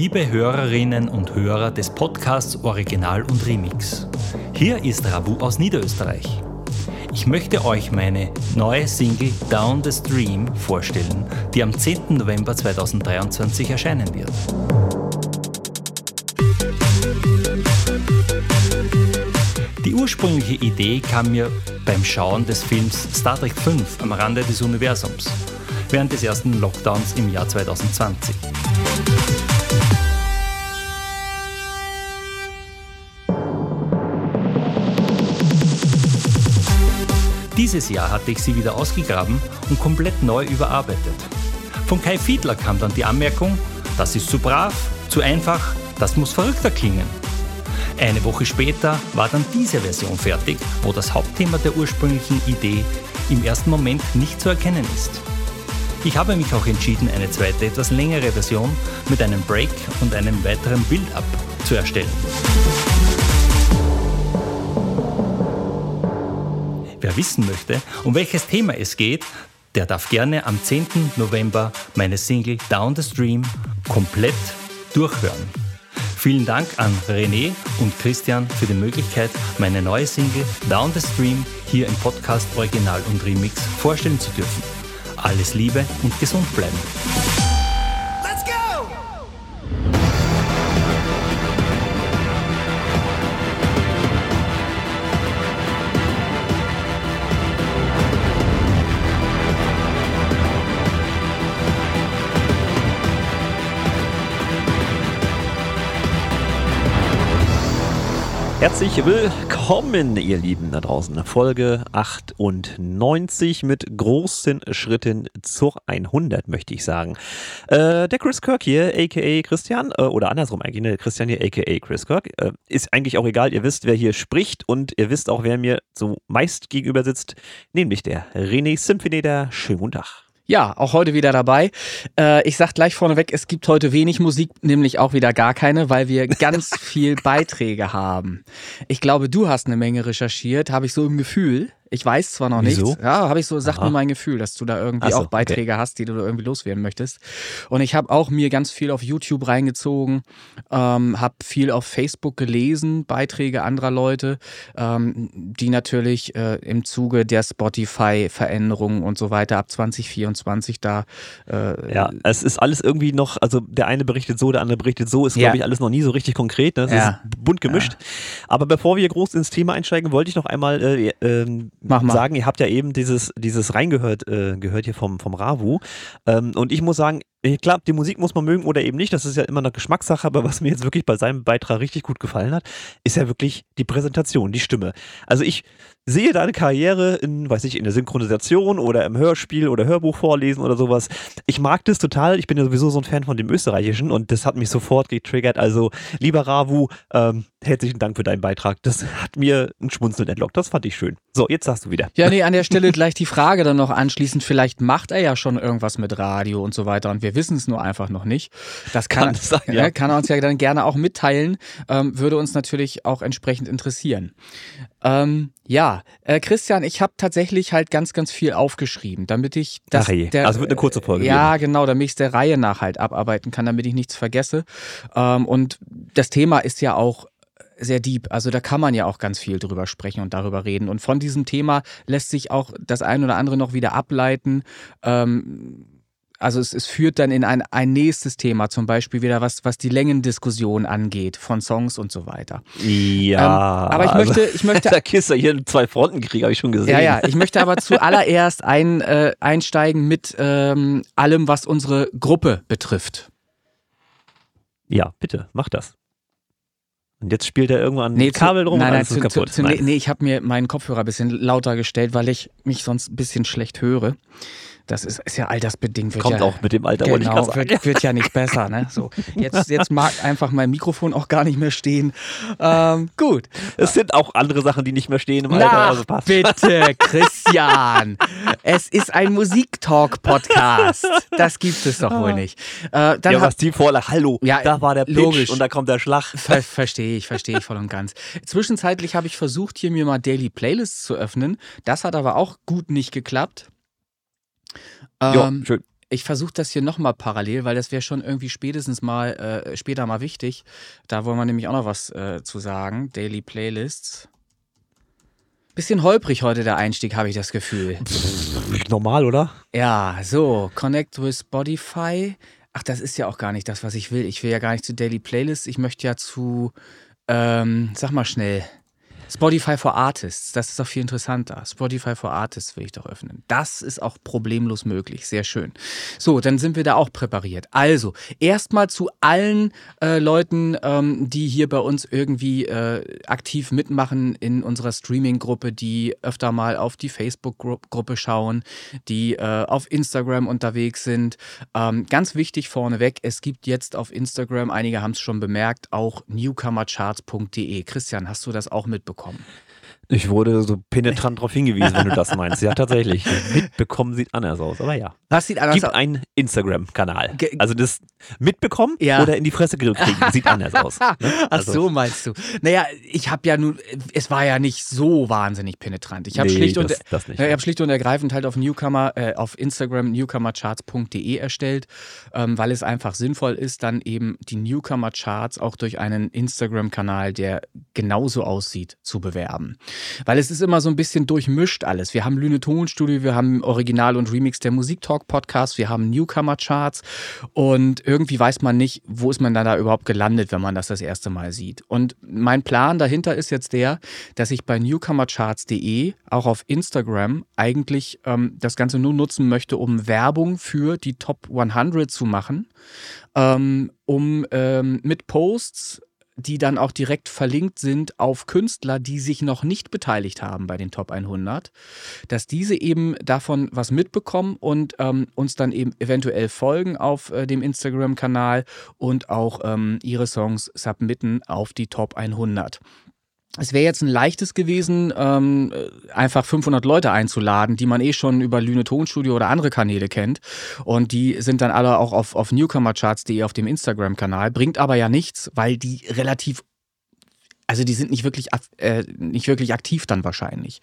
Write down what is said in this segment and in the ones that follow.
liebe Hörerinnen und Hörer des Podcasts Original und Remix. Hier ist Rabu aus Niederösterreich. Ich möchte euch meine neue Single Down the Stream vorstellen, die am 10. November 2023 erscheinen wird. Die ursprüngliche Idee kam mir beim Schauen des Films Star Trek V am Rande des Universums während des ersten Lockdowns im Jahr 2020. Dieses Jahr hatte ich sie wieder ausgegraben und komplett neu überarbeitet. Von Kai Fiedler kam dann die Anmerkung, das ist zu brav, zu einfach, das muss verrückter klingen. Eine Woche später war dann diese Version fertig, wo das Hauptthema der ursprünglichen Idee im ersten Moment nicht zu erkennen ist. Ich habe mich auch entschieden, eine zweite, etwas längere Version mit einem Break und einem weiteren Build-up zu erstellen. Wer wissen möchte, um welches Thema es geht, der darf gerne am 10. November meine Single Down the Stream komplett durchhören. Vielen Dank an René und Christian für die Möglichkeit, meine neue Single Down the Stream hier im Podcast Original und Remix vorstellen zu dürfen. Alles Liebe und gesund bleiben. Herzlich willkommen, ihr Lieben da draußen. Folge 98 mit großen Schritten zur 100, möchte ich sagen. Äh, der Chris Kirk hier, aka Christian, äh, oder andersrum eigentlich, ne? Christian hier, aka Chris Kirk. Äh, ist eigentlich auch egal, ihr wisst, wer hier spricht und ihr wisst auch, wer mir so meist gegenüber sitzt, nämlich der René Symphony. Der schönen guten Tag. Ja, auch heute wieder dabei. Äh, ich sag gleich vorneweg, es gibt heute wenig Musik, nämlich auch wieder gar keine, weil wir ganz viel Beiträge haben. Ich glaube, du hast eine Menge recherchiert, habe ich so im Gefühl. Ich weiß zwar noch Wieso? nichts. Ja, habe ich so, sagt Aha. mir mein Gefühl, dass du da irgendwie so, auch Beiträge hast, die du irgendwie loswerden möchtest. Und ich habe auch mir ganz viel auf YouTube reingezogen, ähm, habe viel auf Facebook gelesen, Beiträge anderer Leute, ähm, die natürlich äh, im Zuge der Spotify-Veränderungen und so weiter ab 2024 da äh, Ja, es ist alles irgendwie noch, also der eine berichtet so, der andere berichtet so, ist, Ja. glaube ich, alles noch nie so richtig konkret. Ne? Es Ja. ist bunt gemischt. Aber bevor wir groß ins Thema einsteigen, wollte ich noch einmal äh, ähm, Mach mal. sagen, ihr habt ja eben dieses, dieses reingehört, äh, gehört hier vom, vom Ravu. Ähm, und ich muss sagen, klar, die Musik muss man mögen oder eben nicht, das ist ja immer eine Geschmackssache, aber was mir jetzt wirklich bei seinem Beitrag richtig gut gefallen hat, ist ja wirklich die Präsentation, die Stimme. Also ich sehe deine Karriere in, weiß ich, in der Synchronisation oder im Hörspiel oder Hörbuch vorlesen oder sowas. Ich mag das total. Ich bin ja sowieso so ein Fan von dem Österreichischen und das hat mich sofort getriggert. Also, lieber Ravu, ähm, herzlichen Dank für deinen Beitrag. Das hat mir ein Schmunzeln entlockt. Das fand ich schön. So, jetzt sagst du wieder. Ja, nee, an der Stelle gleich die Frage dann noch anschließend. Vielleicht macht er ja schon irgendwas mit Radio und so weiter und wir wissen es nur einfach noch nicht. Das kann, Kann sein, ja. ja. kann er uns ja dann gerne auch mitteilen. Ähm, würde uns natürlich auch entsprechend interessieren. Ähm, ja, äh, Christian, ich habe tatsächlich halt ganz, ganz viel aufgeschrieben, damit ich das. Ach je. Also wird eine kurze Folge Ja, genau, damit ich es der Reihe nach halt abarbeiten kann, damit ich nichts vergesse. Ähm, und das Thema ist ja auch sehr deep. Also da kann man ja auch ganz viel drüber sprechen und darüber reden. Und von diesem Thema lässt sich auch das ein oder andere noch wieder ableiten. Ähm, also es, es führt dann in ein, ein nächstes Thema, zum Beispiel wieder was, was die Längendiskussion angeht von Songs und so weiter. Ja. Ähm, aber ich also- möchte, ich möchte Der Kisser hier einen zwei Frontenkrieg, habe ich schon gesehen. ja, ja, ich möchte aber zuallererst ein, äh, einsteigen mit ähm, allem, was unsere Gruppe betrifft. Ja, bitte, mach das. Und jetzt spielt er irgendwann Nee, ein Kabel drum nein, und nein, zu, kaputt. zu, Nein. nee, ich habe mir meinen Kopfhörer ein bisschen lauter gestellt, weil ich mich sonst ein bisschen schlecht höre. Das ist, ist ja altersbedingt. Wird Kommt ja, auch mit dem Alter, wollte ich Genau, gerade sagen. wird, wird ja nicht besser. Ne? So, jetzt, jetzt mag einfach mein Mikrofon auch gar nicht mehr stehen. Ähm, gut. Es sind auch andere Sachen, die nicht mehr stehen im Alter. Na, Also passt. bitte, Christian. es ist ein Musiktalk-Podcast. Das gibt es doch wohl nicht. Äh, dann ja, was die Vorlage. Hallo, Ja, da war der Pitch logisch. und da kommt der Schlag. Ver verstehe ich, verstehe ich voll und ganz. Zwischenzeitlich habe ich versucht, hier mir mal Daily Playlists zu öffnen. Das hat aber auch gut nicht geklappt. Ja, Ähm, schön. Ich versuche das hier nochmal parallel, weil das wäre schon irgendwie spätestens mal äh, später mal wichtig. Da wollen wir nämlich auch noch was äh, zu sagen. Daily Playlists. Bisschen holprig heute der Einstieg, habe ich das Gefühl. Normal, oder? Ja, so, Connect with Spotify. Ach, das ist ja auch gar nicht das, was ich will. Ich will ja gar nicht zu Daily Playlists. Ich möchte ja zu, ähm, sag mal schnell, Spotify for Artists, das ist doch viel interessanter. Spotify for Artists will ich doch öffnen. Das ist auch problemlos möglich. Sehr schön. So, dann sind wir da auch präpariert. Also, erstmal zu allen äh, Leuten, ähm, die hier bei uns irgendwie äh, aktiv mitmachen in unserer Streaming-Gruppe, die öfter mal auf die Facebook-Gruppe schauen, die äh, auf Instagram unterwegs sind. Ähm, ganz wichtig vorneweg, es gibt jetzt auf Instagram, einige haben es schon bemerkt, auch newcomercharts.de. Christian, hast du das auch mitbekommen? Mitbekommen. Ich wurde so penetrant darauf hingewiesen, wenn du das meinst. Ja, tatsächlich. Mitbekommen sieht anders aus, aber ja. Was sieht anders Gibt aus? einen Instagram-Kanal. Also das mitbekommen Ja. oder in die Fresse kriegen, sieht anders aus. Ne? Ach Also, so, meinst du? Naja, ich habe ja nun, es war ja nicht so wahnsinnig penetrant. Ich habe Nee, schlicht, und, das- das nicht. Ja, ich hab schlicht und ergreifend halt auf Newcomer, äh, auf Instagram newcomercharts.de erstellt, ähm, weil es einfach sinnvoll ist, dann eben die Newcomer Charts auch durch einen Instagram-Kanal, der genauso aussieht, zu bewerben. Weil es ist immer so ein bisschen durchmischt alles. Wir haben Lüne Tonstudio, wir haben Original und Remix der Musiktalk Podcast, wir haben Newcomer Charts und irgendwie weiß man nicht, wo ist man dann da überhaupt gelandet, wenn man das das erste Mal sieht. Und mein Plan dahinter ist jetzt der, dass ich bei newcomercharts.de auch auf Instagram eigentlich ähm, das Ganze nur nutzen möchte, um Werbung für die Top 100 zu machen, ähm, um ähm, mit Posts die dann auch direkt verlinkt sind auf Künstler, die sich noch nicht beteiligt haben bei den Top 100, dass diese eben davon was mitbekommen und ähm, uns dann eben eventuell folgen auf äh, dem Instagram-Kanal und auch ähm, ihre Songs submitten auf die Top 100. Es wäre jetzt ein leichtes gewesen, ähm, äh, einfach 500 Leute einzuladen, die man eh schon über Lüne Tonstudio oder andere Kanäle kennt. Und die sind dann alle auch auf, auf newcomercharts.de auf dem Instagram-Kanal. Bringt aber ja nichts, weil die relativ also die sind nicht wirklich, äh, nicht wirklich aktiv dann wahrscheinlich.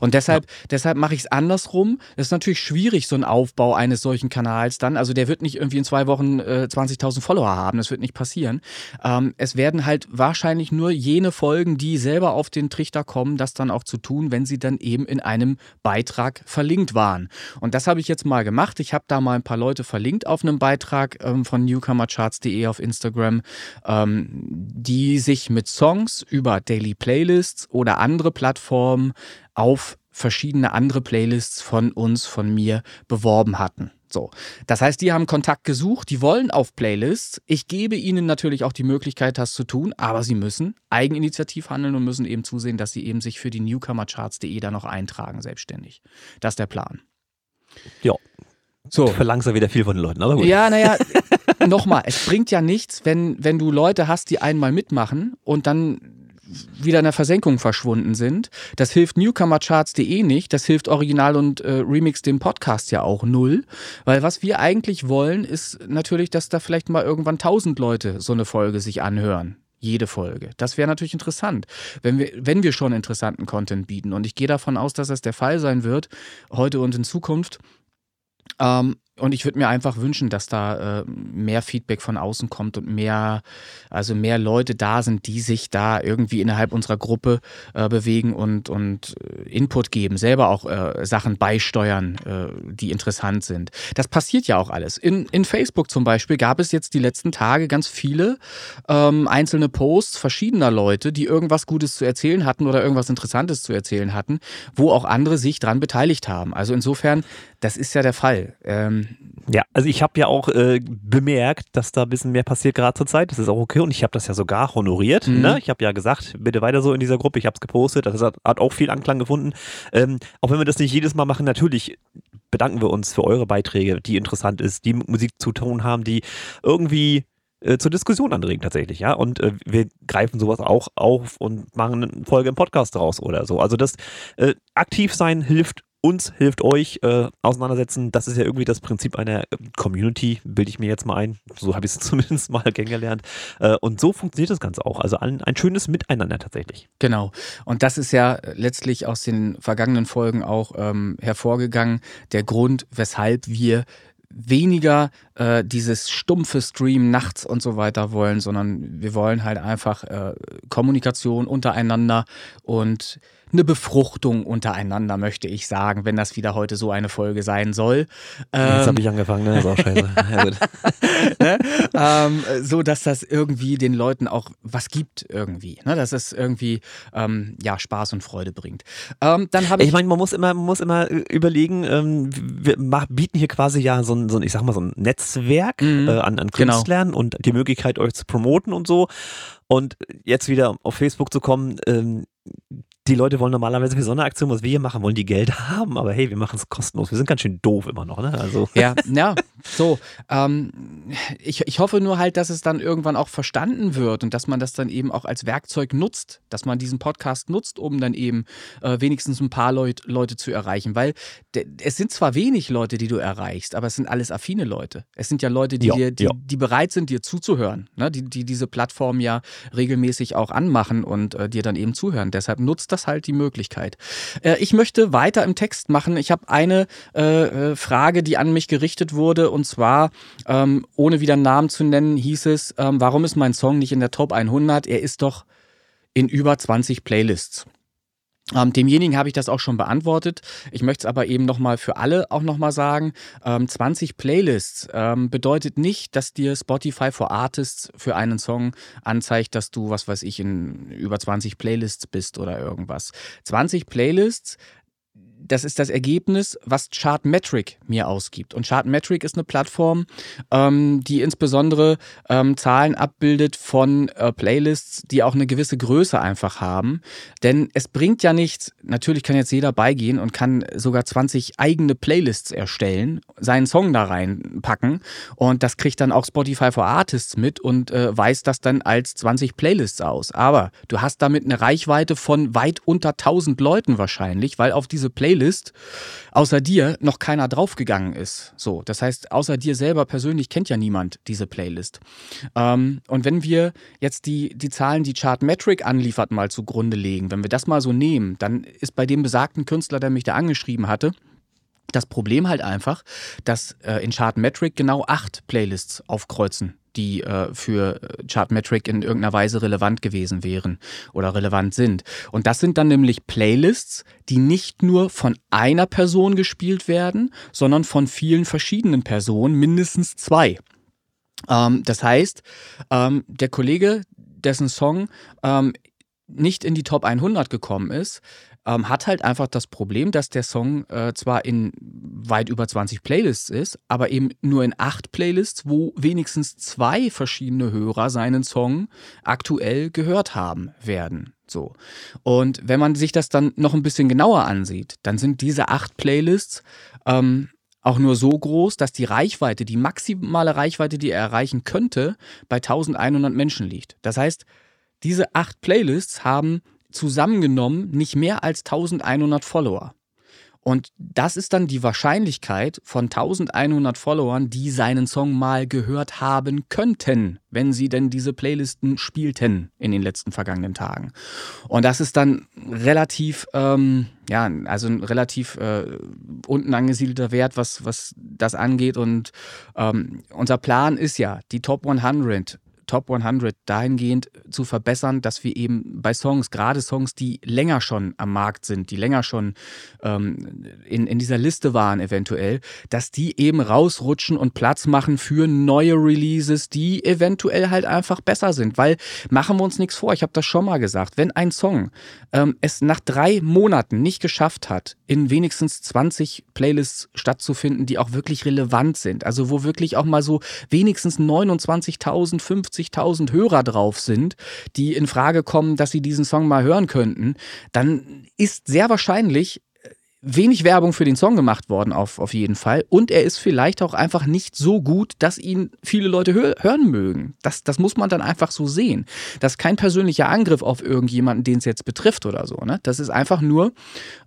Und deshalb, deshalb mache ich es andersrum. Das ist natürlich schwierig, so ein Aufbau eines solchen Kanals dann. Also der wird nicht irgendwie in zwei Wochen äh, 20.000 Follower haben. Das wird nicht passieren. Ähm, es werden halt wahrscheinlich nur jene Folgen, die selber auf den Trichter kommen, das dann auch zu tun, wenn sie dann eben in einem Beitrag verlinkt waren. Und das habe ich jetzt mal gemacht. Ich habe da mal ein paar Leute verlinkt auf einem Beitrag ähm, von newcomercharts.de auf Instagram, ähm, die sich mit Songs über Daily Playlists oder andere Plattformen auf verschiedene andere Playlists von uns, von mir beworben hatten. So. Das heißt, die haben Kontakt gesucht, die wollen auf Playlists. Ich gebe ihnen natürlich auch die Möglichkeit, das zu tun, aber sie müssen eigeninitiativ handeln und müssen eben zusehen, dass sie eben sich für die newcomercharts.de da noch eintragen, selbstständig. Das ist der Plan. Ja. So. Verlangst ja wieder viel von den Leuten, aber gut. Ja, naja, nochmal, es bringt ja nichts, wenn, wenn du Leute hast, die einmal mitmachen und dann wieder in der Versenkung verschwunden sind. Das hilft newcomercharts.de nicht, das hilft Original und äh, Remix dem Podcast ja auch null, weil was wir eigentlich wollen, ist natürlich, dass da vielleicht mal irgendwann tausend Leute so eine Folge sich anhören. Jede Folge. Das wäre natürlich interessant, wenn wir, wenn wir schon interessanten Content bieten. Und ich gehe davon aus, dass das der Fall sein wird, heute und in Zukunft. Ähm, und ich würde mir einfach wünschen, dass da äh, mehr Feedback von außen kommt und mehr, also mehr Leute da sind, die sich da irgendwie innerhalb unserer Gruppe äh, bewegen und, und äh, Input geben, selber auch äh, Sachen beisteuern, äh, die interessant sind. Das passiert ja auch alles. In, in Facebook zum Beispiel gab es jetzt die letzten Tage ganz viele ähm, einzelne Posts verschiedener Leute, die irgendwas Gutes zu erzählen hatten oder irgendwas Interessantes zu erzählen hatten, wo auch andere sich dran beteiligt haben. Also insofern, das ist ja der Fall. Ähm, Ja, also ich habe ja auch äh, bemerkt, dass da ein bisschen mehr passiert gerade zur Zeit. Das ist auch okay und ich habe das ja sogar honoriert. Mhm. Ne? Ich habe ja gesagt, bitte weiter so in dieser Gruppe. Ich habe es gepostet. Das hat, hat auch viel Anklang gefunden. Ähm, auch wenn wir das nicht jedes Mal machen, natürlich bedanken wir uns für eure Beiträge, die interessant ist, die Musik zu tun haben, die irgendwie äh, zur Diskussion anregen tatsächlich, ja. Und äh, wir greifen sowas auch auf und machen eine Folge im Podcast draus oder so. Also das äh, aktiv sein hilft uns, hilft euch äh, auseinandersetzen. Das ist ja irgendwie das Prinzip einer äh, Community, bilde ich mir jetzt mal ein. So habe ich es zumindest mal kennengelernt. Äh, und so funktioniert das Ganze auch. Also ein, ein schönes Miteinander tatsächlich. Genau. Und das ist ja letztlich aus den vergangenen Folgen auch ähm, hervorgegangen, der Grund, weshalb wir weniger äh, dieses stumpfe Stream nachts und so weiter wollen, sondern wir wollen halt einfach äh, Kommunikation untereinander und eine Befruchtung untereinander, möchte ich sagen, wenn das wieder heute so eine Folge sein soll. Ähm, Jetzt habe ich angefangen, ne? Das ist auch scheiße. ne? ähm, so, dass das irgendwie den Leuten auch was gibt irgendwie, ne? dass es irgendwie ähm, ja Spaß und Freude bringt. Ähm, dann habe ich, ich meine, man muss immer, man muss immer äh, überlegen, ähm, wir bieten hier quasi ja so ein, so ein, ich sag mal so ein Netzwerk mhm. äh, an, an genau. Künstlern genau. und die Möglichkeit euch zu promoten und so. Und jetzt wieder auf Facebook zu kommen, ähm, die Leute wollen normalerweise für so eine Aktion, was wir hier machen, wollen die Geld haben, aber hey, wir machen es kostenlos. Wir sind ganz schön doof immer noch, ne? Also. Ja, ja, so. Ähm, ich, ich hoffe nur halt, dass es dann irgendwann auch verstanden wird und dass man das dann eben auch als Werkzeug nutzt, dass man diesen Podcast nutzt, um dann eben äh, wenigstens ein paar Leut, Leute zu erreichen. Weil es sind zwar wenig Leute, die du erreichst, aber es sind alles affine Leute. Es sind ja Leute, die, ja, dir, die, ja. die bereit sind, dir zuzuhören, ne? die, die diese Plattform ja regelmäßig auch anmachen und äh, dir dann eben zuhören. Deshalb nutzt das halt die Möglichkeit. Äh, ich möchte weiter im Text machen. Ich habe eine äh, äh, Frage, die an mich gerichtet wurde, und zwar, ähm, ohne wieder Namen zu nennen, hieß es, ähm, warum ist mein Song nicht in der Top 100? Er ist doch in über 20 Playlists. Ähm, demjenigen habe ich das auch schon beantwortet. Ich möchte es aber eben nochmal für alle auch nochmal sagen. Ähm, 20 Playlists ähm, bedeutet nicht, dass dir Spotify for Artists für einen Song anzeigt, dass du, was weiß ich, in über 20 Playlists bist oder irgendwas. 20 Playlists das ist das Ergebnis, was Chartmetric mir ausgibt. Und Chartmetric ist eine Plattform, ähm, die insbesondere ähm, Zahlen abbildet von äh, Playlists, die auch eine gewisse Größe einfach haben. Denn es bringt ja nichts, natürlich kann jetzt jeder beigehen und kann sogar 20 eigene Playlists erstellen, seinen Song da reinpacken und das kriegt dann auch Spotify for Artists mit und äh, weist das dann als 20 Playlists aus. Aber du hast damit eine Reichweite von weit unter 1000 Leuten wahrscheinlich, weil auf diese Playlists Playlist außer dir noch keiner draufgegangen ist. So, das heißt, außer dir selber persönlich kennt ja niemand diese Playlist. Ähm, und wenn wir jetzt die, die Zahlen, die Chartmetric anliefert, mal zugrunde legen, wenn wir das mal so nehmen, dann ist bei dem besagten Künstler, der mich da angeschrieben hatte, das Problem halt einfach, dass äh, in Chartmetric genau acht Playlists aufkreuzen die äh, für Chartmetric in irgendeiner Weise relevant gewesen wären oder relevant sind. Und das sind dann nämlich Playlists, die nicht nur von einer Person gespielt werden, sondern von vielen verschiedenen Personen, mindestens zwei. Ähm, das heißt, ähm, der Kollege, dessen Song ähm, nicht in die Top 100 gekommen ist, ähm, hat halt einfach das Problem, dass der Song äh, zwar in weit über 20 Playlists ist, aber eben nur in acht Playlists, wo wenigstens zwei verschiedene Hörer seinen Song aktuell gehört haben werden. So. Und wenn man sich das dann noch ein bisschen genauer ansieht, dann sind diese acht Playlists ähm, auch nur so groß, dass die Reichweite, die maximale Reichweite, die er erreichen könnte, bei 1100 Menschen liegt. Das heißt, diese acht Playlists haben zusammengenommen nicht mehr als 1100 Follower. Und das ist dann die Wahrscheinlichkeit von 1100 Followern, die seinen Song mal gehört haben könnten, wenn sie denn diese Playlisten spielten in den letzten vergangenen Tagen. Und das ist dann relativ, ähm, ja, also ein relativ äh, unten angesiedelter Wert, was, was das angeht. Und ähm, unser Plan ist ja, die Top 100 Top 100 dahingehend zu verbessern, dass wir eben bei Songs, gerade Songs, die länger schon am Markt sind, die länger schon ähm, in, in dieser Liste waren eventuell, dass die eben rausrutschen und Platz machen für neue Releases, die eventuell halt einfach besser sind. Weil machen wir uns nichts vor, ich habe das schon mal gesagt, wenn ein Song ähm, es nach drei Monaten nicht geschafft hat, in wenigstens 20 Playlists stattzufinden, die auch wirklich relevant sind, also wo wirklich auch mal so wenigstens 29.000, 50 50.000 Hörer drauf sind, die in Frage kommen, dass sie diesen Song mal hören könnten, dann ist sehr wahrscheinlich wenig Werbung für den Song gemacht worden, auf, auf jeden Fall. Und er ist vielleicht auch einfach nicht so gut, dass ihn viele Leute hör hören mögen. Das, das muss man dann einfach so sehen. Das ist kein persönlicher Angriff auf irgendjemanden, den es jetzt betrifft oder so. Ne? Das ist einfach nur,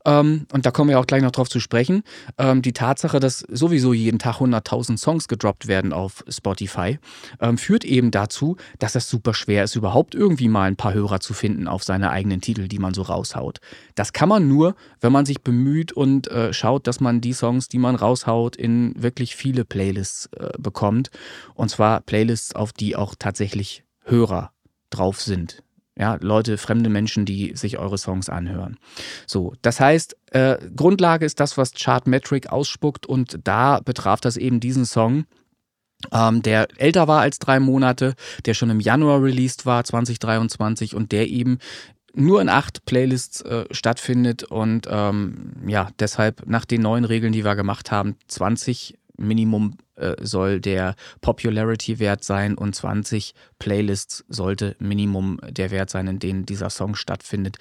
ähm, und da kommen wir auch gleich noch drauf zu sprechen, ähm, die Tatsache, dass sowieso jeden Tag 100.000 Songs gedroppt werden auf Spotify, ähm, führt eben dazu, dass es super schwer ist, überhaupt irgendwie mal ein paar Hörer zu finden auf seine eigenen Titel, die man so raushaut. Das kann man nur, wenn man sich bemüht, bemüht und äh, schaut, dass man die Songs, die man raushaut, in wirklich viele Playlists äh, bekommt. Und zwar Playlists, auf die auch tatsächlich Hörer drauf sind. Ja, Leute, fremde Menschen, die sich eure Songs anhören. So, das heißt, äh, Grundlage ist das, was Chartmetric ausspuckt und da betraf das eben diesen Song, ähm, der älter war als drei Monate, der schon im Januar released war, 2023 und der eben nur in acht Playlists äh, stattfindet und ähm, ja, deshalb nach den neuen Regeln, die wir gemacht haben, 20 Minimum äh, soll der Popularity-Wert sein und 20 Playlists sollte Minimum der Wert sein, in denen dieser Song stattfindet.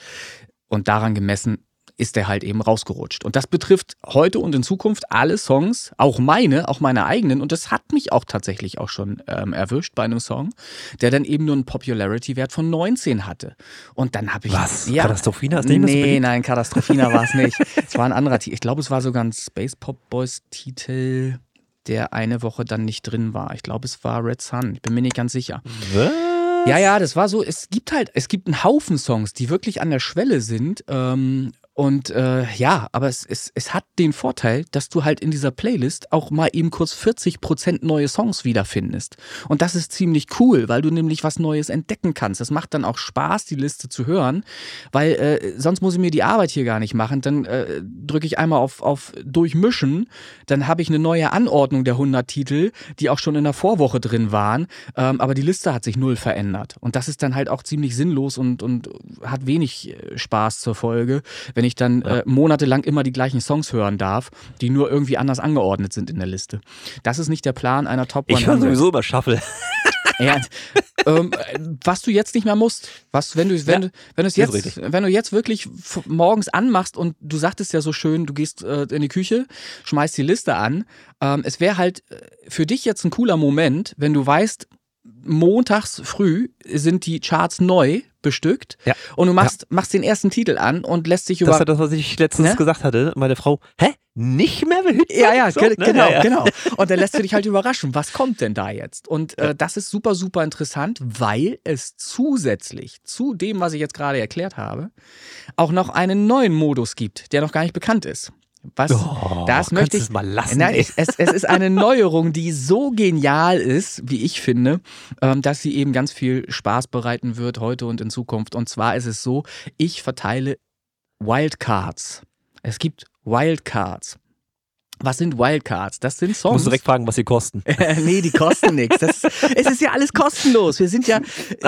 Und daran gemessen ist er halt eben rausgerutscht. Und das betrifft heute und in Zukunft alle Songs, auch meine, auch meine eigenen. Und das hat mich auch tatsächlich auch schon ähm, erwischt bei einem Song, der dann eben nur einen Popularity-Wert von 19 hatte. Und dann habe ich. Was? Ja, Katastrophina? Ist nee, nein, Katastrophina war es nicht. es war ein anderer Titel. Ich glaube, es war sogar ein Space Pop Boys-Titel, der eine Woche dann nicht drin war. Ich glaube, es war Red Sun. Ich bin mir nicht ganz sicher. Was? Ja, ja, das war so, es gibt halt, es gibt einen Haufen Songs, die wirklich an der Schwelle sind, ähm, und äh, ja, aber es, es, es hat den Vorteil, dass du halt in dieser Playlist auch mal eben kurz 40% neue Songs wiederfindest. Und das ist ziemlich cool, weil du nämlich was Neues entdecken kannst. Das macht dann auch Spaß, die Liste zu hören, weil äh, sonst muss ich mir die Arbeit hier gar nicht machen. Dann äh, drücke ich einmal auf, auf Durchmischen, dann habe ich eine neue Anordnung der 100 Titel, die auch schon in der Vorwoche drin waren, ähm, aber die Liste hat sich null verändert. Und das ist dann halt auch ziemlich sinnlos und, und hat wenig äh, Spaß zur Folge, wenn ich dann ja. äh, monatelang immer die gleichen Songs hören darf, die nur irgendwie anders angeordnet sind in der Liste. Das ist nicht der Plan einer Top 100. Ich höre sowieso über Shuffle. Ja, ähm, was du jetzt nicht mehr musst. Was, wenn du, wenn, ja, wenn, jetzt, wenn du jetzt wirklich morgens anmachst und du sagtest ja so schön, du gehst äh, in die Küche, schmeißt die Liste an. Ähm, es wäre halt äh, für dich jetzt ein cooler Moment, wenn du weißt, montags früh sind die Charts neu bestückt ja. und du machst, ja. machst den ersten Titel an und lässt dich über. Das ist das, was ich letztens ne? gesagt hatte. Meine Frau, hä? Nicht mehr mit Ja, ja, so, ne? genau, ja, genau. Und dann lässt du dich halt überraschen, was kommt denn da jetzt? Und äh, das ist super, super interessant, weil es zusätzlich zu dem, was ich jetzt gerade erklärt habe, auch noch einen neuen Modus gibt, der noch gar nicht bekannt ist. Was, oh, das möchte ich mal lassen. Nein, es, es, es, ist eine Neuerung, die so genial ist, wie ich finde, ähm, dass sie eben ganz viel Spaß bereiten wird heute und in Zukunft. Und zwar ist es so, ich verteile Wildcards. Es gibt Wildcards. Was sind Wildcards? Das sind Songs. Ich muss direkt fragen, was sie kosten. nee, die kosten nichts. es ist ja alles kostenlos. Wir sind ja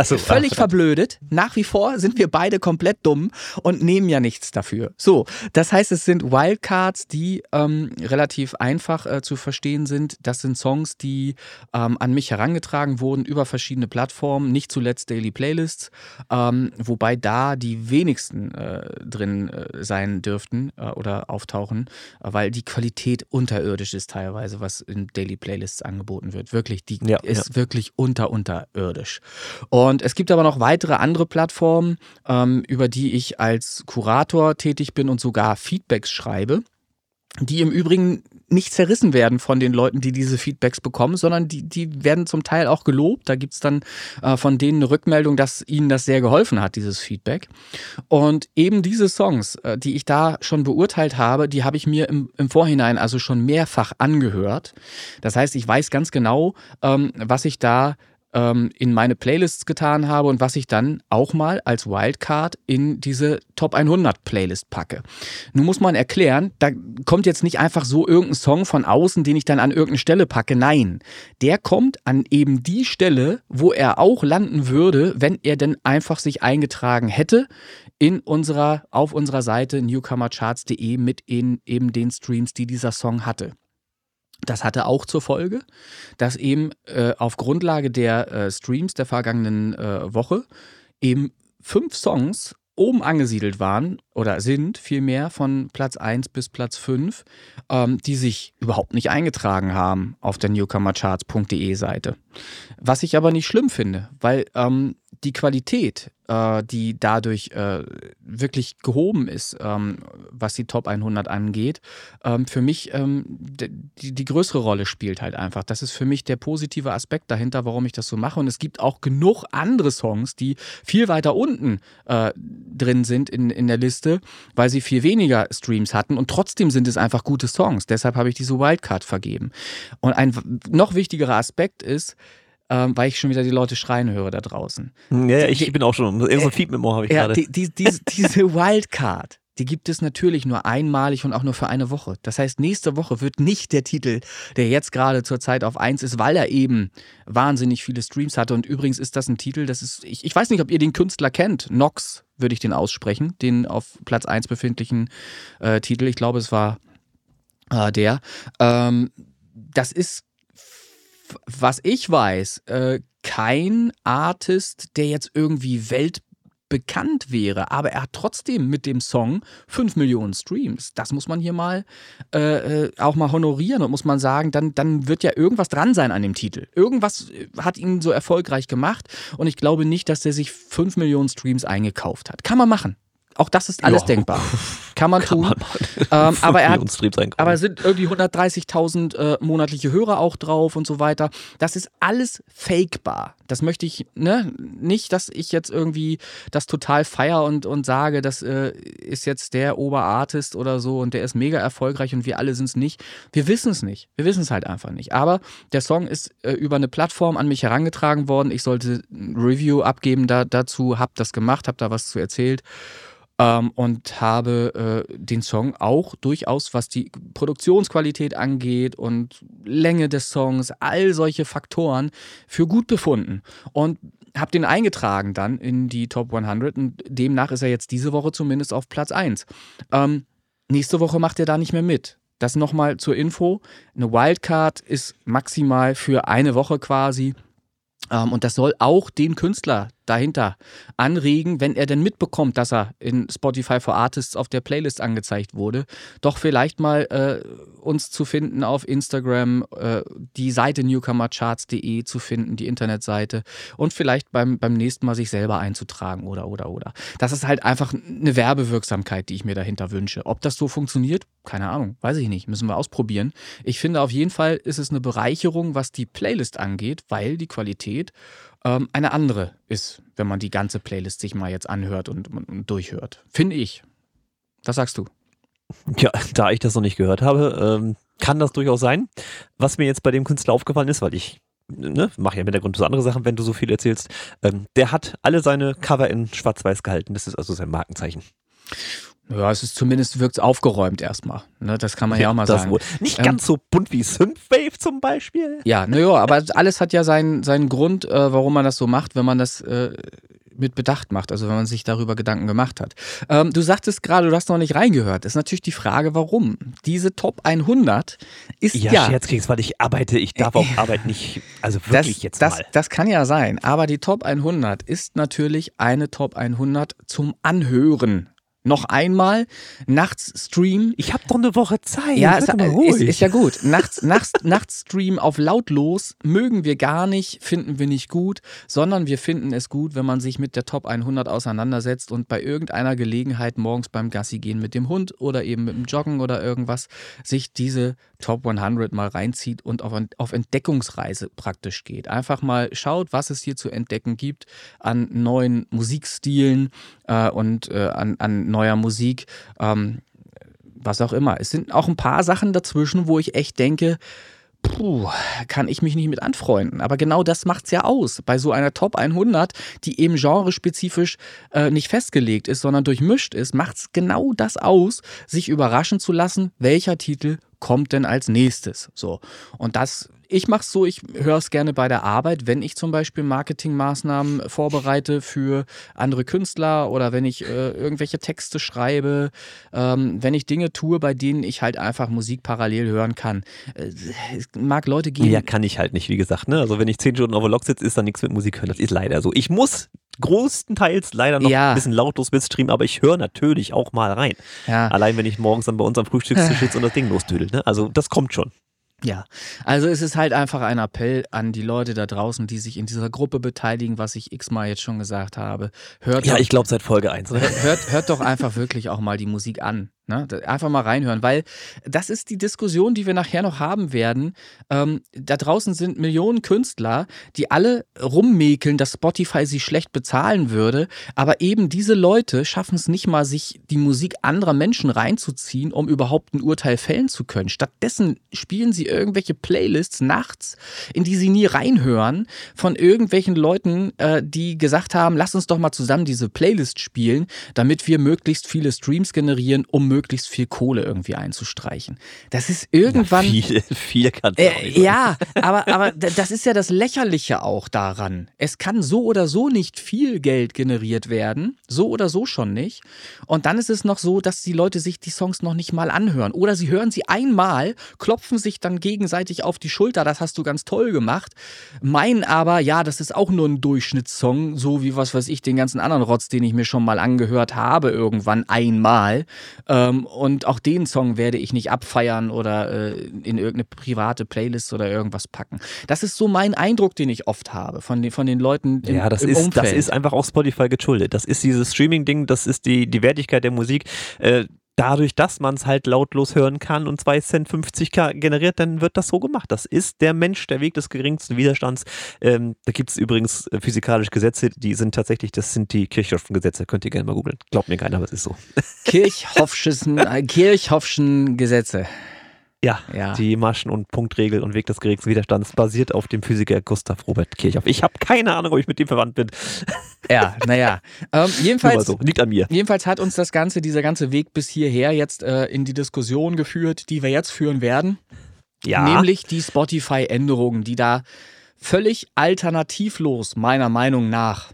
so, völlig ach, verblödet. Nach wie vor sind wir beide komplett dumm und nehmen ja nichts dafür. So, das heißt, es sind Wildcards, die ähm, relativ einfach äh, zu verstehen sind. Das sind Songs, die ähm, an mich herangetragen wurden über verschiedene Plattformen, nicht zuletzt Daily Playlists, ähm, wobei da die wenigsten äh, drin äh, sein dürften äh, oder auftauchen, äh, weil die Qualität unterirdisch ist teilweise, was in Daily Playlists angeboten wird. Wirklich, die ja, ist ja. wirklich unter unterirdisch. Und es gibt aber noch weitere andere Plattformen, ähm, über die ich als Kurator tätig bin und sogar Feedbacks schreibe die im Übrigen nicht zerrissen werden von den Leuten, die diese Feedbacks bekommen, sondern die, die werden zum Teil auch gelobt. Da gibt's dann äh, von denen eine Rückmeldung, dass ihnen das sehr geholfen hat, dieses Feedback. Und eben diese Songs, äh, die ich da schon beurteilt habe, die habe ich mir im, im Vorhinein also schon mehrfach angehört. Das heißt, ich weiß ganz genau, ähm, was ich da ähm, in meine Playlists getan habe und was ich dann auch mal als Wildcard in diese Top 100 Playlist packe. Nun muss man erklären, da kommt jetzt nicht einfach so irgendein Song von außen, den ich dann an irgendeine Stelle packe. Nein, der kommt an eben die Stelle, wo er auch landen würde, wenn er denn einfach sich eingetragen hätte in unserer, auf unserer Seite newcomercharts.de mit in eben den Streams, die dieser Song hatte. Das hatte auch zur Folge, dass eben äh, auf Grundlage der äh, Streams der vergangenen äh, Woche eben fünf Songs oben angesiedelt waren oder sind vielmehr von Platz 1 bis Platz 5, ähm, die sich überhaupt nicht eingetragen haben auf der newcomercharts.de Seite. Was ich aber nicht schlimm finde, weil ähm, die Qualität, äh, die dadurch äh, wirklich gehoben ist, ähm, was die Top 100 angeht, ähm, für mich ähm, die, die größere Rolle spielt halt einfach. Das ist für mich der positive Aspekt dahinter, warum ich das so mache. Und es gibt auch genug andere Songs, die viel weiter unten äh, drin sind in, in der Liste, weil sie viel weniger Streams hatten und trotzdem sind es einfach gute Songs. Deshalb habe ich diese Wildcard vergeben. Und ein noch wichtigerer Aspekt ist, ähm, weil ich schon wieder die Leute schreien höre da draußen. Ja, ja ich die, bin auch schon. Irgend so ein Feed mit habe ich ja, gerade. Die, die, die, diese Wildcard, die gibt es natürlich nur einmalig und auch nur für eine Woche. Das heißt, nächste Woche wird nicht der Titel, der jetzt gerade zur Zeit auf 1 ist, weil er eben wahnsinnig viele Streams hatte. Und übrigens ist das ein Titel, das ist, ich, ich weiß nicht, ob ihr den Künstler kennt. Nox würde ich den aussprechen, den auf Platz 1 befindlichen äh, Titel. Ich glaube, es war äh, der. Ähm, das ist was ich weiß, äh, kein Artist, der jetzt irgendwie weltbekannt wäre, aber er hat trotzdem mit dem Song 5 Millionen Streams. Das muss man hier mal äh, äh, auch mal honorieren und muss man sagen, dann, dann wird ja irgendwas dran sein an dem Titel. Irgendwas äh, hat ihn so erfolgreich gemacht und ich glaube nicht, dass er sich 5 Millionen Streams eingekauft hat. Kann man machen. Auch das ist alles ja. denkbar. Kann man Kann tun. Man ähm, aber er hat, aber es sind irgendwie 130.000 äh, monatliche Hörer auch drauf und so weiter. Das ist alles fakebar. Das möchte ich, ne, nicht, dass ich jetzt irgendwie das total feier und, und sage, das äh, ist jetzt der Oberartist oder so und der ist mega erfolgreich und wir alle sind es nicht. Wir wissen es nicht. Wir wissen es halt einfach nicht. Aber der Song ist äh, über eine Plattform an mich herangetragen worden. Ich sollte ein Review abgeben da, dazu, hab das gemacht, hab da was zu erzählt ähm, und habe äh, den Song auch durchaus, was die Produktionsqualität angeht und Länge des Songs, all solche Faktoren für gut befunden. Und habe den eingetragen dann in die Top 100 und demnach ist er jetzt diese Woche zumindest auf Platz 1. Ähm, nächste Woche macht er da nicht mehr mit. Das nochmal zur Info. Eine Wildcard ist maximal für eine Woche quasi. Ähm, und das soll auch den Künstler dahinter anregen, wenn er denn mitbekommt, dass er in Spotify for Artists auf der Playlist angezeigt wurde, doch vielleicht mal äh, uns zu finden auf Instagram, äh, die Seite newcomercharts.de zu finden, die Internetseite und vielleicht beim, beim nächsten Mal sich selber einzutragen oder oder oder. Das ist halt einfach eine Werbewirksamkeit, die ich mir dahinter wünsche. Ob das so funktioniert, keine Ahnung, weiß ich nicht, müssen wir ausprobieren. Ich finde auf jeden Fall ist es eine Bereicherung, was die Playlist angeht, weil die Qualität ähm, eine andere ist, wenn man die ganze Playlist sich mal jetzt anhört und, und durchhört. Finde ich. Was sagst du? Ja, da ich das noch nicht gehört habe, ähm, kann das durchaus sein. Was mir jetzt bei dem Künstler aufgefallen ist, weil ich ne, mache ja im Hintergrund so andere Sachen, wenn du so viel erzählst, ähm, der hat alle seine Cover in schwarz-weiß gehalten. Das ist also sein Markenzeichen. Ja, es ist zumindest wirkt aufgeräumt erstmal. Ne, das kann man ja, ja auch mal sagen. Wohl. Nicht ähm, ganz so bunt wie Synthwave zum Beispiel. Ja, naja, aber alles hat ja seinen, seinen Grund, äh, warum man das so macht, wenn man das äh, mit Bedacht macht, also wenn man sich darüber Gedanken gemacht hat. Ähm, du sagtest gerade, du hast noch nicht reingehört. Das ist natürlich die Frage, warum. Diese Top 100 ist ja. Ja, Scherzkeks, weil ich arbeite, ich darf auf Arbeit nicht, also wirklich das, jetzt das, mal. Das kann ja sein, aber die Top 100 ist natürlich eine Top 100 zum Anhören noch einmal nachts Stream. Ich habe doch eine Woche Zeit. Ja, ist, ist, ist, ja gut. Nachts, nachts, nachts Stream auf lautlos mögen wir gar nicht, finden wir nicht gut, sondern wir finden es gut, wenn man sich mit der Top 100 auseinandersetzt und bei irgendeiner Gelegenheit morgens beim Gassi gehen mit dem Hund oder eben mit dem Joggen oder irgendwas sich diese Top 100 mal reinzieht und auf, auf Entdeckungsreise praktisch geht. Einfach mal schaut, was es hier zu entdecken gibt an neuen Musikstilen äh, und äh, an, an neuer Musik. Ähm, was auch immer. Es sind auch ein paar Sachen dazwischen, wo ich echt denke, puh, kann ich mich nicht mit anfreunden. Aber genau das macht es ja aus. Bei so einer Top 100, die eben genrespezifisch äh, nicht festgelegt ist, sondern durchmischt ist, macht es genau das aus, sich überraschen zu lassen, welcher Titel kommt denn als nächstes. So. Und das ich mache es so, ich höre es gerne bei der Arbeit, wenn ich zum Beispiel Marketingmaßnahmen vorbereite für andere Künstler oder wenn ich äh, irgendwelche Texte schreibe, ähm, wenn ich Dinge tue, bei denen ich halt einfach Musik parallel hören kann. Äh, es mag Leute geben. Ja, kann ich halt nicht, wie gesagt. Ne? Also wenn ich zehn Stunden auf der Lok sitze, ist da nichts mit Musik hören. Das ist leider so. Ich muss größtenteils leider noch ja. ein bisschen lautlos mitstreamen, aber ich höre natürlich auch mal rein. Ja. Allein wenn ich morgens dann bei uns am Frühstückstisch sitze und das Ding losdüdel. Ne? Also das kommt schon. Ja, also es ist halt einfach ein Appell an die Leute da draußen, die sich in dieser Gruppe beteiligen, was ich x-mal jetzt schon gesagt habe. Hört ja, doch, ich glaube seit Folge 1. Hört, hört doch einfach wirklich auch mal die Musik an. Ne? Einfach mal reinhören, weil das ist die Diskussion, die wir nachher noch haben werden. Ähm, da draußen sind Millionen Künstler, die alle rummäkeln, dass Spotify sie schlecht bezahlen würde, aber eben diese Leute schaffen es nicht mal, sich die Musik anderer Menschen reinzuziehen, um überhaupt ein Urteil fällen zu können. Stattdessen spielen sie irgendwelche Playlists nachts, in die sie nie reinhören, von irgendwelchen Leuten, äh, die gesagt haben, lass uns doch mal zusammen diese Playlist spielen, damit wir möglichst viele Streams generieren, um möglichst viel Kohle irgendwie einzustreichen. Das ist irgendwann. Ja, viel, viel kann äh, Ja, aber, aber das ist ja das Lächerliche auch daran. Es kann so oder so nicht viel Geld generiert werden. So oder so schon nicht. Und dann ist es noch so, dass die Leute sich die Songs noch nicht mal anhören. Oder sie hören sie einmal, klopfen sich dann gegenseitig auf die Schulter, das hast du ganz toll gemacht. Meinen aber, ja, das ist auch nur ein Durchschnittssong, so wie was weiß ich, den ganzen anderen Rotz, den ich mir schon mal angehört habe, irgendwann einmal. Äh, ähm, und auch den Song werde ich nicht abfeiern oder äh, in irgendeine private Playlist oder irgendwas packen. Das ist so mein Eindruck, den ich oft habe von den, von den Leuten im, ja, das im ist, Umfeld. Das ist einfach auch Spotify geschuldet. Das ist dieses Streaming-Ding, das ist die, die Wertigkeit der Musik. Äh, dadurch, dass man es halt lautlos hören kann und 2 Cent 50 generiert, dann wird das so gemacht. Das ist der Mensch, der Weg des geringsten Widerstands. Ähm, da gibt es übrigens äh, physikalische Gesetze, die sind tatsächlich, das sind die Kirchhoffschen Gesetze, könnt ihr gerne mal googeln. Glaubt mir keiner, aber es ist so. Kirchhoffschen, äh, Kirchhoffschen Gesetze. Ja, ja, die Maschen- und Punktregel und Weg des geringsten Widerstands basiert auf dem Physiker Gustav Robert Kirchhoff. Ich habe keine Ahnung, ob ich mit dem verwandt bin. Ja, naja. Ähm, jedenfalls, so. Liegt an mir. jedenfalls hat uns das Ganze, dieser ganze Weg bis hierher jetzt äh, in die Diskussion geführt, die wir jetzt führen werden. Ja. Nämlich die Spotify-Änderungen, die da völlig alternativlos, meiner Meinung nach,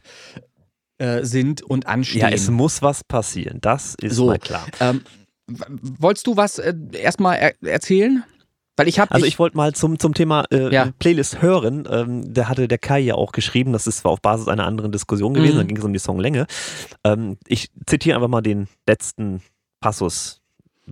äh, sind und anstehen. Ja, es muss was passieren. Das ist so, mal klar. Ähm, Wolltest du was äh, erstmal er erzählen? Weil ich habe. Also ich, ich wollte mal zum, zum Thema äh, Ja. Playlist hören. Ähm, da hatte der Kai ja auch geschrieben, das ist zwar auf Basis einer anderen Diskussion gewesen, Mhm. da ging es um die Songlänge. Ähm, ich zitiere einfach mal den letzten Passus.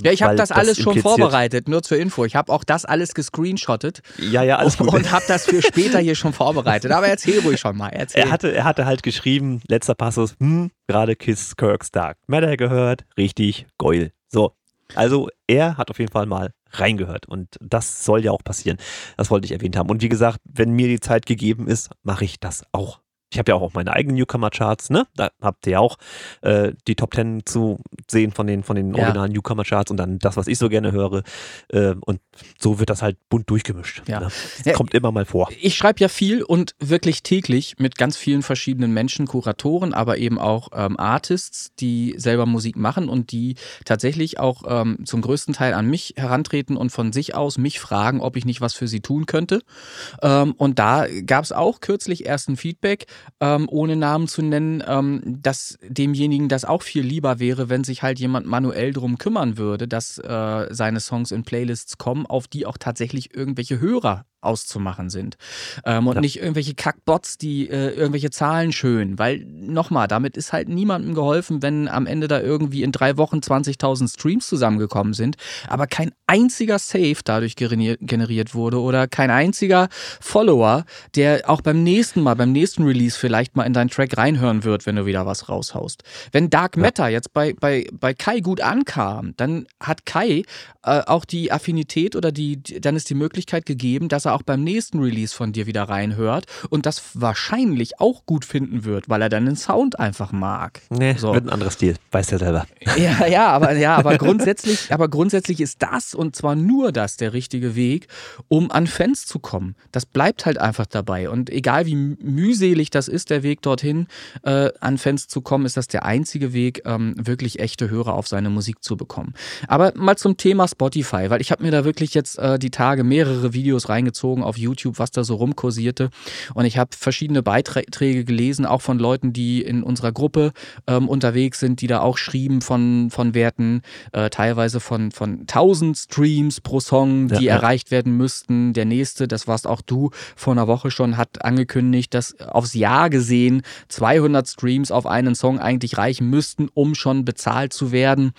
Ja, ich habe das alles schon impliziert- vorbereitet, nur zur Info. Ich habe auch das alles gescreenshottet Ja, ja, alles gut. und habe das für später hier schon vorbereitet. Aber erzähl ruhig schon mal. Erzähl. Er hatte, er hatte halt geschrieben, letzter Passus, hm, gerade Kiss Kirk's Dark Matter gehört, richtig, geil. So, also er hat auf jeden Fall mal reingehört und das soll ja auch passieren. Das wollte ich erwähnt haben. Und wie gesagt, wenn mir die Zeit gegeben ist, mache ich das auch. Ich habe ja auch meine eigenen Newcomer-Charts, ne? Da habt ihr ja auch äh, die Top Ten zu sehen von den, von den Ja. originalen Newcomer-Charts und dann das, was ich so gerne höre. Äh, und so wird das halt bunt durchgemischt. Ja. Ne? Das Ja. kommt immer mal vor. Ich schreibe ja viel und wirklich täglich mit ganz vielen verschiedenen Menschen, Kuratoren, aber eben auch ähm, Artists, die selber Musik machen und die tatsächlich auch ähm, zum größten Teil an mich herantreten und von sich aus mich fragen, ob ich nicht was für sie tun könnte. Ähm, und da gab es auch kürzlich erst ein Feedback, ähm, ohne Namen zu nennen, ähm, dass demjenigen das auch viel lieber wäre, wenn sich halt jemand manuell drum kümmern würde, dass äh, seine Songs in Playlists kommen, auf die auch tatsächlich irgendwelche Hörer auszumachen sind. Ähm, und Ja. nicht irgendwelche Kackbots, die äh, irgendwelche Zahlen schön. Weil, nochmal, damit ist halt niemandem geholfen, wenn am Ende da irgendwie in drei Wochen 20.000 Streams zusammengekommen sind, aber kein einziger Save dadurch generiert, wurde oder kein einziger Follower, der auch beim nächsten Mal, beim nächsten Release vielleicht mal in deinen Track reinhören wird, wenn du wieder was raushaust. Wenn Dark Matter jetzt bei, bei, bei Kai gut ankam, dann hat Kai äh, auch die Affinität oder die, dann ist die Möglichkeit gegeben, dass er auch beim nächsten Release von dir wieder reinhört und das wahrscheinlich auch gut finden wird, weil er deinen Sound einfach mag. Nee, So. wird ein anderer Stil, weiß der selber. Ja, ja, aber ja, aber grundsätzlich, aber grundsätzlich ist das und zwar nur das der richtige Weg, um an Fans zu kommen. Das bleibt halt einfach dabei. Und egal wie mühselig das ist, der Weg dorthin, äh, an Fans zu kommen, ist das der einzige Weg, ähm, wirklich echte Hörer auf seine Musik zu bekommen. Aber mal zum Thema Spotify, weil ich habe mir da wirklich jetzt äh, die Tage mehrere Videos reingezogen auf YouTube, was da so rumkursierte. Und ich habe verschiedene Beiträge gelesen, auch von Leuten, die in unserer Gruppe ähm, unterwegs sind, die da auch schrieben von, von Werten, äh, teilweise von, von 1000 Streams pro Song, die Ja, ja. erreicht werden müssten. Der nächste, das warst auch du vor einer Woche schon, hat angekündigt, dass aufs Jahr gesehen 200 Streams auf einen Song eigentlich reichen müssten, um schon bezahlt zu werden.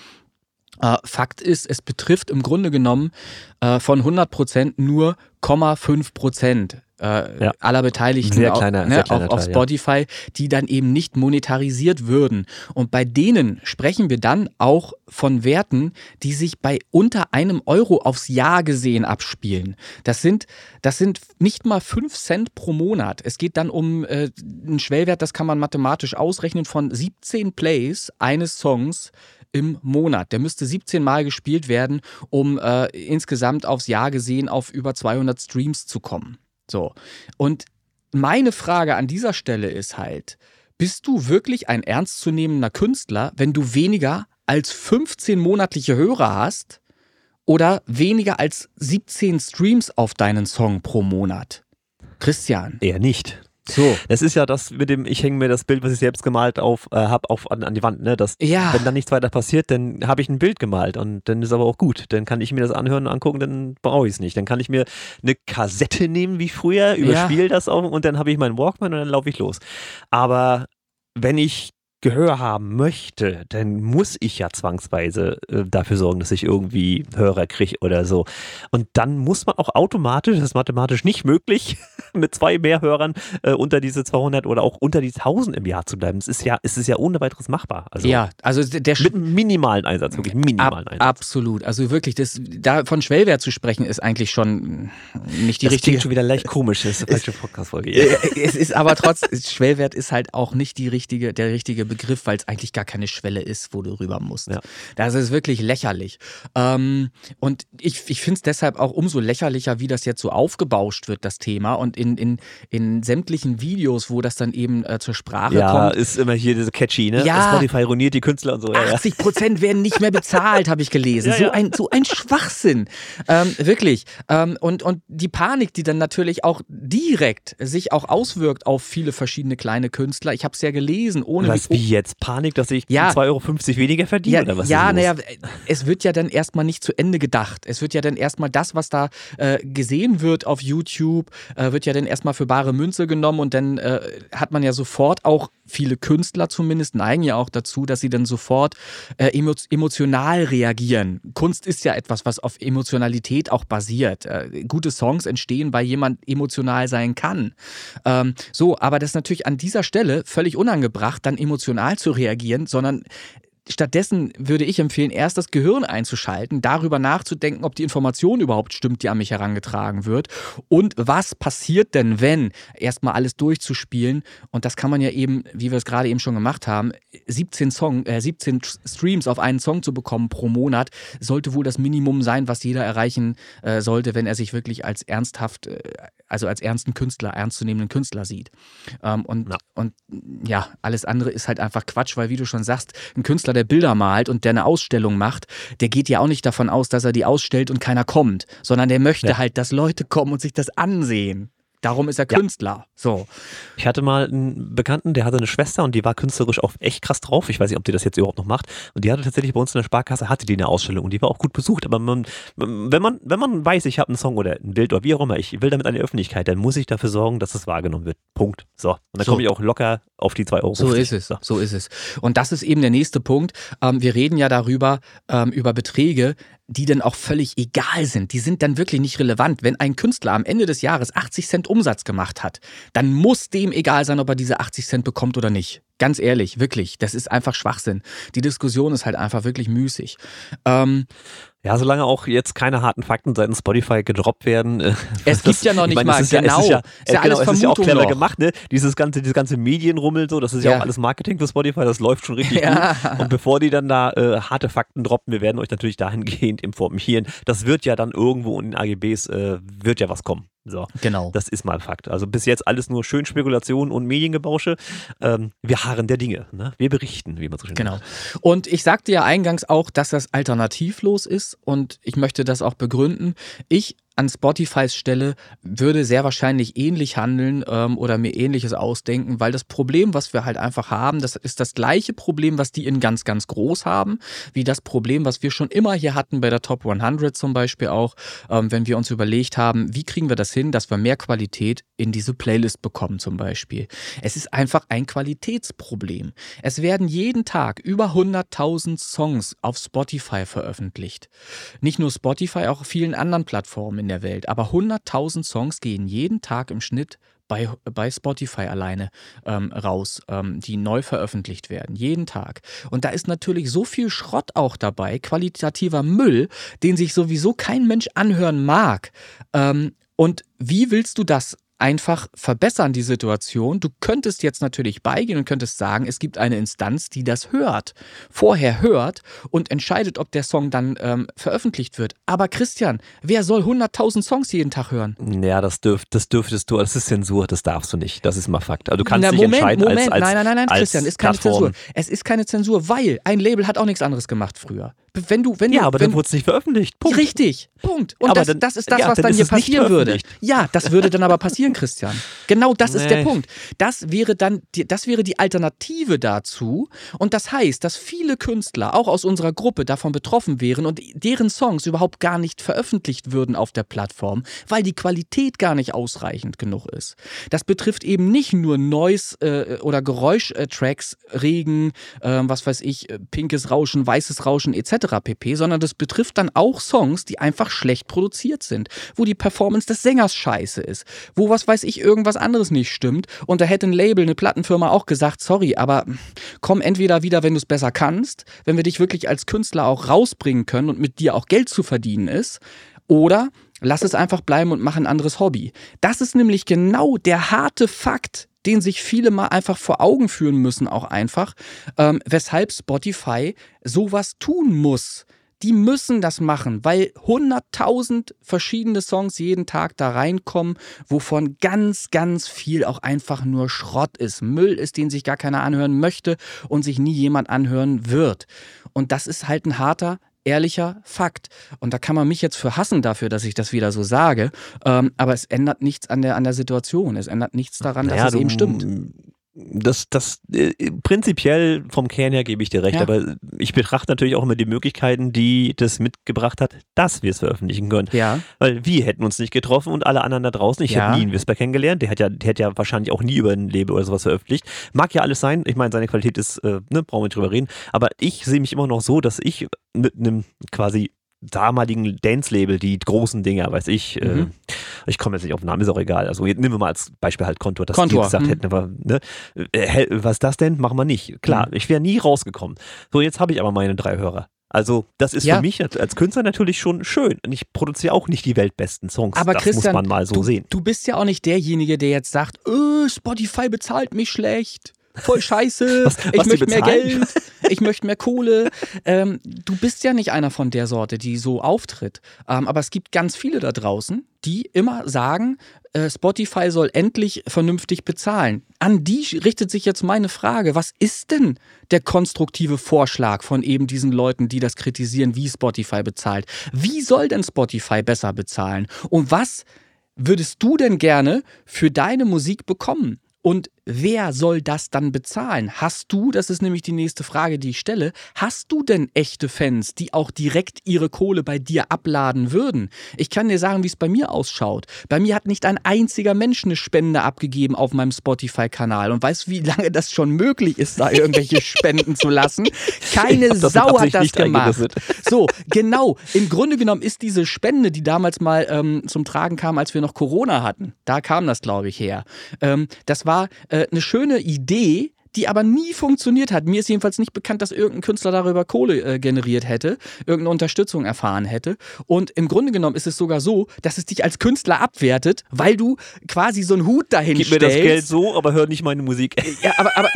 Äh, Fakt ist, es betrifft im Grunde genommen äh, von 100 Prozent nur 0,5 Prozent äh, ja. aller Beteiligten sehr kleiner, ne, sehr kleiner auf, auf Teil, Spotify, ja. die dann eben nicht monetarisiert würden. Und bei denen sprechen wir dann auch von Werten, die sich bei unter einem Euro aufs Jahr gesehen abspielen. Das sind, das sind nicht mal 5 Cent pro Monat. Es geht dann um äh, einen Schwellwert, das kann man mathematisch ausrechnen, von 17 Plays eines Songs im Monat. Der müsste 17 Mal gespielt werden, um äh, insgesamt aufs Jahr gesehen auf über 200 Streams zu kommen. So. Und meine Frage an dieser Stelle ist halt, bist du wirklich ein ernstzunehmender Künstler, wenn du weniger als 15 monatliche Hörer hast oder weniger als 17 Streams auf deinen Song pro Monat? Christian. Eher nicht. So. Das ist ja das mit dem, ich hänge mir das Bild, was ich selbst gemalt auf, äh, habe, auf, an, an, die Wand, ne? Das, ja. Wenn dann nichts weiter passiert, dann habe ich ein Bild gemalt und dann ist aber auch gut. Dann kann ich mir das anhören und angucken, dann brauche ich es nicht. Dann kann ich mir eine Kassette nehmen wie früher, überspiele ja. das auch und dann habe ich meinen Walkman und dann laufe ich los. Aber wenn ich Gehör haben möchte, dann muss ich ja zwangsweise äh, dafür sorgen, dass ich irgendwie Hörer kriege oder so. Und dann muss man auch automatisch, das ist mathematisch nicht möglich, mit zwei mehr Hörern äh, unter diese 200 oder auch unter die 1000 im Jahr zu bleiben. Es ist ja, es ist ja ohne weiteres machbar. Also ja, also der mit einem minimalen Einsatz, wirklich minimalen ab, Einsatz. Absolut. Also wirklich, das, da von Schwellwert zu sprechen, ist eigentlich schon nicht die das richtige. Das schon wieder leicht komisch, das ist eine falsche Podcast-Folge. es ist aber trotzdem, Schwellwert ist halt auch nicht die richtige, der richtige Begriff, weil es eigentlich gar keine Schwelle ist, wo du rüber musst. Ja. Das ist wirklich lächerlich. Ähm, und ich, ich finde es deshalb auch umso lächerlicher, wie das jetzt so aufgebauscht wird, das Thema. Und in, in, in sämtlichen Videos, wo das dann eben äh, zur Sprache ja, kommt. Ja, ist immer hier diese catchy, ne? Ja, Spotify ruiniert die Künstler und so. 80 Prozent werden nicht mehr bezahlt, habe ich gelesen. so, ein, so ein Schwachsinn. Ähm, wirklich. Ähm, und, und die Panik, die dann natürlich auch direkt sich auch auswirkt auf viele verschiedene kleine Künstler. Ich habe es ja gelesen, ohne Was, wie jetzt? Panik, dass ich ja. 2,50 Euro weniger verdiene? Ja, oder was ja naja, es wird ja dann erstmal nicht zu Ende gedacht. Es wird ja dann erstmal das, was da äh, gesehen wird auf YouTube, äh, wird ja dann erstmal für bare Münze genommen und dann äh, hat man ja sofort auch viele Künstler zumindest neigen ja auch dazu, dass sie dann sofort äh, emotional reagieren. Kunst ist ja etwas, was auf Emotionalität auch basiert. Äh, gute Songs entstehen, weil jemand emotional sein kann. Ähm, so, aber das ist natürlich an dieser Stelle völlig unangebracht, dann emotional zu reagieren, sondern Stattdessen würde ich empfehlen, erst das Gehirn einzuschalten, darüber nachzudenken, ob die Information überhaupt stimmt, die an mich herangetragen wird und was passiert denn, wenn erstmal alles durchzuspielen. Und das kann man ja eben, wie wir es gerade eben schon gemacht haben, 17 Song, äh, 17 Streams auf einen Song zu bekommen pro Monat sollte wohl das Minimum sein, was jeder erreichen äh, sollte, wenn er sich wirklich als ernsthaft äh, also als ernsten Künstler, ernstzunehmenden Künstler sieht. Ähm, und, ja. und ja, alles andere ist halt einfach Quatsch, weil wie du schon sagst, ein Künstler, der Bilder malt und der eine Ausstellung macht, der geht ja auch nicht davon aus, dass er die ausstellt und keiner kommt, sondern der möchte ja. halt, dass Leute kommen und sich das ansehen. Darum ist er Künstler. Ja. So. Ich hatte mal einen Bekannten, der hatte eine Schwester und die war künstlerisch auch echt krass drauf. Ich weiß nicht, ob die das jetzt überhaupt noch macht. Und die hatte tatsächlich bei uns in der Sparkasse, hatte die eine Ausstellung und die war auch gut besucht. Aber man, wenn, man, wenn man weiß, ich habe einen Song oder ein Bild oder wie auch immer, ich will damit an die Öffentlichkeit, dann muss ich dafür sorgen, dass es wahrgenommen wird. Punkt. So. Und dann so. komme ich auch locker auf die zwei Euro. So ist es. So. so. ist es. Und das ist eben der nächste Punkt. Ähm, wir reden ja darüber, ähm, über Beträge, die dann auch völlig egal sind. Die sind dann wirklich nicht relevant. Wenn ein Künstler am Ende des Jahres 80 Cent Umsatz gemacht hat, dann muss dem egal sein, ob er diese 80 Cent bekommt oder nicht. Ganz ehrlich, wirklich. Das ist einfach Schwachsinn. Die Diskussion ist halt einfach wirklich müßig. Ähm, ja, solange auch jetzt keine harten Fakten seitens Spotify gedroppt werden. Äh, es gibt ja noch nicht meine, mal, ist genau. Ja, es ist ja, äh, genau, alles es ist ja auch clever noch. gemacht, ne? Dieses ganze, dieses ganze Medienrummel so, das ist ja. ja. auch alles Marketing für Spotify, das läuft schon richtig ja. gut. Und bevor die dann da äh, harte Fakten droppen, wir werden euch natürlich dahingehend informieren. Das wird ja dann irgendwo in den AGBs, äh, wird ja was kommen. So, genau. Das ist mal Fakt. Also bis jetzt alles nur schön Spekulation und Mediengebausche. Ähm, wir harren der Dinge. Ne? Wir berichten, wie man so schön genau. sagt. Genau. Und ich sagte ja eingangs auch, dass das alternativlos ist und ich möchte das auch begründen. Ich an Spotifys Stelle würde sehr wahrscheinlich ähnlich handeln ähm, oder mir ähnliches ausdenken, weil das Problem, was wir halt einfach haben, das ist das gleiche Problem, was die in ganz, ganz groß haben, wie das Problem, was wir schon immer hier hatten bei der Top 100 zum Beispiel auch, ähm, wenn wir uns überlegt haben, wie kriegen wir das hin, dass wir mehr Qualität in diese Playlist bekommen zum Beispiel. Es ist einfach ein Qualitätsproblem. Es werden jeden Tag über 100.000 Songs auf Spotify veröffentlicht. Nicht nur Spotify, auch auf vielen anderen Plattformen in der Welt. Aber 100.000 Songs gehen jeden Tag im Schnitt bei, bei Spotify alleine ähm, raus, ähm, die neu veröffentlicht werden, jeden Tag. Und da ist natürlich so viel Schrott auch dabei, qualitativer Müll, den sich sowieso kein Mensch anhören mag. Ähm, und wie willst du das einfach verbessern, die Situation. Du könntest jetzt natürlich beigehen und könntest sagen, es gibt eine Instanz, die das hört, vorher hört und entscheidet, ob der Song dann ähm, veröffentlicht wird. Aber Christian, wer soll 100.000 Songs jeden Tag hören? Ja, das, dürf, das dürftest du, das ist Zensur, das darfst du nicht. Das ist mal Fakt. Also du kannst Na, dich Moment, entscheiden Moment, als, als nein, nein, nein, nein, Christian, ist keine Plattform. Zensur. Es ist keine Zensur, weil ein Label hat auch nichts anderes gemacht früher. Wenn du, wenn Ja, du, aber wenn, dann wurde es nicht veröffentlicht. Punkt. Richtig, Punkt. Und Aber das, dann- das ist das, ja, was dann dann hier passieren würde. Ja, das würde dann aber passieren, Christian. Genau das ist der Nee. Punkt. Das wäre dann, die, das wäre die Alternative dazu. Und das heißt, dass viele Künstler auch aus unserer Gruppe davon betroffen wären und deren Songs überhaupt gar nicht veröffentlicht würden auf der Plattform, weil die Qualität gar nicht ausreichend genug ist. Das betrifft eben nicht nur Noise äh, oder Geräuschtracks, Regen, äh, was weiß ich, äh, pinkes Rauschen, weißes Rauschen etc. pp, sondern das betrifft dann auch Songs, die einfach schlecht produziert sind, wo die Performance des Sängers scheiße ist, wo was weiß ich, irgendwas anderes nicht stimmt und da hätte ein Label, eine Plattenfirma auch gesagt, sorry, aber komm entweder wieder, wenn du es besser kannst, wenn wir dich wirklich als Künstler auch rausbringen können und mit dir auch Geld zu verdienen ist, oder lass es einfach bleiben und mach ein anderes Hobby. Das ist nämlich genau der harte Fakt, den sich viele mal einfach vor Augen führen müssen, auch einfach, ähm, weshalb Spotify sowas tun muss. Die müssen das machen, weil 100.000 verschiedene Songs jeden Tag da reinkommen, wovon ganz, ganz viel auch einfach nur Schrott ist. Müll ist, den sich gar keiner anhören möchte und sich nie jemand anhören wird. Und das ist halt ein harter, ehrlicher Fakt. Und da kann man mich jetzt für hassen dafür, dass ich das wieder so sage. Ähm, aber es ändert nichts an der, an der Situation. Es ändert nichts daran, Naja, dass es eben stimmt. Das, das äh, prinzipiell vom Kern her gebe ich dir recht, Ja. aber ich betrachte natürlich auch immer die Möglichkeiten, die das mitgebracht hat, dass wir es veröffentlichen können. Ja, Weil wir hätten uns nicht getroffen und alle anderen da draußen. Ich Ja. hätte nie einen Whisper kennengelernt. Der hat ja, der hat ja wahrscheinlich auch nie über ein Label oder sowas veröffentlicht. Mag ja alles sein. Ich meine, seine Qualität ist, äh, ne, brauchen wir nicht drüber reden. Aber ich sehe mich immer noch so, dass ich mit einem quasi damaligen Dance-Label, die großen Dinger, weiß ich, äh, Mhm. ich komme jetzt nicht auf den Namen, ist auch egal. Also jetzt nehmen wir mal als Beispiel halt Kontur, dass Kontur, die gesagt mhm. hätten, aber, ne, äh, was ist das denn? Machen wir nicht. Klar, Mhm. ich wäre nie rausgekommen. So, jetzt habe ich aber meine drei Hörer. Also, das ist Ja. für mich als- als Künstler natürlich schon schön. Und ich produziere auch nicht die weltbesten Songs. Aber das Christian, muss man mal so du, sehen. Du bist ja auch nicht derjenige, der jetzt sagt, öh, Spotify bezahlt mich schlecht. Voll scheiße. Was- ich was möchte mehr? Geld. Ich möchte mehr Kohle. Ähm, du bist ja nicht einer von der Sorte, die so auftritt. Ähm, aber es gibt ganz viele da draußen, die immer sagen, äh, Spotify soll endlich vernünftig bezahlen. An die richtet sich jetzt meine Frage. Was ist denn der konstruktive Vorschlag von eben diesen Leuten, die das kritisieren, wie Spotify bezahlt? Wie soll denn Spotify besser bezahlen? Und was würdest du denn gerne für deine Musik bekommen? Und wer soll das dann bezahlen? Hast du, das ist nämlich die nächste Frage, die ich stelle, hast du denn echte Fans, die auch direkt ihre Kohle bei dir abladen würden? Ich kann dir sagen, wie es bei mir ausschaut. Bei mir hat nicht ein einziger Mensch eine Spende abgegeben auf meinem Spotify-Kanal. Und weißt du, wie lange das schon möglich ist, da irgendwelche Spenden zu lassen? Keine Sau hat das gemacht. So, genau. Im Grunde genommen ist diese Spende, die damals mal ähm, zum Tragen kam, als wir noch Corona hatten, da kam das, glaube ich, her. Ähm, das war äh, eine schöne Idee, die aber nie funktioniert hat. Mir ist jedenfalls nicht bekannt, dass irgendein Künstler darüber Kohle äh, generiert hätte, irgendeine Unterstützung erfahren hätte. Und im Grunde genommen ist es sogar so, dass es dich als Künstler abwertet, weil du quasi so einen Hut dahin Gib mir stellst. das Geld so, aber hör nicht meine Musik. Ja, aber, aber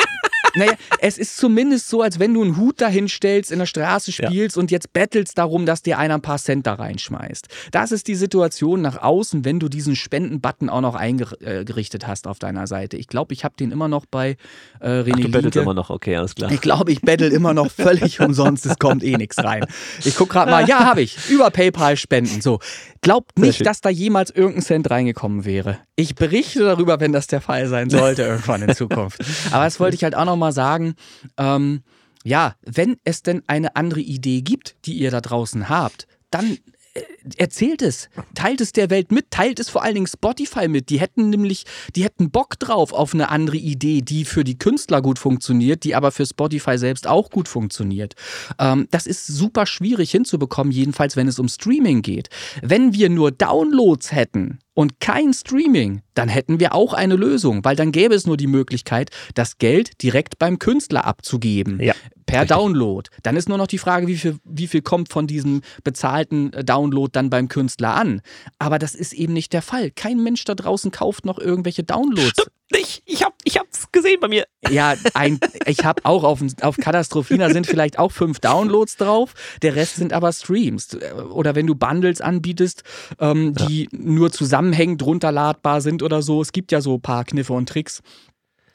naja, es ist zumindest so, als wenn du einen Hut dahin stellst, in der Straße spielst ja. und jetzt bettelst darum, dass dir einer ein paar Cent da reinschmeißt. Das ist die Situation nach außen, wenn du diesen Spendenbutton auch noch eingerichtet hast auf deiner Seite. Ich glaube, ich habe den immer noch bei äh, René Ach, du bettelst immer noch, okay, alles klar. Ich glaube, ich bettel immer noch völlig umsonst, es kommt eh nichts rein. Ich gucke gerade mal, ja, habe ich, über PayPal spenden. So, glaubt nicht, dass da jemals irgendein Cent reingekommen wäre. Ich berichte darüber, wenn das der Fall sein sollte irgendwann in Zukunft. Aber das wollte ich halt auch nochmal sagen. Ähm, ja, wenn es denn eine andere Idee gibt, die ihr da draußen habt, dann äh, erzählt es, teilt es der Welt mit, teilt es vor allen Dingen Spotify mit. Die hätten nämlich, die hätten Bock drauf auf eine andere Idee, die für die Künstler gut funktioniert, die aber für Spotify selbst auch gut funktioniert. Ähm, das ist super schwierig hinzubekommen, jedenfalls wenn es um Streaming geht. Wenn wir nur Downloads hätten, und kein Streaming, dann hätten wir auch eine Lösung, weil dann gäbe es nur die Möglichkeit, das Geld direkt beim Künstler abzugeben. Ja, per richtig. Download. Dann ist nur noch die Frage, wie viel, wie viel kommt von diesem bezahlten äh, Download dann beim Künstler an. Aber das ist eben nicht der Fall. Kein Mensch da draußen kauft noch irgendwelche Downloads. Stimmt nicht. Ich hab, ich hab's gesehen bei mir. Ja, ein, ich habe auch auf, auf Katastrophina sind vielleicht auch fünf Downloads drauf. Der Rest sind aber Streams. Oder wenn du Bundles anbietest, ähm, die ja. nur zusammenhängend runterladbar sind oder so. Es gibt ja so ein paar Kniffe und Tricks.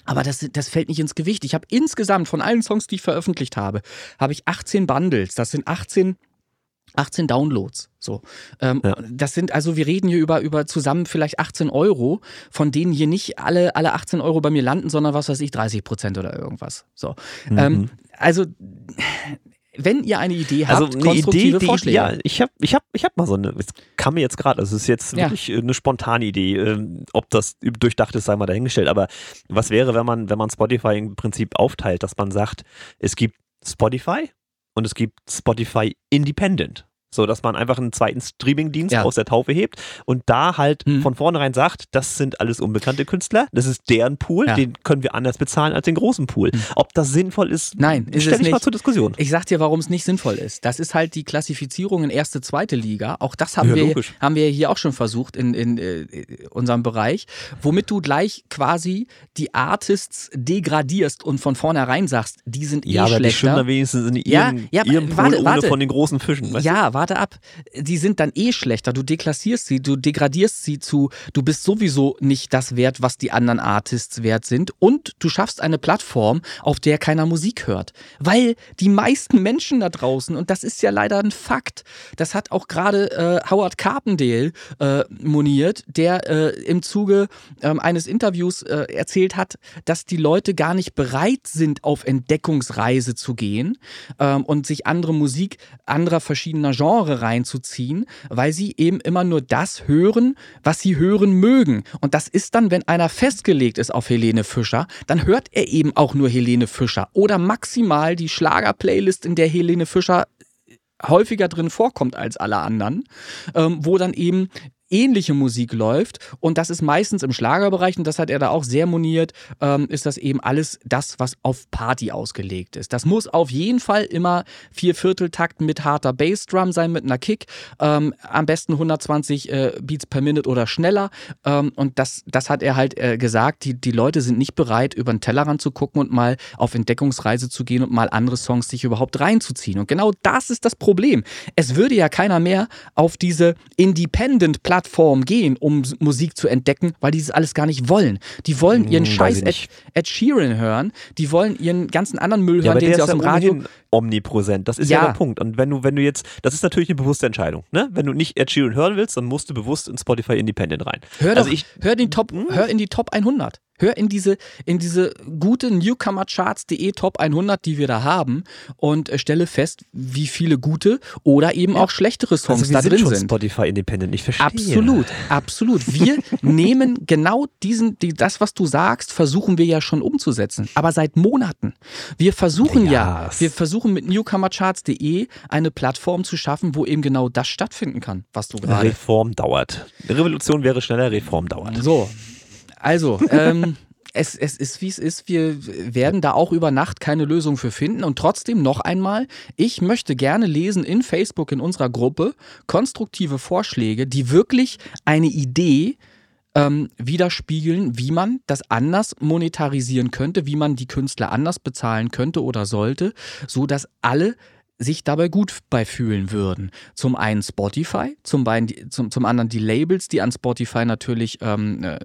Aber das, das fällt nicht ins Gewicht. Ich habe insgesamt von allen Songs, die ich veröffentlicht habe, habe ich 18 Bundles. Das sind 18 18 Downloads. So. Ähm, ja. Das sind also, wir reden hier über, über zusammen vielleicht 18 Euro, von denen hier nicht alle, alle 18 Euro bei mir landen, sondern was weiß ich, 30 Prozent oder irgendwas. So. Mhm. Ähm, also, wenn ihr eine Idee habt, also eine konstruktive Idee, Vorschläge. ja, ich habe ich hab, ich hab mal so eine, es kam mir jetzt gerade, also es ist jetzt ja. wirklich eine spontane Idee, ähm, ob das durchdacht ist, sei mal dahingestellt, aber was wäre, wenn man, wenn man Spotify im Prinzip aufteilt, dass man sagt, es gibt Spotify und es gibt Spotify Independent. So, dass man einfach einen zweiten Streamingdienst ja. aus der Taufe hebt und da halt hm. von vornherein sagt, das sind alles unbekannte Künstler, das ist deren Pool, ja. den können wir anders bezahlen als den großen Pool. Hm. Ob das sinnvoll ist, Nein, ist stelle ich mal zur Diskussion. Ich sag dir, warum es nicht sinnvoll ist. Das ist halt die Klassifizierung in erste, zweite Liga. Auch das haben, ja, wir, haben wir hier auch schon versucht in, in, in äh, unserem Bereich, womit du gleich quasi die Artists degradierst und von vornherein sagst, die sind eh ja, aber schlechter. Die schwimmen wenigstens in ihrem, ja, ihrem Pool warte, warte. ohne von den großen Fischen. ja, warte ab. Die sind dann eh schlechter. Du deklassierst sie, du degradierst sie zu, du bist sowieso nicht das wert, was die anderen Artists wert sind. Und du schaffst eine Plattform, auf der keiner Musik hört. Weil die meisten Menschen da draußen, und das ist ja leider ein Fakt, das hat auch gerade äh, Howard Carpendale äh, moniert, der äh, im Zuge ähm, eines Interviews äh, erzählt hat, dass die Leute gar nicht bereit sind, auf Entdeckungsreise zu gehen ähm, und sich andere Musik anderer verschiedener Genre reinzuziehen, weil sie eben immer nur das hören, was sie hören mögen. Und das ist dann, wenn einer festgelegt ist auf Helene Fischer, dann hört er eben auch nur Helene Fischer oder maximal die Schlager-Playlist, in der Helene Fischer häufiger drin vorkommt als alle anderen, ähm, wo dann eben ähnliche Musik läuft. Und das ist meistens im Schlagerbereich, und das hat er da auch sehr moniert, ähm, ist das eben alles das, was auf Party ausgelegt ist. Das muss auf jeden Fall immer Viervierteltakt mit harter Bassdrum sein, mit einer Kick. Ähm, am besten 120 äh, Beats per Minute oder schneller. Ähm, und das, das hat er halt äh, gesagt. Die, die Leute sind nicht bereit, über den Tellerrand zu gucken und mal auf Entdeckungsreise zu gehen und mal andere Songs sich überhaupt reinzuziehen. Und genau das ist das Problem. Es würde ja keiner mehr auf diese Independent-Plattform Plattform gehen, um Musik zu entdecken, weil die das alles gar nicht wollen. Die wollen ihren hm, Scheiß Ed, Ed, Sheeran hören, die wollen ihren ganzen anderen Müll ja, hören, den sie aus dem Radio omnipräsent. Das ist ja. ja. der Punkt. Und wenn du, wenn du jetzt, das ist natürlich eine bewusste Entscheidung. Ne? Wenn du nicht Ed Sheeran hören willst, dann musst du bewusst in Spotify Independent rein. Hör also doch, ich, hör den Top, hm? hör in die Top 100. Hör in diese, in diese gute Newcomercharts.de Top 100, die wir da haben und äh, stelle fest, wie viele gute oder eben ja. auch schlechtere Songs also da sind drin sind. Spotify Independent, ich verstehe. Absolut, absolut. Wir nehmen genau diesen, die, das, was du sagst, versuchen wir ja schon umzusetzen. Aber seit Monaten. Wir versuchen ja, ja wir versuchen mit Newcomercharts.de eine Plattform zu schaffen, wo eben genau das stattfinden kann, was du gerade. Reform dauert. Revolution wäre schneller, Reform dauert. So, also, ähm, es, es ist, wie es ist. Wir werden da auch über Nacht keine Lösung für finden. Und trotzdem noch einmal, ich möchte gerne lesen in Facebook in unserer Gruppe konstruktive Vorschläge, die wirklich eine Idee ähm, widerspiegeln, wie man das anders monetarisieren könnte, wie man die Künstler anders bezahlen könnte oder sollte, so dass alle sich dabei gut bei fühlen würden. Zum einen Spotify, zum, beiden, zum, zum anderen die Labels, die an Spotify natürlich ähm, äh,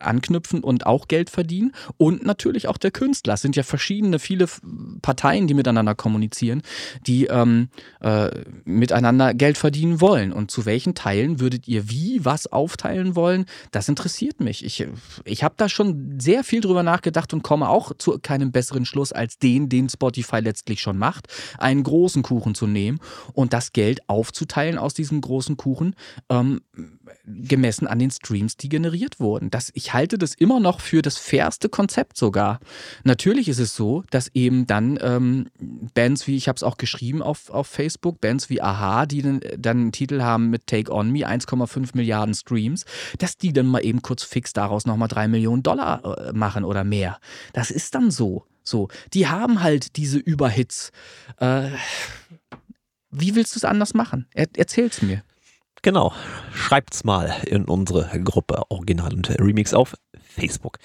anknüpfen und auch Geld verdienen und natürlich auch der Künstler. Es sind ja verschiedene, viele Parteien, die miteinander kommunizieren, die ähm, äh, miteinander Geld verdienen wollen. Und zu welchen Teilen würdet ihr wie was aufteilen wollen? Das interessiert mich. Ich, ich habe da schon sehr viel drüber nachgedacht und komme auch zu keinem besseren Schluss als den, den Spotify letztlich schon macht. Einen großen großen Kuchen zu nehmen und das Geld aufzuteilen aus diesem großen Kuchen, ähm, gemessen an den Streams, die generiert wurden. Das, ich halte das immer noch für das fairste Konzept sogar. Natürlich ist es so, dass eben dann ähm, Bands wie, ich habe es auch geschrieben auf, auf Facebook, Bands wie Aha, die dann, dann einen Titel haben mit Take On Me, 1,5 Milliarden Streams, dass die dann mal eben kurz fix daraus nochmal 3 Millionen Dollar äh, machen oder mehr. Das ist dann so. So, die haben halt diese Überhits. Äh, wie willst du es anders machen? Er, erzähl's mir. Genau. Schreibt's mal in unsere Gruppe Original und Remix auf Facebook.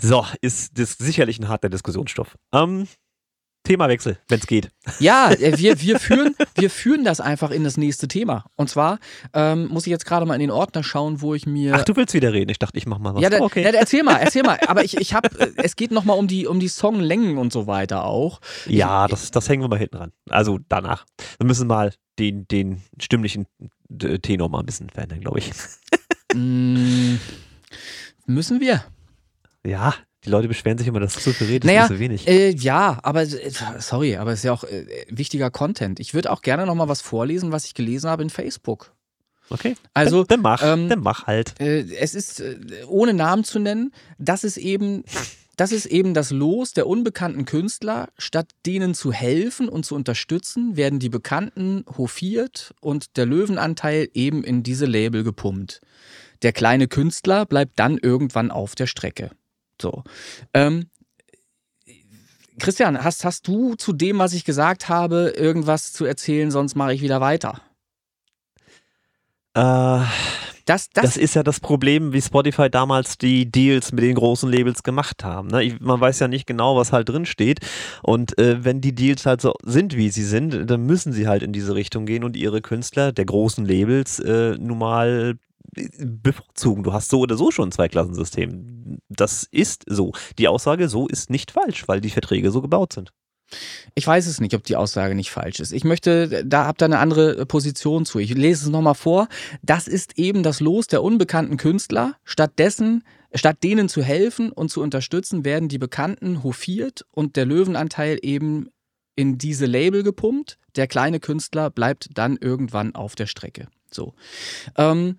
So, ist das sicherlich ein harter Diskussionsstoff. Ähm, Themawechsel, wenn es geht. Ja, äh, wir, wir, führen, wir führen das einfach in das nächste Thema. Und zwar ähm, muss ich jetzt gerade mal in den Ordner schauen, wo ich mir. Ach, du willst wieder reden. Ich dachte, ich mach mal was. Ja, da, okay. ja erzähl mal, erzähl mal. Aber ich, ich habe, äh, es geht nochmal um die, um die Songlängen und so weiter auch. Ja, das, das hängen wir mal hinten ran. Also danach. Wir müssen mal den, den stimmlichen Tenor mal ein bisschen verändern, glaube ich. Mm, müssen wir. Ja, die Leute beschweren sich immer, dass so viel redest, naja, so wenig. Äh, ja, aber äh, sorry, aber es ist ja auch äh, wichtiger Content. Ich würde auch gerne nochmal was vorlesen, was ich gelesen habe in Facebook. Okay. Also, dann, dann mach, ähm, dann mach halt. Äh, es ist, äh, ohne Namen zu nennen, das ist eben. Das ist eben das Los der unbekannten Künstler. Statt denen zu helfen und zu unterstützen, werden die Bekannten hofiert und der Löwenanteil eben in diese Label gepumpt. Der kleine Künstler bleibt dann irgendwann auf der Strecke. So. Ähm, Christian, hast, hast du zu dem, was ich gesagt habe, irgendwas zu erzählen? Sonst mache ich wieder weiter. Äh, das, das, das, ist ja das Problem, wie Spotify damals die Deals mit den großen Labels gemacht haben. Ne? Ich, man weiß ja nicht genau, was halt drin steht. Und äh, wenn die Deals halt so sind, wie sie sind, dann müssen sie halt in diese Richtung gehen und ihre Künstler der großen Labels äh, nun mal bevorzugen. Du hast so oder so schon ein Zweiklassensystem. Das ist so. Die Aussage so ist nicht falsch, weil die Verträge so gebaut sind. Ich weiß es nicht, ob die Aussage nicht falsch ist. Ich möchte, da habt ihr eine andere Position zu. Ich lese es nochmal vor. Das ist eben das Los der unbekannten Künstler. Stattdessen, statt denen zu helfen und zu unterstützen, werden die Bekannten hofiert und der Löwenanteil eben in diese Label gepumpt. Der kleine Künstler bleibt dann irgendwann auf der Strecke. So. Ähm,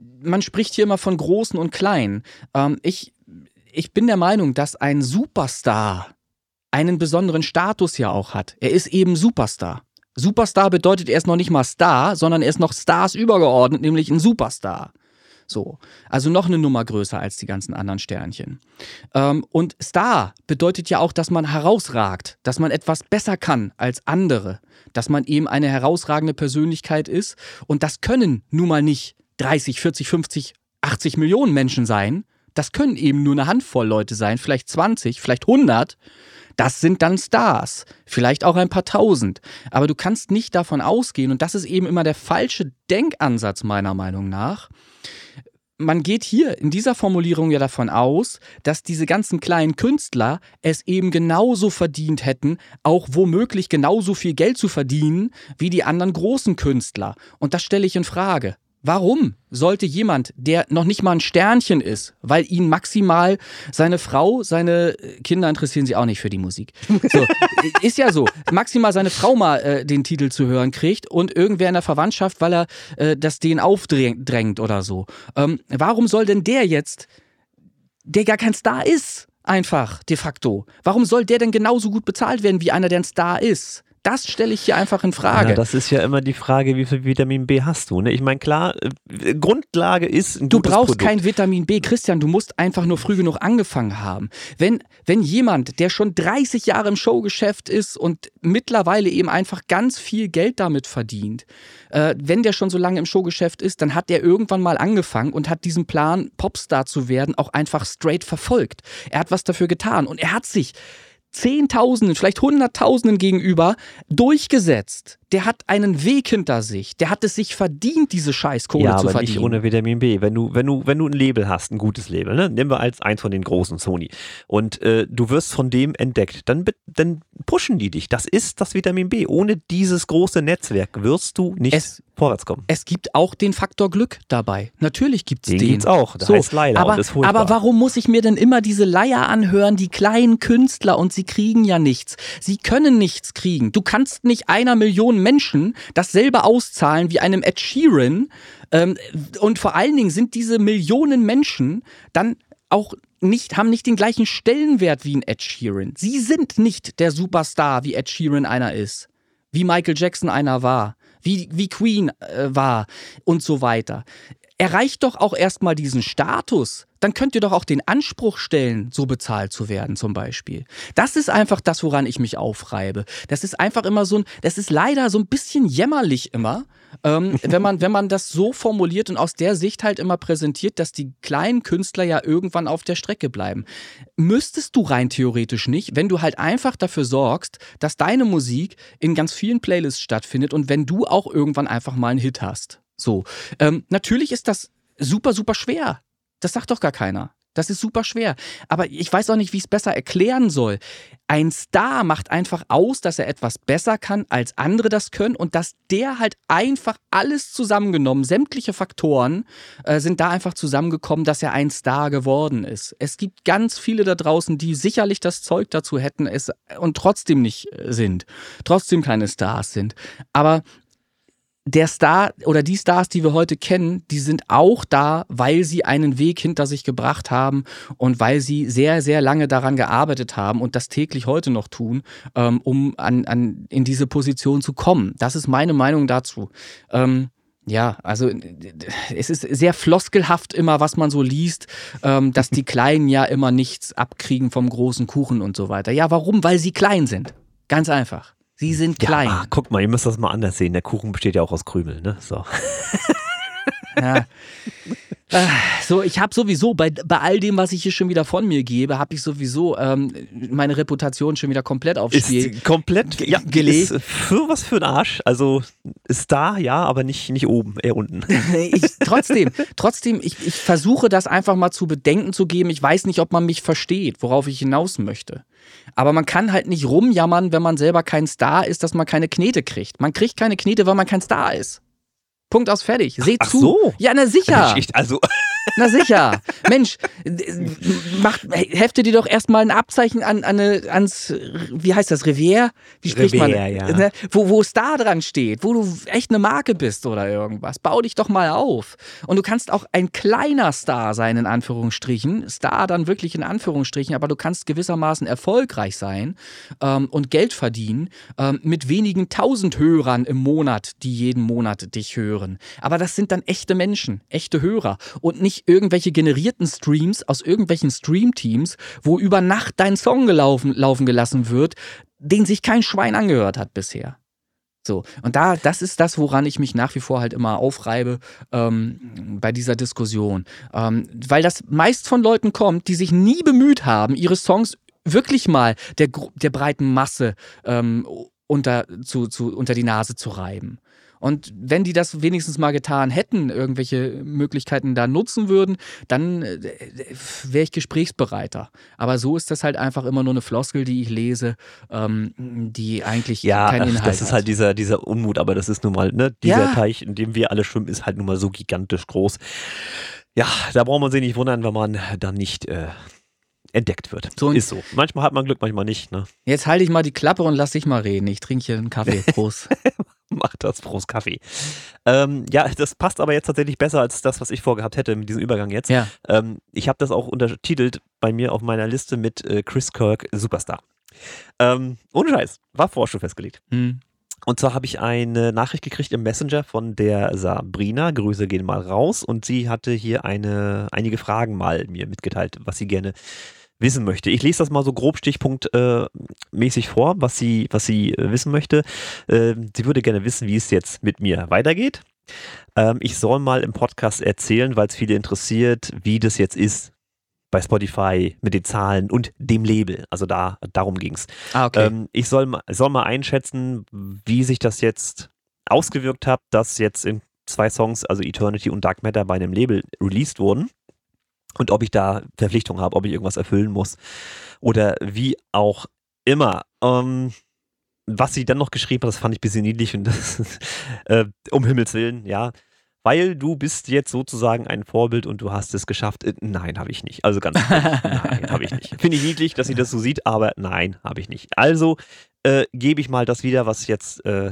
man spricht hier immer von Großen und Kleinen. Ähm, ich, ich bin der Meinung, dass ein Superstar einen besonderen Status ja auch hat. Er ist eben Superstar. Superstar bedeutet, er ist noch nicht mal Star, sondern er ist noch Stars übergeordnet, nämlich ein Superstar. So. Also noch eine Nummer größer als die ganzen anderen Sternchen. Ähm, und Star bedeutet ja auch, dass man herausragt, dass man etwas besser kann als andere, dass man eben eine herausragende Persönlichkeit ist. Und das können nun mal nicht 30, 40, 50, 80 Millionen Menschen sein. Das können eben nur eine Handvoll Leute sein, vielleicht 20, vielleicht 100. Das sind dann Stars, vielleicht auch ein paar tausend. Aber du kannst nicht davon ausgehen, und das ist eben immer der falsche Denkansatz meiner Meinung nach. Man geht hier in dieser Formulierung ja davon aus, dass diese ganzen kleinen Künstler es eben genauso verdient hätten, auch womöglich genauso viel Geld zu verdienen wie die anderen großen Künstler. Und das stelle ich in Frage. Warum sollte jemand, der noch nicht mal ein Sternchen ist, weil ihn maximal seine Frau, seine Kinder interessieren sich auch nicht für die Musik. So, ist ja so. Maximal seine Frau mal äh, den Titel zu hören kriegt und irgendwer in der Verwandtschaft, weil er äh, das den aufdrängt oder so. Ähm, warum soll denn der jetzt, der gar kein Star ist, einfach de facto, warum soll der denn genauso gut bezahlt werden wie einer, der ein Star ist? Das stelle ich hier einfach in Frage. Ja, das ist ja immer die Frage, wie viel Vitamin B hast du. Ne? Ich meine, klar, äh, Grundlage ist ein Du brauchst Produkt. kein Vitamin B. Christian, du musst einfach nur früh genug angefangen haben. Wenn, wenn jemand, der schon 30 Jahre im Showgeschäft ist und mittlerweile eben einfach ganz viel Geld damit verdient, äh, wenn der schon so lange im Showgeschäft ist, dann hat der irgendwann mal angefangen und hat diesen Plan, Popstar zu werden, auch einfach straight verfolgt. Er hat was dafür getan und er hat sich Zehntausenden, vielleicht Hunderttausenden gegenüber durchgesetzt. Der hat einen Weg hinter sich. Der hat es sich verdient, diese Scheißkohle ja, zu aber verdienen. nicht ohne Vitamin B. Wenn du, wenn du, wenn du ein Label hast, ein gutes Label, ne? nehmen wir als eins von den großen Sony und äh, du wirst von dem entdeckt, dann, dann pushen die dich. Das ist das Vitamin B. Ohne dieses große Netzwerk wirst du nicht Es- vorwärts kommen. es gibt auch den Faktor Glück dabei. Natürlich gibt es Den den. gibt's auch. Der heißt Laila aber, aber warum muss ich mir denn immer diese Leier anhören, die kleinen Künstler und sie kriegen ja nichts. Sie können nichts kriegen. Du kannst nicht einer Million Menschen dasselbe auszahlen wie einem Ed Sheeran. Ähm, und vor allen Dingen sind diese Millionen Menschen dann auch nicht, haben nicht den gleichen Stellenwert wie ein Ed Sheeran. Sie sind nicht der Superstar, wie Ed Sheeran einer ist wie Michael Jackson einer war, wie, wie Queen äh, war und so weiter. Erreicht doch auch erstmal diesen Status. Dann könnt ihr doch auch den Anspruch stellen, so bezahlt zu werden, zum Beispiel. Das ist einfach das, woran ich mich aufreibe. Das ist einfach immer so ein, das ist leider so ein bisschen jämmerlich immer, ähm, wenn, man, wenn man das so formuliert und aus der Sicht halt immer präsentiert, dass die kleinen Künstler ja irgendwann auf der Strecke bleiben. Müsstest du rein theoretisch nicht, wenn du halt einfach dafür sorgst, dass deine Musik in ganz vielen Playlists stattfindet und wenn du auch irgendwann einfach mal einen Hit hast. So. Ähm, natürlich ist das super, super schwer. Das sagt doch gar keiner. Das ist super schwer. Aber ich weiß auch nicht, wie ich es besser erklären soll. Ein Star macht einfach aus, dass er etwas besser kann, als andere das können und dass der halt einfach alles zusammengenommen, sämtliche Faktoren äh, sind da einfach zusammengekommen, dass er ein Star geworden ist. Es gibt ganz viele da draußen, die sicherlich das Zeug dazu hätten es und trotzdem nicht äh, sind, trotzdem keine Stars sind. Aber der Star oder die Stars, die wir heute kennen, die sind auch da, weil sie einen Weg hinter sich gebracht haben und weil sie sehr, sehr lange daran gearbeitet haben und das täglich heute noch tun, ähm, um an, an, in diese Position zu kommen. Das ist meine Meinung dazu. Ähm, ja, also es ist sehr floskelhaft immer, was man so liest, ähm, dass die Kleinen ja immer nichts abkriegen vom großen Kuchen und so weiter. Ja, warum? Weil sie klein sind. Ganz einfach. Sie sind klein. Ja, ah, guck mal, ihr müsst das mal anders sehen. Der Kuchen besteht ja auch aus Krümeln, ne? So. Ja. Äh, So, ich habe sowieso bei, bei all dem, was ich hier schon wieder von mir gebe, habe ich sowieso ähm, meine Reputation schon wieder komplett aufs Spiel. Ist komplett ge- ja, gelegt. Ist für was für ein Arsch. Also ist da, ja, aber nicht, nicht oben, eher unten. ich, trotzdem, trotzdem, ich, ich versuche das einfach mal zu bedenken zu geben. Ich weiß nicht, ob man mich versteht, worauf ich hinaus möchte. Aber man kann halt nicht rumjammern, wenn man selber kein Star ist, dass man keine Knete kriegt. Man kriegt keine Knete, weil man kein Star ist. Punkt aus fertig. Seht Ach zu. so. Ja, na sicher. Ich, also, Na sicher. Mensch, macht, hefte dir doch erstmal ein Abzeichen an, an eine, ans, wie heißt das, Revier? Wie spricht man? Revier, ja. Ne? Wo, wo Star dran steht, wo du echt eine Marke bist oder irgendwas. Bau dich doch mal auf. Und du kannst auch ein kleiner Star sein, in Anführungsstrichen. Star dann wirklich in Anführungsstrichen, aber du kannst gewissermaßen erfolgreich sein ähm, und Geld verdienen ähm, mit wenigen tausend Hörern im Monat, die jeden Monat dich hören. Aber das sind dann echte Menschen, echte Hörer und nicht irgendwelche generierten Streams aus irgendwelchen Streamteams, wo über Nacht dein Song gelaufen, laufen gelassen wird, den sich kein Schwein angehört hat bisher. So, und da, das ist das, woran ich mich nach wie vor halt immer aufreibe ähm, bei dieser Diskussion. Ähm, weil das meist von Leuten kommt, die sich nie bemüht haben, ihre Songs wirklich mal der, der breiten Masse ähm, unter, zu, zu, unter die Nase zu reiben. Und wenn die das wenigstens mal getan hätten, irgendwelche Möglichkeiten da nutzen würden, dann äh, wäre ich gesprächsbereiter. Aber so ist das halt einfach immer nur eine Floskel, die ich lese, ähm, die eigentlich ja, keinen Inhalt das ist hat. halt dieser, dieser Unmut, aber das ist nun mal, ne? Dieser Ja. Teich, in dem wir alle schwimmen, ist halt nun mal so gigantisch groß. Ja, da braucht man sich nicht wundern, wenn man dann nicht äh, entdeckt wird. So, ist so. Manchmal hat man Glück, manchmal nicht, ne? Jetzt halte ich mal die Klappe und lass dich mal reden. Ich trinke hier einen Kaffee. Prost. Mach das, Prost Kaffee. Ähm, ja, das passt aber jetzt tatsächlich besser als das, was ich vorgehabt hätte mit diesem Übergang jetzt. ja. Ähm, ich habe das auch untertitelt bei mir auf meiner Liste mit äh, Chris Kirk Superstar. Ähm, ohne Scheiß, war vorher schon festgelegt. Hm. Und zwar habe ich eine Nachricht gekriegt im Messenger von der Sabrina. Grüße gehen mal raus. Und sie hatte hier eine, einige Fragen mal mir mitgeteilt, was sie gerne wissen möchte. Ich lese das mal so grob stichpunktmäßig äh, vor, was sie, was sie äh, wissen möchte. Äh, sie würde gerne wissen, wie es jetzt mit mir weitergeht. Ähm, ich soll mal im Podcast erzählen, weil es viele interessiert, wie das jetzt ist bei Spotify mit den Zahlen und dem Label. Also da, darum ging es. Ah, okay. Ähm, ich soll, mal- soll mal einschätzen, wie sich das jetzt ausgewirkt hat, dass jetzt in zwei Songs, also Eternity und Dark Matter, bei einem Label released wurden. Und ob ich da Verpflichtungen habe, ob ich irgendwas erfüllen muss. Oder wie auch immer. Ähm, was sie dann noch geschrieben hat, das fand ich ein bisschen niedlich und das, äh, um Himmels Willen, ja. Weil du bist jetzt sozusagen ein Vorbild und du hast es geschafft. Äh, Nein, habe ich nicht. Also ganz ehrlich, nein, habe ich nicht. Finde ich niedlich, dass sie das so sieht, aber nein, habe ich nicht. Also äh, gebe ich mal das wieder, was jetzt äh,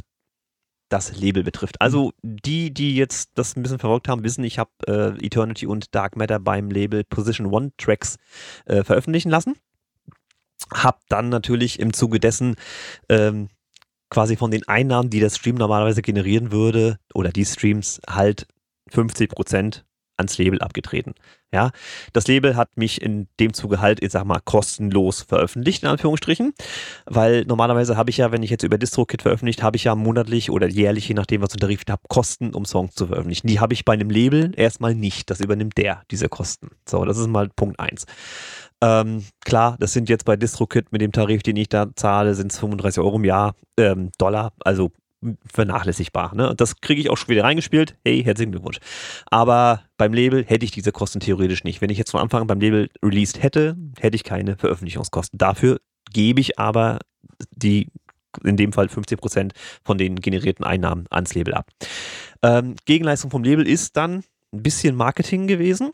das Label betrifft. Also die, die jetzt das ein bisschen verfolgt haben, wissen, ich habe äh, Eternity und Dark Matter beim Label Position One Tracks äh, veröffentlichen lassen. Hab dann natürlich im Zuge dessen ähm, quasi von den Einnahmen, die der Stream normalerweise generieren würde, oder die Streams halt 50 Prozent ans Label abgetreten. Ja, das Label hat mich in dem Zuge halt, ich sag mal, kostenlos veröffentlicht, in Anführungsstrichen, weil normalerweise habe ich ja, wenn ich jetzt über DistroKit veröffentlicht, habe ich ja monatlich oder jährlich, je nachdem, was ich Tarif habe, Kosten, um Songs zu veröffentlichen. Die habe ich bei einem Label erstmal nicht. Das übernimmt der, diese Kosten. So, das ist mal Punkt eins. Ähm, klar, das sind jetzt bei DistroKit mit dem Tarif, den ich da zahle, sind es 35 Euro im Jahr, ähm, Dollar, also vernachlässigbar. Ne? Das kriege ich auch schon wieder reingespielt. Hey, herzlichen Glückwunsch. Aber beim Label hätte ich diese Kosten theoretisch nicht. Wenn ich jetzt von Anfang an beim Label released hätte, hätte ich keine Veröffentlichungskosten. Dafür gebe ich aber die in dem Fall 50 Prozent von den generierten Einnahmen ans Label ab. Ähm, Gegenleistung vom Label ist dann ein bisschen Marketing gewesen.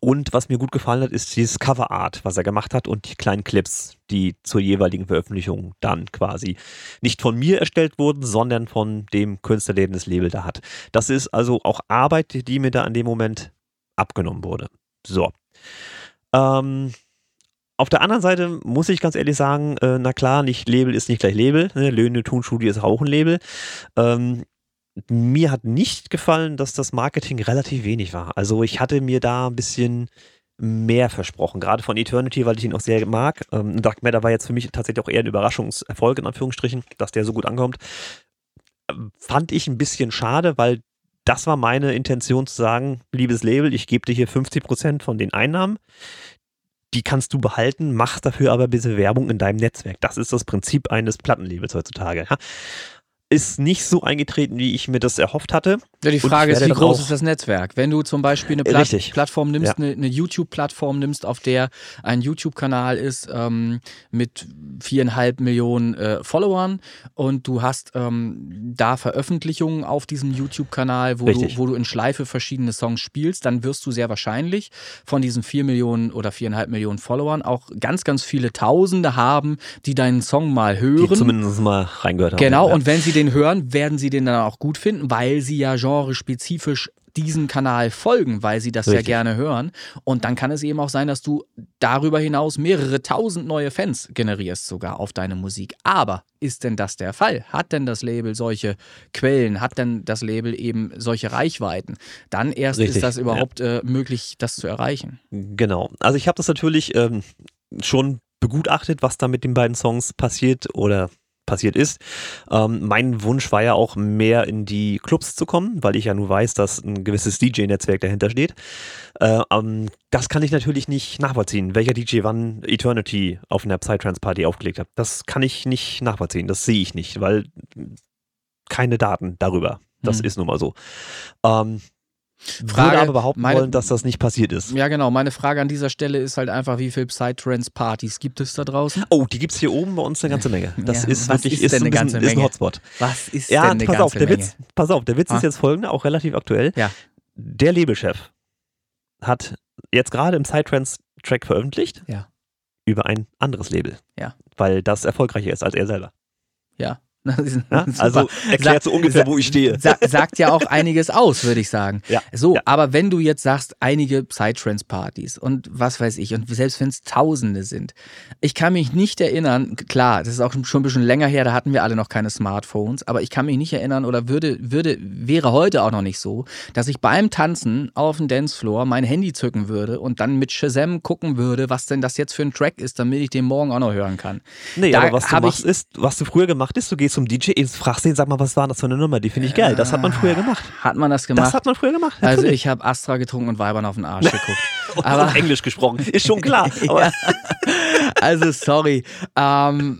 Und was mir gut gefallen hat, ist dieses Cover Art, was er gemacht hat und die kleinen Clips, die zur jeweiligen Veröffentlichung dann quasi nicht von mir erstellt wurden, sondern von dem Künstler, der das Label da hat. Das ist also auch Arbeit, die mir da in dem Moment abgenommen wurde. So. Ähm, auf der anderen Seite muss ich ganz ehrlich sagen, äh, na klar, nicht Label ist nicht gleich Label. Ne? Löhne Tonstudio ist auch ein Label. Ähm, mir hat nicht gefallen, dass das Marketing relativ wenig war. Also ich hatte mir da ein bisschen mehr versprochen, gerade von Eternity, weil ich ihn auch sehr mag. Ähm, Dark Matter war jetzt für mich tatsächlich auch eher ein Überraschungserfolg, in Anführungsstrichen, dass der so gut ankommt. Ähm, Fand ich ein bisschen schade, weil das war meine Intention zu sagen, liebes Label, ich gebe dir hier 50% von den Einnahmen. Die kannst du behalten, mach dafür aber bitte Werbung in deinem Netzwerk. Das ist das Prinzip eines Plattenlabels heutzutage. Ja? Ist nicht so eingetreten, wie ich mir das erhofft hatte. Ja, die Frage ist, wie groß ist das Netzwerk? Wenn du zum Beispiel eine Pla Richtig. Plattform nimmst, Ja. eine, eine YouTube-Plattform nimmst, auf der ein YouTube-Kanal ist ähm, mit viereinhalb Millionen äh, Followern und du hast ähm, da Veröffentlichungen auf diesem YouTube-Kanal, wo du, wo du in Schleife verschiedene Songs spielst, dann wirst du sehr wahrscheinlich von diesen vier Millionen oder viereinhalb Millionen Followern auch ganz, ganz viele Tausende haben, die deinen Song mal Die hören. zumindest mal reingehört haben. Genau, ja. und wenn sie den hören, werden sie den dann auch gut finden, weil sie ja genrespezifisch diesen Kanal folgen, weil sie das ja Richtig. gerne hören. Und dann kann es eben auch sein, dass du darüber hinaus mehrere tausend neue Fans generierst, sogar auf deine Musik. Aber ist denn das der Fall? Hat denn das Label solche Quellen? Hat denn das Label eben solche Reichweiten? Dann erst Richtig, ist das überhaupt äh, möglich, das zu erreichen. Genau. Also ich habe das natürlich ähm, schon begutachtet, was da mit den beiden Songs passiert oder passiert ist. Ähm, mein Wunsch war ja auch mehr in die Clubs zu kommen, weil ich ja nur weiß, dass ein gewisses DJ-Netzwerk dahinter steht. Äh, ähm, das kann ich natürlich nicht nachvollziehen, welcher DJ wann Eternity auf einer Psytrance-Party aufgelegt hat. Das kann ich nicht nachvollziehen, das sehe ich nicht, weil keine Daten darüber. Das Hm. ist nun mal so. Ähm, Frage, würde aber behaupten meine- wollen, dass das nicht passiert ist. Ja, genau. Meine Frage an dieser Stelle ist halt einfach, wie viele Psytrance-Partys gibt es da draußen? Oh, die gibt's hier oben bei uns eine ganze Menge. Das Ja, ist wirklich ist ist ein bisschen, ganze ist ein Menge? Hotspot. Was ist Ja, denn eine pass ganze auf, der Menge? Witz, pass auf, der Witz Ah. ist jetzt folgender, auch relativ aktuell. Ja. Der Labelchef hat jetzt gerade im Psytrance-Track veröffentlicht Ja. über ein anderes Label. Ja. Weil das erfolgreicher ist als er selber. Ja. Ja? Also erklärt so ungefähr, wo ich stehe. Sa sagt ja auch einiges aus, würde ich sagen. Ja. So, Ja. aber wenn du jetzt sagst, einige Psytrance-Partys und was weiß ich, und selbst wenn es Tausende sind, ich kann mich nicht erinnern, klar, das ist auch schon ein bisschen länger her, da hatten wir alle noch keine Smartphones, aber ich kann mich nicht erinnern oder würde, würde, wäre heute auch noch nicht so, dass ich beim Tanzen auf dem Dancefloor mein Handy zücken würde und dann mit Shazam gucken würde, was denn das jetzt für ein Track ist, damit ich den morgen auch noch hören kann. Nee, Da aber was du machst ich- ist, was du früher gemacht hast, du gehst zum DJ, fragst ihn, sag mal, was war das für eine Nummer? Die finde ich geil. Das hat man früher gemacht. Hat man das gemacht? Das hat man früher gemacht. also natürlich. ich habe Astra getrunken und Weibern auf den Arsch geguckt. Und aber- Englisch gesprochen, ist schon klar. Also sorry. Ähm,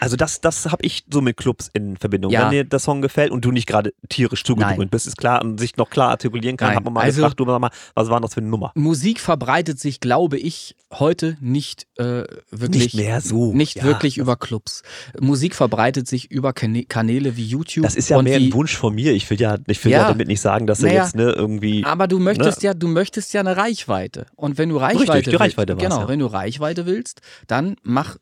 Also das, das habe ich so mit Clubs in Verbindung. Ja. Wenn dir der Song gefällt und du nicht gerade tierisch Nein. bist, ist klar und sich noch klar artikulieren kann, Nein. hat man mal Also- gefragt, du sag mal, was war das für eine Nummer? Musik verbreitet sich, glaube ich, heute nicht äh, wirklich. Nicht mehr so. Nicht Ja, wirklich über Clubs. Musik verbreitet sich über Kanäle wie YouTube. Das ist ja mehr ein Wunsch von mir. Ich will ja, ich will ja, Ja. damit nicht sagen, dass er Naja. jetzt ne, irgendwie. Aber du möchtest ja, du möchtest ja eine Reichweite. Und wenn du Reichweite Richtig, die willst, Reichweite genau, wenn du Reichweite willst, dann mach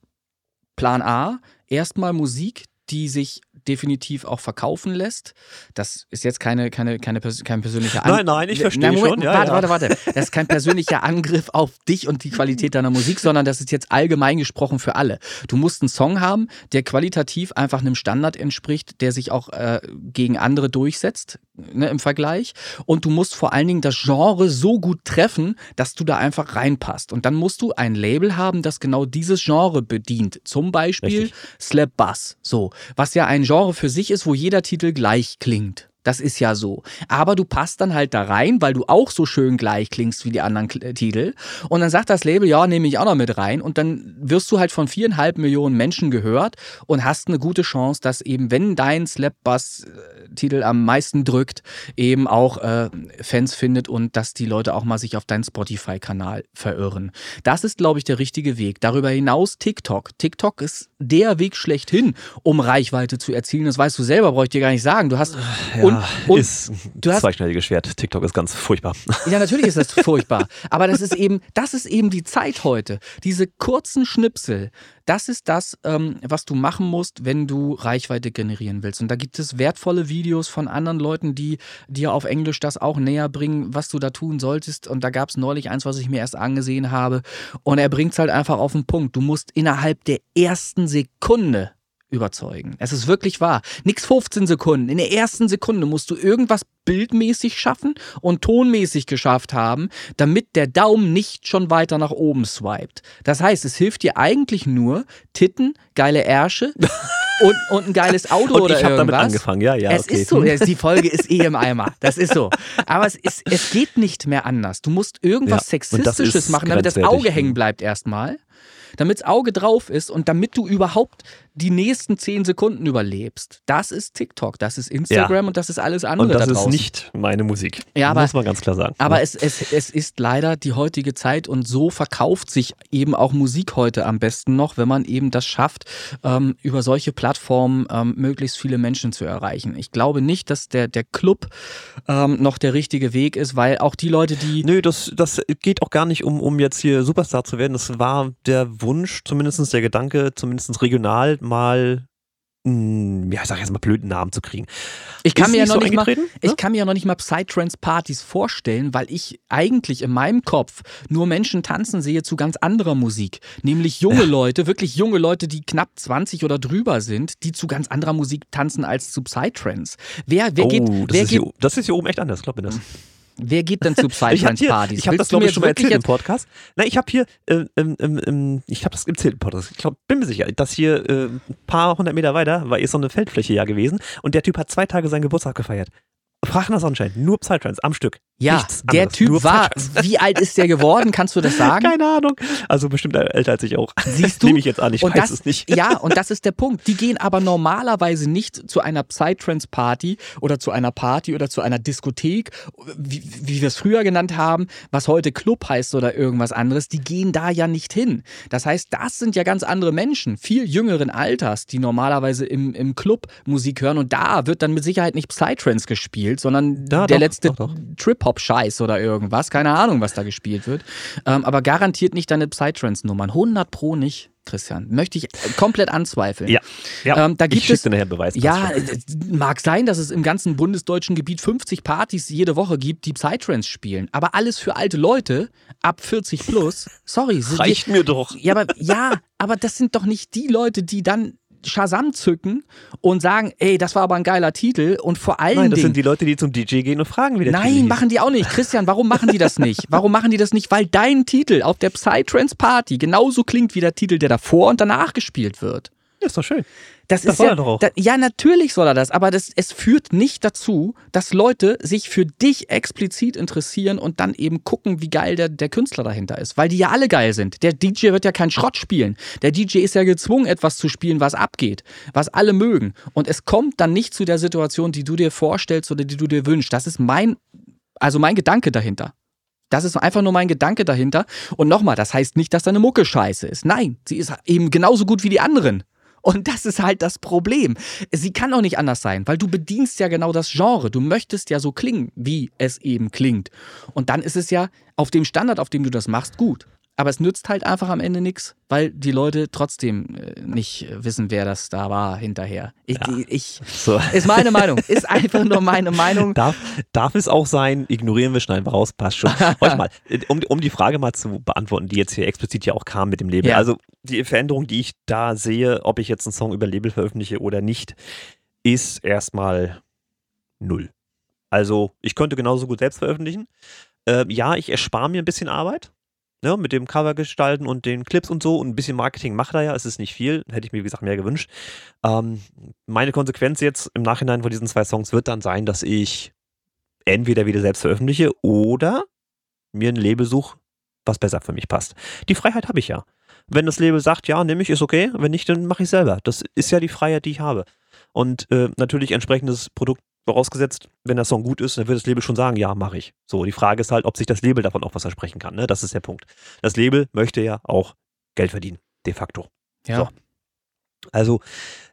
Plan A, erstmal Musik, die sich definitiv auch verkaufen lässt. Das ist jetzt keine, keine, keine, kein persönlicher Nein, nein, ich verstehe Na, Moment, schon, ja, warte, ja. warte, warte. Das ist kein persönlicher Angriff auf dich und die Qualität deiner Musik, sondern das ist jetzt allgemein gesprochen für alle. Du musst einen Song haben, der qualitativ einfach einem Standard entspricht, der sich auch äh, gegen andere durchsetzt ne, im Vergleich. Und du musst vor allen Dingen das Genre so gut treffen, dass du da einfach reinpasst. Und dann musst du ein Label haben, das genau dieses Genre bedient. Zum Beispiel Richtig. Slap Bass. So. Was ja ein Genre für sich ist, wo jeder Titel gleich klingt. Das ist ja so. Aber du passt dann halt da rein, weil du auch so schön gleich klingst wie die anderen Kl- äh, Titel. Und dann sagt das Label, ja, nehme ich auch noch mit rein. Und dann wirst du halt von viereinhalb Millionen Menschen gehört und hast eine gute Chance, dass eben, wenn dein Slap-Bass-Titel am meisten drückt, eben auch äh, Fans findet und dass die Leute auch mal sich auf deinen Spotify-Kanal verirren. Das ist, glaube ich, der richtige Weg. Darüber hinaus TikTok. TikTok ist der Weg schlechthin, um Reichweite zu erzielen. Das weißt du selber, brauche ich dir gar nicht sagen. Du hast ja, und, und ist du hast- zweischneidiges Schwert. TikTok ist ganz furchtbar. ja, natürlich ist das furchtbar. Aber das ist eben, das ist eben die Zeit heute. Diese kurzen Schnipsel, das ist das, ähm, was du machen musst, wenn du Reichweite generieren willst. Und da gibt es wertvolle Videos von anderen Leuten, die dir auf Englisch das auch näher bringen, was du da tun solltest. Und da gab es neulich eins, was ich mir erst angesehen habe. Und er bringt es halt einfach auf den Punkt. Du musst innerhalb der ersten Sekunde überzeugen. Es ist wirklich wahr. Nix 15 Sekunden. In der ersten Sekunde musst du irgendwas bildmäßig schaffen und tonmäßig geschafft haben, damit der Daumen nicht schon weiter nach oben swiped. Das heißt, es hilft dir eigentlich nur Titten, geile Ärsche und, und ein geiles Auto Und oder ich habe damit irgendwas. angefangen, ja, ja. es okay. ist so, die Folge ist eh im Eimer. Das ist so. Aber es, ist, es geht nicht mehr anders. Du musst irgendwas Ja, Sexistisches ist machen, damit das. Auge hängen bleibt erstmal. Damit das Auge drauf ist und damit du überhaupt die nächsten zehn Sekunden überlebst. Das ist TikTok, das ist Instagram und das ist alles andere Und das da ist nicht meine Musik. Ja, aber- Muss man ganz klar sagen. Aber es, es, es ist leider die heutige Zeit und so verkauft sich eben auch Musik heute am besten noch, wenn man eben das schafft, ähm, über solche Plattformen ähm, möglichst viele Menschen zu erreichen. Ich glaube nicht, dass der, der Club ähm, noch der richtige Weg ist, weil auch die Leute, die. Nö, das, das geht auch gar nicht um, um jetzt hier Superstar zu werden. Das war der Wunsch, zumindest der Gedanke, zumindest regional mal, mh, ja, ich sag jetzt mal blöden Namen zu kriegen. Ich kann Ist mir ja noch so nicht mal, ich ne? kann mir ja noch nicht mal Psytrance-Partys vorstellen, weil ich eigentlich in meinem Kopf nur Menschen tanzen sehe zu ganz anderer Musik. Nämlich junge Leute, wirklich junge Leute, die knapp 20 oder drüber sind, die zu ganz anderer Musik tanzen als zu Psytrance. Wer, wer, geht, oh, das, wer, ist geht, hier, das ist hier oben echt anders, glaub mir das. Wer geht denn zu Ich habe Psytrance-Partys? ich hab das, glaube ich, schon mal erzählt im Podcast. Nein, ich habe hier, äh, ähm, ähm, ähm, ich habe das erzählt im Podcast. Ich glaub, bin mir sicher, dass hier äh, ein paar hundert Meter weiter war eh so eine Feldfläche ja gewesen und der Typ hat zwei Tage seinen Geburtstag gefeiert. Frag nach Sonnenschein, nur Psytrance am Stück. Ja, Nichts der anderes, Typ war, wie alt ist der geworden? Kannst du das sagen? Keine Ahnung. Also bestimmt älter als ich auch. Siehst du? Nehme ich jetzt an, ich und weiß das, es nicht. Ja, und das ist der Punkt. Die gehen aber normalerweise nicht zu einer Psytrance-Party oder zu einer Party oder zu einer Diskothek, wie, wie wir es früher genannt haben, was heute Club heißt oder irgendwas anderes. Die gehen da ja nicht hin. Das heißt, das sind ja ganz andere Menschen, viel jüngeren Alters, die normalerweise im, im Club Musik hören. Und da wird dann mit Sicherheit nicht Psytrance gespielt, sondern Ja, der doch, letzte. Trip-Hop-Scheiß oder irgendwas. Keine Ahnung, was da gespielt wird. Ähm, aber garantiert nicht deine Psytrance-Nummern. 100 pro nicht. Christian. Möchte ich komplett anzweifeln. Ja, ja. Ähm, da gibt ich es- nachher Beweis. Ja, äh, mag sein, dass es im ganzen bundesdeutschen Gebiet 50 Partys jede Woche gibt, die Psytrance spielen. Aber alles für alte Leute ab 40 plus. Sorry. sind die- reicht mir doch. Ja, aber, ja, aber das sind doch nicht die Leute, die dann Shazam zücken und sagen, ey, das war aber ein geiler Titel und vor allen Nein, das Dingen. sind die Leute, die zum DJ gehen und fragen, wie der Titel Nein, hieß. machen die auch nicht. Christian, warum machen die das nicht? Warum machen die das nicht? Weil dein Titel auf der Psytrance Party genauso klingt wie der Titel, der davor und danach gespielt wird. Ja, ist doch schön. Das, Das ist soll ja, er doch auch. Da, ja, natürlich soll er das, aber das, es führt nicht dazu, dass Leute sich für dich explizit interessieren und dann eben gucken, wie geil der, der Künstler dahinter ist. Weil die ja alle geil sind. Der DJ wird ja keinen Schrott spielen. Der DJ ist ja gezwungen, etwas zu spielen, was abgeht, was alle mögen. Und es kommt dann nicht zu der Situation, die du dir vorstellst oder die du dir wünschst. Das ist mein, also mein Gedanke dahinter. Das ist einfach nur mein Gedanke dahinter. Und nochmal, das heißt nicht, dass deine Mucke scheiße ist. Nein, sie ist eben genauso gut wie die anderen. Und das ist halt das Problem. Sie kann auch nicht anders sein, weil du bedienst ja genau das Genre. Du möchtest ja so klingen, wie es eben klingt. Und dann ist es ja auf dem Standard, auf dem du das machst, gut. Aber es nützt halt einfach am Ende nichts, weil die Leute trotzdem äh, nicht wissen, wer das da war hinterher. Ich, ich, So. ist meine Meinung. Ist einfach nur meine Meinung. Darf, darf es auch sein, ignorieren wir, schneiden wir raus, passt schon. Mal, um, um die Frage mal zu beantworten, die jetzt hier explizit ja auch kam mit dem Label. Ja. Also die Veränderung, die ich da sehe, ob ich jetzt einen Song über Label veröffentliche oder nicht, ist erstmal null. Also ich könnte genauso gut selbst veröffentlichen. Ähm, ja, ich erspare mir ein bisschen Arbeit. Ne, mit dem Cover gestalten und den Clips und so und ein bisschen Marketing macht er ja, es ist nicht viel, hätte ich mir wie gesagt mehr gewünscht. Ähm, meine Konsequenz jetzt im Nachhinein von diesen zwei Songs wird dann sein, dass ich entweder wieder selbst veröffentliche oder mir ein Label suche, was besser für mich passt. Die Freiheit habe ich ja. Wenn das Label sagt, ja, nehme ich, ist okay. Wenn nicht, dann mache ich selber. Das ist ja die Freiheit, die ich habe. Und äh, natürlich entsprechendes Produkt vorausgesetzt, wenn der Song gut ist, dann wird das Label schon sagen, ja, mache ich. So, die Frage ist halt, ob sich das Label davon auch was versprechen kann. Ne? Das ist der Punkt. Das Label möchte ja auch Geld verdienen, de facto. Ja. So. Also,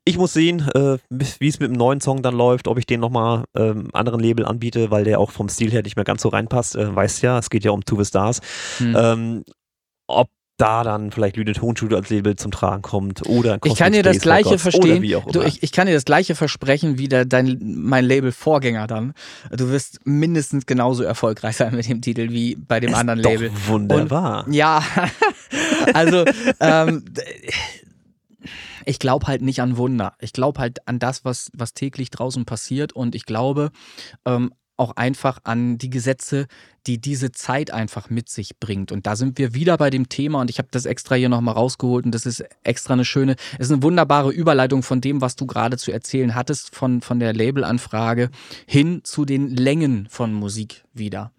ich muss sehen, äh, wie es mit dem neuen Song dann läuft, ob ich den nochmal ähm, anderen Label anbiete, weil der auch vom Stil her nicht mehr ganz so reinpasst. Äh, weißt ja, es geht ja um To The Stars. Hm. Ähm, ob da dann vielleicht Lüde Tonstudio als Label zum Tragen kommt oder Ich kann dir das Space gleiche Records verstehen. Oder wie auch Du, immer. ich, ich kann dir das gleiche versprechen wie der, dein, mein Label-Vorgänger dann. Du wirst mindestens genauso erfolgreich sein mit dem Titel wie bei dem Ist anderen doch Label. Wunderbar. Ja, also ähm, ich glaube halt nicht an Wunder. Ich glaube halt an das, was, was täglich draußen passiert und ich glaube ähm, auch einfach an die Gesetze, die diese Zeit einfach mit sich bringt. Und da sind wir wieder bei dem Thema und ich habe das extra hier nochmal rausgeholt und das ist extra eine schöne, ist eine wunderbare Überleitung von dem, was du gerade zu erzählen hattest, von, von der Labelanfrage hin zu den Längen von Musik wieder.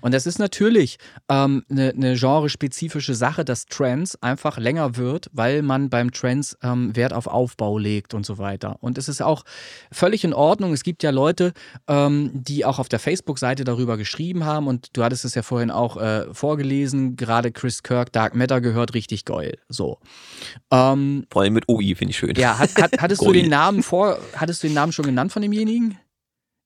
Und das ist natürlich ähm, eine, eine genrespezifische Sache, dass Trance einfach länger wird, weil man beim Trance ähm, Wert auf Aufbau legt und so weiter. Und es ist auch völlig in Ordnung. Es gibt ja Leute, ähm, die auch auf der Facebook-Seite darüber geschrieben haben und du hattest es ja vorhin auch äh, vorgelesen, gerade Chris Kirk, Dark Matter gehört richtig geil. So. Ähm, Vor allem mit OI finde ich schön. ja, hat, hat, hattest du den Namen vor, hattest du den Namen schon genannt von demjenigen?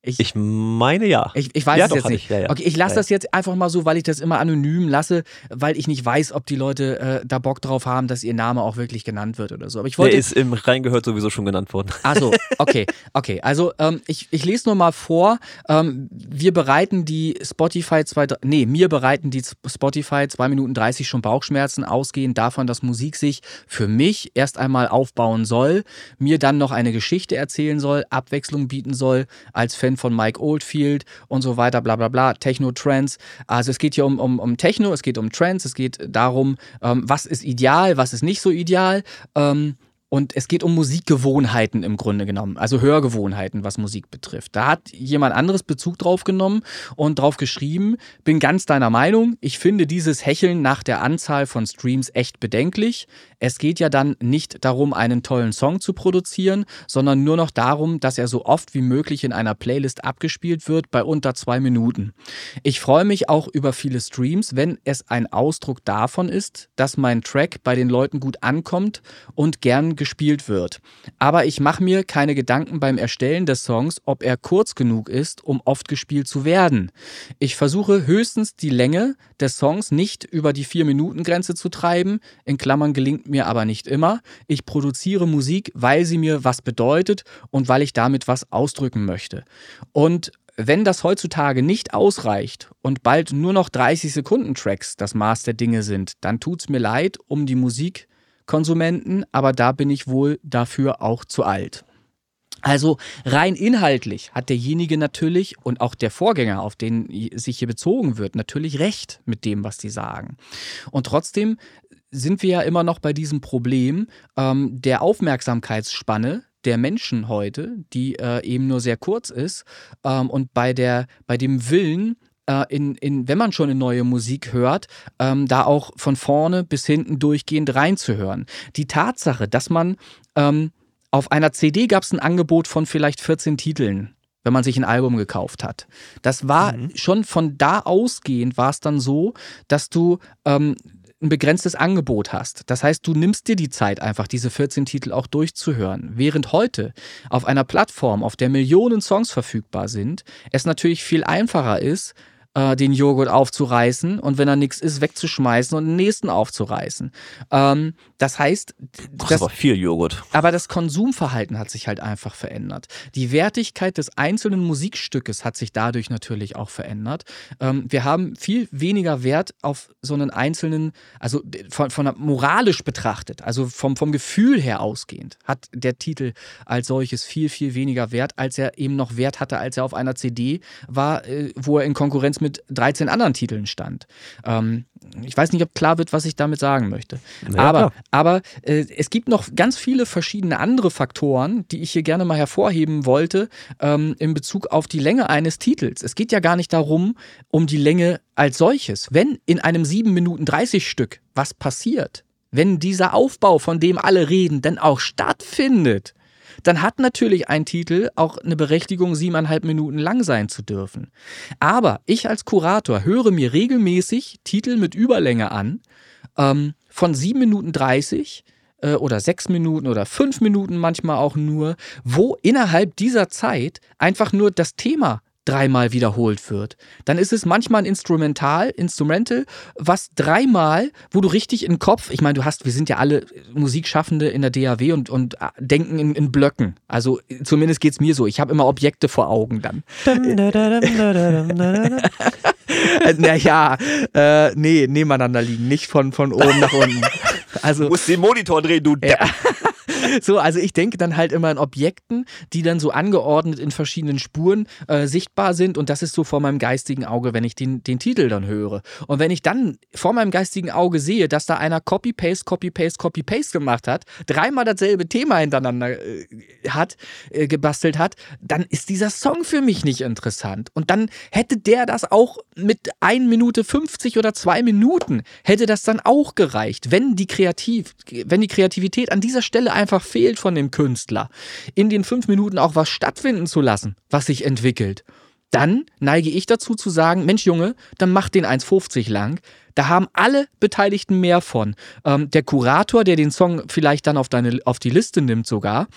Ich meine ja. Ich, ich weiß Ja, es doch, jetzt nicht. ich, ja, ja. Okay, ich lasse das jetzt einfach mal so, weil ich das immer anonym lasse, weil ich nicht weiß, ob die Leute äh, da Bock drauf haben, dass ihr Name auch wirklich genannt wird oder so. Aber ich Der wollte. ist im Reingehört sowieso schon genannt worden. Achso, okay, okay. Also ähm, ich, ich lese nur mal vor. Ähm, wir bereiten die Spotify zwei, nee, mir bereiten die Spotify 2 Minuten 30 schon Bauchschmerzen, ausgehend davon, dass Musik sich für mich erst einmal aufbauen soll, mir dann noch eine Geschichte erzählen soll, Abwechslung bieten soll, als Fan von Mike Oldfield und so weiter, bla bla bla, Techno, Trends. Also es geht hier um, um, um Techno, es geht um Trends, es geht darum, ähm, was ist ideal, was ist nicht so ideal. Ähm, und es geht um Musikgewohnheiten im Grunde genommen, also Hörgewohnheiten, was Musik betrifft. Da hat jemand anderes Bezug drauf genommen und drauf geschrieben, bin ganz deiner Meinung, ich finde dieses Hecheln nach der Anzahl von Streams echt bedenklich. Es geht ja dann nicht darum, einen tollen Song zu produzieren, sondern nur noch darum, dass er so oft wie möglich in einer Playlist abgespielt wird bei unter zwei Minuten. Ich freue mich auch über viele Streams, wenn es ein Ausdruck davon ist, dass mein Track bei den Leuten gut ankommt und gern gespielt wird. Aber ich mache mir keine Gedanken beim Erstellen des Songs, ob er kurz genug ist, um oft gespielt zu werden. Ich versuche höchstens die Länge des Songs nicht über die 4-Minuten-Grenze zu treiben. In Klammern gelingt mir aber nicht immer. Ich produziere Musik, weil sie mir was bedeutet und weil ich damit was ausdrücken möchte. Und wenn das heutzutage nicht ausreicht und bald nur noch 30 Sekunden Tracks das Maß der Dinge sind, dann tut's mir leid um die Musikkonsumenten, aber da bin ich wohl dafür auch zu alt. Also rein inhaltlich hat derjenige natürlich und auch der Vorgänger, auf den sich hier bezogen wird, natürlich recht mit dem, was die sagen. Und trotzdem sind wir ja immer noch bei diesem Problem ähm, der Aufmerksamkeitsspanne, der Menschen heute, die äh, eben nur sehr kurz ist ähm, und bei der bei dem Willen äh, in, in, wenn man schon eine neue Musik hört, ähm, da auch von vorne bis hinten durchgehend reinzuhören. Die Tatsache, dass man ähm, auf einer CD gab es ein Angebot von vielleicht 14 Titeln wenn man sich ein Album gekauft hat. Das war mhm. schon von da ausgehend war es dann so, dass du ähm, ein begrenztes Angebot hast. Das heißt, du nimmst dir die Zeit, einfach diese 14 Titel auch durchzuhören. Während heute auf einer Plattform, auf der Millionen Songs verfügbar sind, es natürlich viel einfacher ist, äh, den Joghurt aufzureißen und wenn er nichts ist, wegzuschmeißen und den nächsten aufzureißen. Ähm, das heißt, das, ist aber viel Joghurt. Aber das Konsumverhalten hat sich halt einfach verändert. Die Wertigkeit des einzelnen Musikstückes hat sich dadurch natürlich auch verändert. Ähm, wir haben viel weniger Wert auf so einen einzelnen, also von, von moralisch betrachtet, also vom, vom Gefühl her ausgehend, hat der Titel als solches viel, viel weniger Wert, als er eben noch Wert hatte, als er auf einer CD war, äh, wo er in Konkurrenz mit 13 anderen Titeln stand. Ähm, ich weiß nicht, ob klar wird, was ich damit sagen möchte. Ja, aber aber äh, es gibt noch ganz viele verschiedene andere Faktoren, die ich hier gerne mal hervorheben wollte ähm, in Bezug auf die Länge eines Titels. Es geht ja gar nicht darum, um die Länge als solches. Wenn in einem 7 Minuten 30 Stück was passiert, wenn dieser Aufbau, von dem alle reden, dann auch stattfindet, dann hat natürlich ein Titel auch eine Berechtigung, siebeneinhalb Minuten lang sein zu dürfen. Aber ich als Kurator höre mir regelmäßig Titel mit Überlänge an, ähm, von sieben Minuten dreißig äh, oder sechs Minuten oder fünf Minuten manchmal auch nur, wo innerhalb dieser Zeit einfach nur das Thema dreimal wiederholt wird. Dann ist es manchmal ein Instrumental, Instrumental, was dreimal, wo du richtig in den Kopf, ich meine, du hast, wir sind ja alle Musikschaffende in der DAW und, und äh, denken in, in Blöcken. Also zumindest geht es mir so. Ich habe immer Objekte vor Augen dann. naja, äh, nee, nebeneinander liegen, nicht von, von oben nach unten. Also, du musst den Monitor drehen, du ja. So, also ich denke dann halt immer an Objekten, die dann so angeordnet in verschiedenen Spuren äh, sichtbar sind und das ist so vor meinem geistigen Auge, wenn ich den, den Titel dann höre. Und wenn ich dann vor meinem geistigen Auge sehe, dass da einer Copy-Paste, Copy-Paste, Copy-Paste gemacht hat, dreimal dasselbe Thema hintereinander äh, hat, äh, gebastelt hat, dann ist dieser Song für mich nicht interessant. Und dann hätte der das auch mit 1 Minute 50 oder 2 Minuten, hätte das dann auch gereicht, wenn die, Kreativ, wenn die Kreativität an dieser Stelle einfach fehlt von dem Künstler, in den fünf Minuten auch was stattfinden zu lassen, was sich entwickelt, dann neige ich dazu zu sagen, Mensch Junge, dann mach den 1,50 lang. Da haben alle Beteiligten mehr von. Ähm, der Kurator, der den Song vielleicht dann auf, deine, auf die Liste nimmt sogar,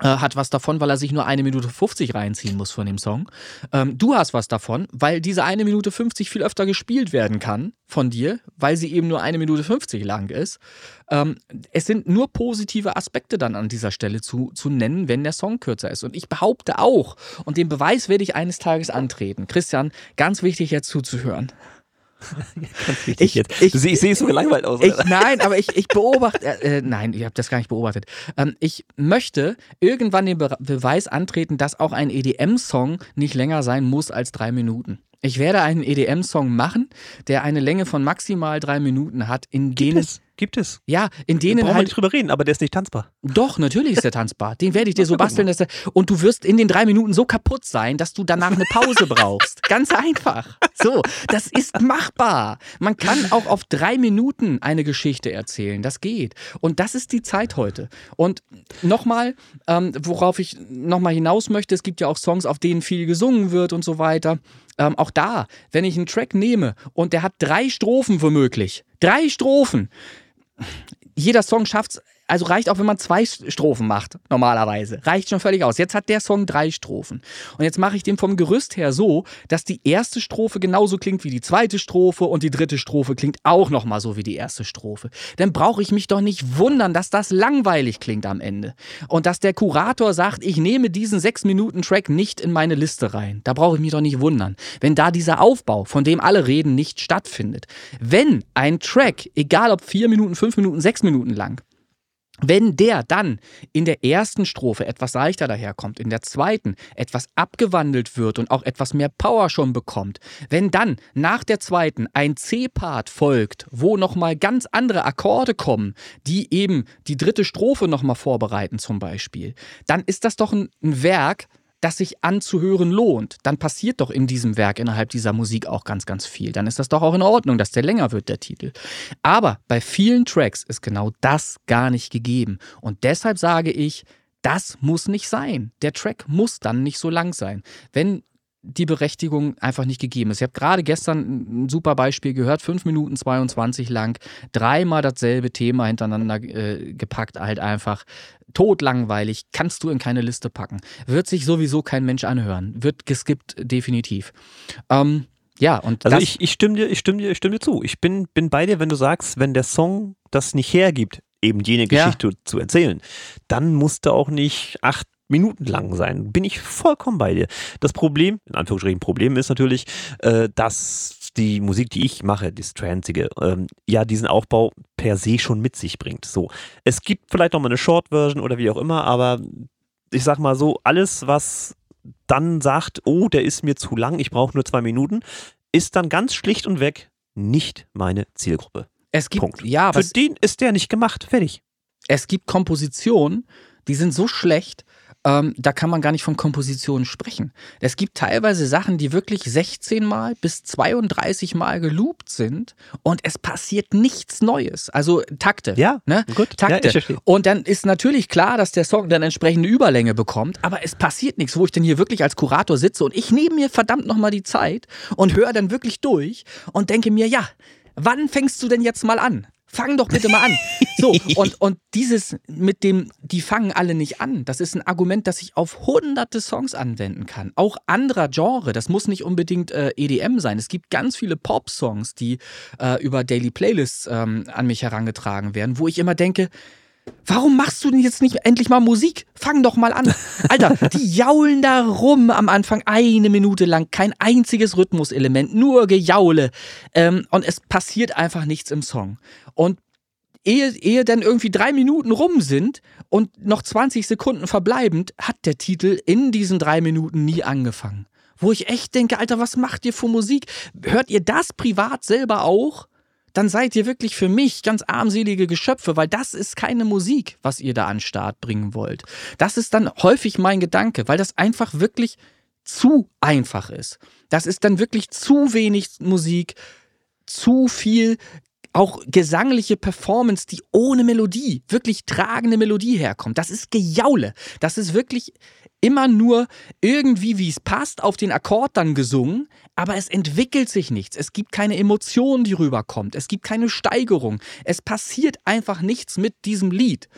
hat was davon, weil er sich nur eine Minute 50 reinziehen muss von dem Song. Ähm, du hast was davon, weil diese eine Minute 50 viel öfter gespielt werden kann von dir, weil sie eben nur eine Minute 50 lang ist. Ähm, es sind nur positive Aspekte dann an dieser Stelle zu, zu nennen, wenn der Song kürzer ist. Und ich behaupte auch, und den Beweis werde ich eines Tages antreten. Christian, ganz wichtig jetzt zuzuhören. Ich, jetzt. Ich, ich sehe so gelangweilt aus. Ich, nein, aber ich, ich beobachte, äh, äh nein, ich habe das gar nicht beobachtet. Ähm, ich möchte irgendwann den Be Beweis antreten, dass auch ein EDM-Song nicht länger sein muss als drei Minuten. Ich werde einen EDM-Song machen, der eine Länge von maximal drei Minuten hat, in denen. es? Gibt es. Ja, in denen da brauchen halt. nicht drüber reden, aber der ist nicht tanzbar. Doch, natürlich ist der tanzbar. Den werde ich dir so basteln, dass der, und du wirst in den drei Minuten so kaputt sein, dass du danach eine Pause brauchst. Ganz einfach. So, das ist machbar. Man kann auch auf drei Minuten eine Geschichte erzählen. Das geht. Und das ist die Zeit heute. Und nochmal, ähm, worauf ich nochmal hinaus möchte, es gibt ja auch Songs, auf denen viel gesungen wird und so weiter. Ähm, auch da, wenn ich einen Track nehme und der hat drei Strophen womöglich, drei Strophen, jeder Song schafft es Also reicht auch, wenn man zwei Strophen macht, normalerweise. Reicht schon völlig aus. Jetzt hat der Song drei Strophen. Und jetzt mache ich den vom Gerüst her so, dass die erste Strophe genauso klingt wie die zweite Strophe und die dritte Strophe klingt auch nochmal so wie die erste Strophe. Dann brauche ich mich doch nicht wundern, dass das langweilig klingt am Ende. Und dass der Kurator sagt, ich nehme diesen sechs Minuten Track nicht in meine Liste rein. Da brauche ich mich doch nicht wundern. Wenn da dieser Aufbau, von dem alle reden, nicht stattfindet. Wenn ein Track, egal ob vier Minuten, fünf Minuten, sechs Minuten lang, wenn der dann in der ersten Strophe etwas leichter daherkommt, in der zweiten etwas abgewandelt wird und auch etwas mehr Power schon bekommt, wenn dann nach der zweiten ein C-Part folgt, wo nochmal ganz andere Akkorde kommen, die eben die dritte Strophe nochmal vorbereiten zum Beispiel, dann ist das doch ein, Werk, das sich anzuhören lohnt, dann passiert doch in diesem Werk innerhalb dieser Musik auch ganz, ganz viel. Dann ist das doch auch in Ordnung, dass der länger wird, der Titel. Aber bei vielen Tracks ist genau das gar nicht gegeben. Und deshalb sage ich, das muss nicht sein. Der Track muss dann nicht so lang sein. Wenn die Berechtigung einfach nicht gegeben ist. Ich habe gerade gestern ein super Beispiel gehört, 5 Minuten 22 lang, dreimal dasselbe Thema hintereinander äh, gepackt, halt einfach totlangweilig, kannst du in keine Liste packen. Wird sich sowieso kein Mensch anhören, wird geskippt definitiv. Ähm, ja, und also ich, ich stimme dir, ich stimme dir, ich stimme dir zu. Ich bin, bin bei dir, wenn du sagst, wenn der Song das nicht hergibt, eben jene Geschichte ja. zu erzählen, dann musst du auch nicht acht Minuten lang sein. Bin ich vollkommen bei dir. Das Problem, in Anführungsstrichen Problem ist natürlich, äh, dass die Musik, die ich mache, das Transige, ähm, ja diesen Aufbau per se schon mit sich bringt. So, es gibt vielleicht noch mal eine Short-Version oder wie auch immer, aber ich sag mal so, alles, was dann sagt, oh, der ist mir zu lang, ich brauche nur zwei Minuten, ist dann ganz schlicht und weg nicht meine Zielgruppe. Es gibt, Punkt. ja, Für den ist der nicht gemacht. Fertig. Es gibt Kompositionen, die sind so schlecht, ähm, da kann man gar nicht von Kompositionen sprechen. Es gibt teilweise Sachen, die wirklich 16 Mal bis 32 Mal geloopt sind und es passiert nichts Neues. Also Takte. Ja, ne? gut. Takte. Ja, und dann ist natürlich klar, dass der Song dann entsprechende Überlänge bekommt, aber es passiert nichts, wo ich denn hier wirklich als Kurator sitze und ich nehme mir verdammt nochmal die Zeit und höre dann wirklich durch und denke mir, ja, wann fängst du denn jetzt mal an? Fang doch bitte mal an. So, und, und dieses mit dem, die fangen alle nicht an, das ist ein Argument, das ich auf hunderte Songs anwenden kann. Auch anderer Genre, das muss nicht unbedingt äh, EDM sein. Es gibt ganz viele Pop-Songs, die äh, über Daily Playlists ähm, an mich herangetragen werden, wo ich immer denke, Warum machst du denn jetzt nicht endlich mal Musik? Fang doch mal an. Alter, die jaulen da rum am Anfang eine Minute lang. Kein einziges Rhythmuselement, nur Gejaule. Ähm, und es passiert einfach nichts im Song. Und ehe, ehe dann irgendwie drei Minuten rum sind und noch 20 Sekunden verbleibend, hat der Titel in diesen drei Minuten nie angefangen. Wo ich echt denke, Alter, was macht ihr für Musik? Hört ihr das privat selber auch? Dann seid ihr wirklich für mich ganz armselige Geschöpfe, weil das ist keine Musik, was ihr da an Start bringen wollt. Das ist dann häufig mein Gedanke, weil das einfach wirklich zu einfach ist. Das ist dann wirklich zu wenig Musik, zu viel auch gesangliche Performance, die ohne Melodie, wirklich tragende Melodie herkommt. Das ist Gejaule. Das ist wirklich immer nur irgendwie, wie es passt, auf den Akkord dann gesungen, aber es entwickelt sich nichts. Es gibt keine Emotion, die rüberkommt. Es gibt keine Steigerung. Es passiert einfach nichts mit diesem Lied.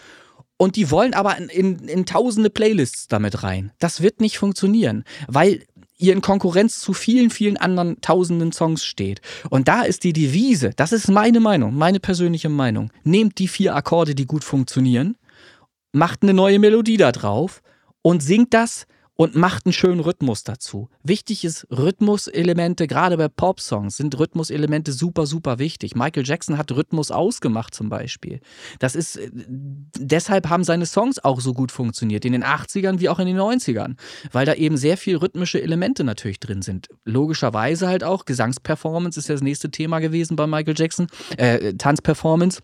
Und die wollen aber in, in, in tausende Playlists damit rein. Das wird nicht funktionieren, weil ihr in Konkurrenz zu vielen, vielen anderen tausenden Songs steht. Und da ist die Devise, das ist meine Meinung, meine persönliche Meinung. Nehmt die vier Akkorde, die gut funktionieren, macht eine neue Melodie da drauf und singt das und macht einen schönen Rhythmus dazu. Wichtig ist Rhythmuselemente, gerade bei Pop-Songs sind Rhythmuselemente super, super wichtig. Michael Jackson hat Rhythmus ausgemacht zum Beispiel. Das ist, äh, deshalb haben seine Songs auch so gut funktioniert, in den 80ern wie auch in den 90ern, weil da eben sehr viel rhythmische Elemente natürlich drin sind. Logischerweise halt auch, Gesangsperformance ist ja das nächste Thema gewesen bei Michael Jackson, äh, Tanzperformance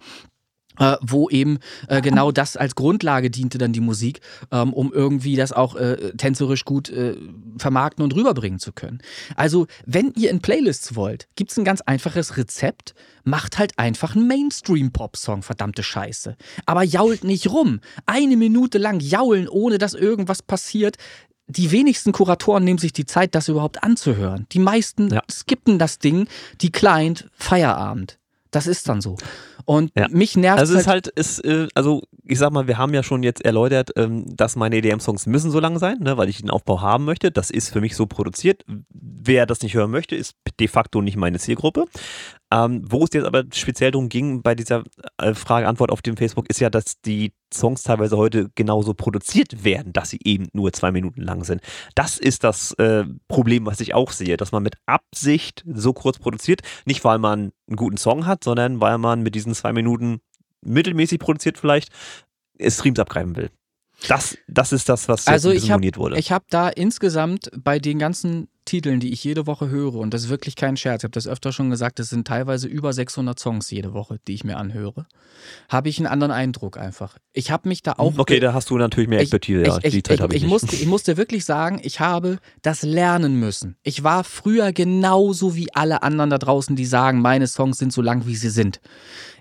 äh, wo eben äh, genau das als Grundlage diente dann die Musik, ähm, um irgendwie das auch äh, tänzerisch gut äh, vermarkten und rüberbringen zu können. Also, wenn ihr in Playlists wollt, gibt es ein ganz einfaches Rezept. Macht halt einfach einen Mainstream-Pop-Song, verdammte Scheiße. Aber jault nicht rum. Eine Minute lang jaulen, ohne dass irgendwas passiert. Die wenigsten Kuratoren nehmen sich die Zeit, das überhaupt anzuhören. Die meisten ja. skippen das Ding, die Client, Feierabend. Das ist dann so. Und ja. mich nervt also es halt, ist, äh, also ich sag mal, wir haben ja schon jetzt erläutert, ähm, dass meine EDM-Songs müssen so lang sein, ne, weil ich den Aufbau haben möchte. Das ist für mich so produziert. Wer das nicht hören möchte, ist de facto nicht meine Zielgruppe. Ähm, wo es jetzt aber speziell darum ging bei dieser äh, Frage-Antwort auf dem Facebook, ist ja, dass die Songs teilweise heute genauso produziert werden, dass sie eben nur zwei Minuten lang sind. Das ist das äh, Problem, was ich auch sehe, dass man mit Absicht so kurz produziert, nicht weil man einen guten Song hat, sondern weil man mit diesen zwei Minuten mittelmäßig produziert vielleicht Streams abgreifen will. Das, das ist das, was also ich hab, wurde. Ich habe da insgesamt bei den ganzen Titeln, die ich jede Woche höre, und das ist wirklich kein Scherz, ich habe das öfter schon gesagt, es sind teilweise über 600 Songs jede Woche, die ich mir anhöre, habe ich einen anderen Eindruck einfach. Ich habe mich da auch. Okay, da hast du natürlich mehr Expertise, ja, ich, die Zeit habe ich, ich, ich Musste, ich musste wirklich sagen, ich habe das lernen müssen. Ich war früher genauso wie alle anderen da draußen, die sagen, meine Songs sind so lang, wie sie sind.